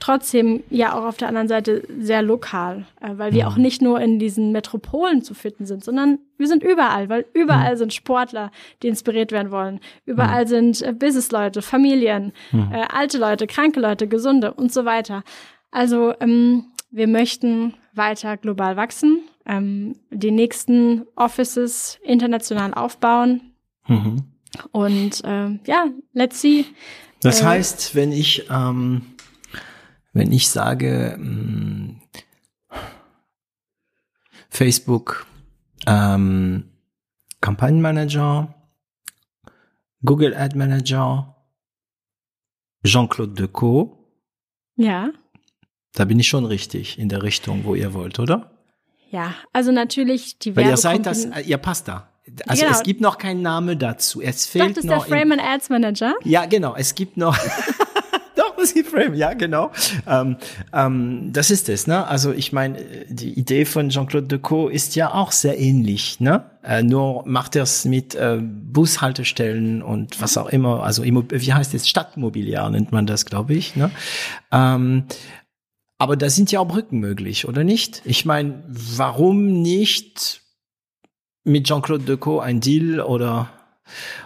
trotzdem ja auch auf der anderen Seite sehr lokal, äh, weil wir mhm. auch nicht nur in diesen Metropolen zu finden sind, sondern wir sind überall, weil überall mhm. sind Sportler, die inspiriert werden wollen. Überall mhm. sind äh, Businessleute, Familien, äh, alte Leute, kranke Leute, gesunde und so weiter. Also ähm, wir möchten weiter global wachsen, ähm, die nächsten Offices international aufbauen. Mhm. Und ähm, ja, let's see. Das äh, heißt, wenn ich ähm, wenn ich sage mh, mm, Facebook ähm, Kampagnenmanager, Google Ad Manager, Jean-Claude Decaux. Ja. Da bin ich schon richtig in der Richtung, wo ihr wollt, oder? Ja, also natürlich die Weil ihr seid das, ihr passt da. Also genau. es gibt noch keinen Name dazu. Es fehlt Doch, das ist noch. der Frame and Ads Manager. Ja, genau. Es gibt noch. Gibt Frame. Ja, genau. Ähm, ähm, das ist es. Ne? Also ich meine, die Idee von Jean-Claude Decaux ist ja auch sehr ähnlich. Ne? Äh, nur macht er es mit äh, Bushaltestellen und was auch immer. Also wie heißt es? Stadtmobiliar nennt man das, glaube ich. Ne? Ähm, aber da sind ja auch Brücken möglich, oder nicht? Ich meine, warum nicht mit Jean-Claude Decaux ein Deal oder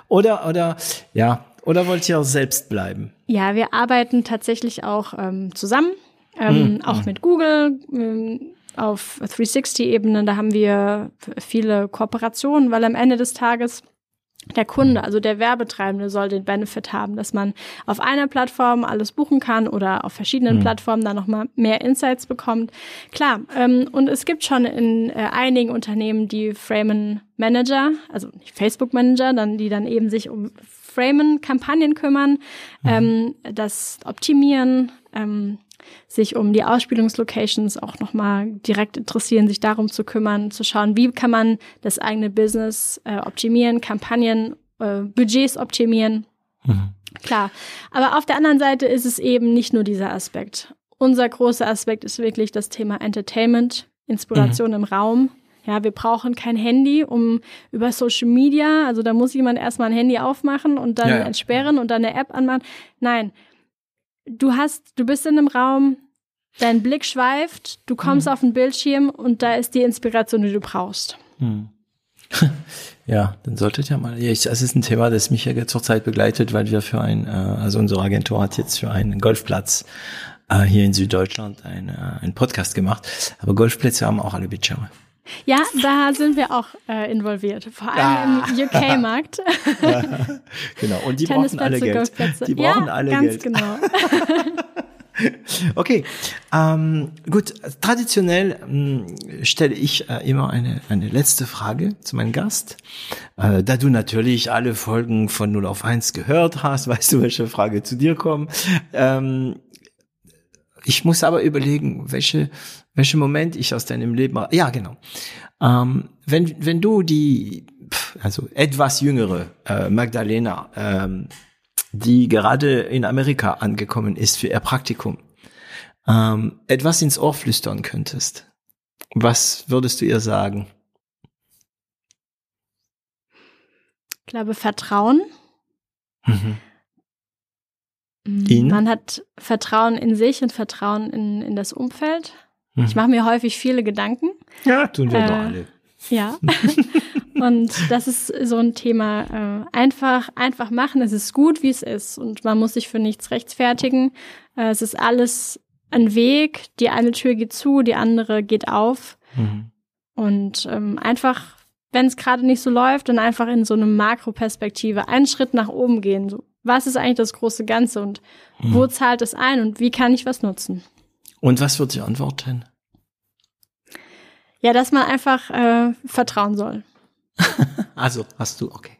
oder oder ja oder wollt ihr selbst bleiben? Ja, wir arbeiten tatsächlich auch ähm, zusammen, ähm, mhm. auch mit Google. Ähm, auf 360-Ebene, da haben wir viele Kooperationen, weil am Ende des Tages der Kunde, also der Werbetreibende, soll den Benefit haben, dass man auf einer Plattform alles buchen kann oder auf verschiedenen mhm. Plattformen dann nochmal mehr Insights bekommt. Klar, ähm, und es gibt schon in äh, einigen Unternehmen die Framen Manager, also nicht Facebook Manager, dann die dann eben sich um Framen Kampagnen kümmern, mhm. ähm, das optimieren, ähm, sich um die Ausspielungslocations auch nochmal direkt interessieren, sich darum zu kümmern, zu schauen, wie kann man das eigene Business äh, optimieren, Kampagnen, äh, Budgets optimieren. Mhm. Klar. Aber auf der anderen Seite ist es eben nicht nur dieser Aspekt. Unser großer Aspekt ist wirklich das Thema Entertainment, Inspiration mhm. im Raum. Ja, wir brauchen kein Handy, um über Social Media, also da muss jemand erstmal ein Handy aufmachen und dann ja, ja. entsperren und dann eine App anmachen. Nein, du hast, du bist in einem Raum, dein Blick schweift, du kommst mhm. auf den Bildschirm und da ist die Inspiration, die du brauchst. Mhm. Ja, dann solltet ihr mal, ja, das ist ein Thema, das mich ja zurzeit begleitet, weil wir für ein, äh, also unsere Agentur hat jetzt für einen Golfplatz äh, hier in Süddeutschland ein, äh, einen Podcast gemacht. Aber Golfplätze haben auch alle Bildschirme. Ja, da sind wir auch äh, involviert, vor allem ah. im UK-Markt. genau, und die brauchen alle Geld. Die brauchen ja, alle ganz Geld. genau. okay, ähm, gut. Traditionell ähm, stelle ich äh, immer eine eine letzte Frage zu meinem Gast. Äh, da du natürlich alle Folgen von 0 auf 1 gehört hast, weißt du, welche Frage zu dir kommt. Ähm, ich muss aber überlegen, welche, welche Moment ich aus deinem Leben, ja, genau. Ähm, wenn, wenn du die, also etwas jüngere äh, Magdalena, ähm, die gerade in Amerika angekommen ist für ihr Praktikum, ähm, etwas ins Ohr flüstern könntest, was würdest du ihr sagen? Ich glaube, Vertrauen. Mhm. In? Man hat Vertrauen in sich und Vertrauen in, in das Umfeld. Hm. Ich mache mir häufig viele Gedanken. Ja, tun wir äh, doch alle. Ja. und das ist so ein Thema. Äh, einfach, einfach machen. Es ist gut, wie es ist. Und man muss sich für nichts rechtfertigen. Äh, es ist alles ein Weg. Die eine Tür geht zu, die andere geht auf. Mhm. Und ähm, einfach, wenn es gerade nicht so läuft, dann einfach in so eine Makroperspektive einen Schritt nach oben gehen. So, was ist eigentlich das große Ganze und mhm. wo zahlt es ein und wie kann ich was nutzen? Und was wird die Antwort denn? Ja, dass man einfach äh, vertrauen soll. also hast du, okay.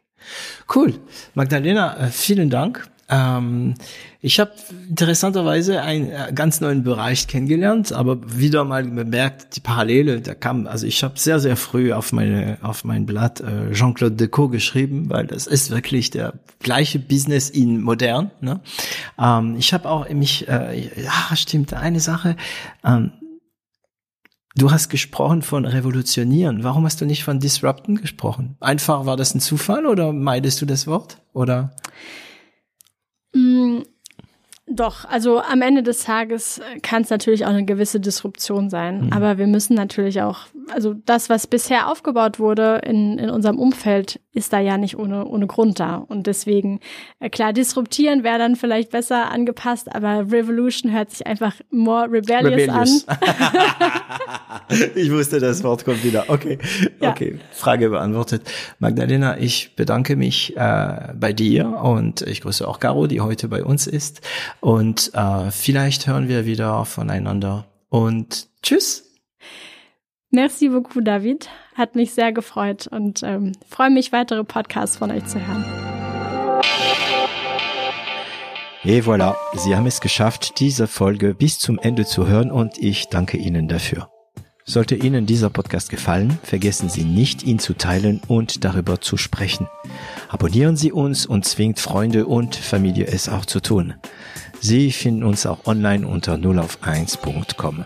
Cool. Magdalena, äh, vielen Dank. Ähm, ich habe interessanterweise einen äh, ganz neuen Bereich kennengelernt, aber wieder mal bemerkt, die Parallele, da kam, also ich habe sehr, sehr früh auf meine, auf mein Blatt äh, Jean-Claude Decaux geschrieben, weil das ist wirklich der gleiche Business in modern. Ne? Ähm, ich habe auch mich, äh, ja, stimmt, eine Sache, ähm, Du hast gesprochen von revolutionieren. Warum hast du nicht von disrupten gesprochen? Einfach war das ein Zufall oder meidest du das Wort? Oder? Mm, doch, also am Ende des Tages kann es natürlich auch eine gewisse Disruption sein. Mhm. Aber wir müssen natürlich auch also das, was bisher aufgebaut wurde in, in unserem Umfeld, ist da ja nicht ohne, ohne Grund da. Und deswegen, äh, klar, disruptieren wäre dann vielleicht besser angepasst, aber Revolution hört sich einfach more rebellious, rebellious. an. ich wusste, das Wort kommt wieder. Okay, ja. okay, Frage beantwortet. Magdalena, ich bedanke mich äh, bei dir und ich grüße auch Caro, die heute bei uns ist. Und äh, vielleicht hören wir wieder voneinander. Und tschüss. Merci beaucoup, David. Hat mich sehr gefreut und ähm, freue mich, weitere Podcasts von euch zu hören. Et voilà, Sie haben es geschafft, diese Folge bis zum Ende zu hören und ich danke Ihnen dafür. Sollte Ihnen dieser Podcast gefallen, vergessen Sie nicht, ihn zu teilen und darüber zu sprechen. Abonnieren Sie uns und zwingt Freunde und Familie es auch zu tun. Sie finden uns auch online unter 0auf1.com.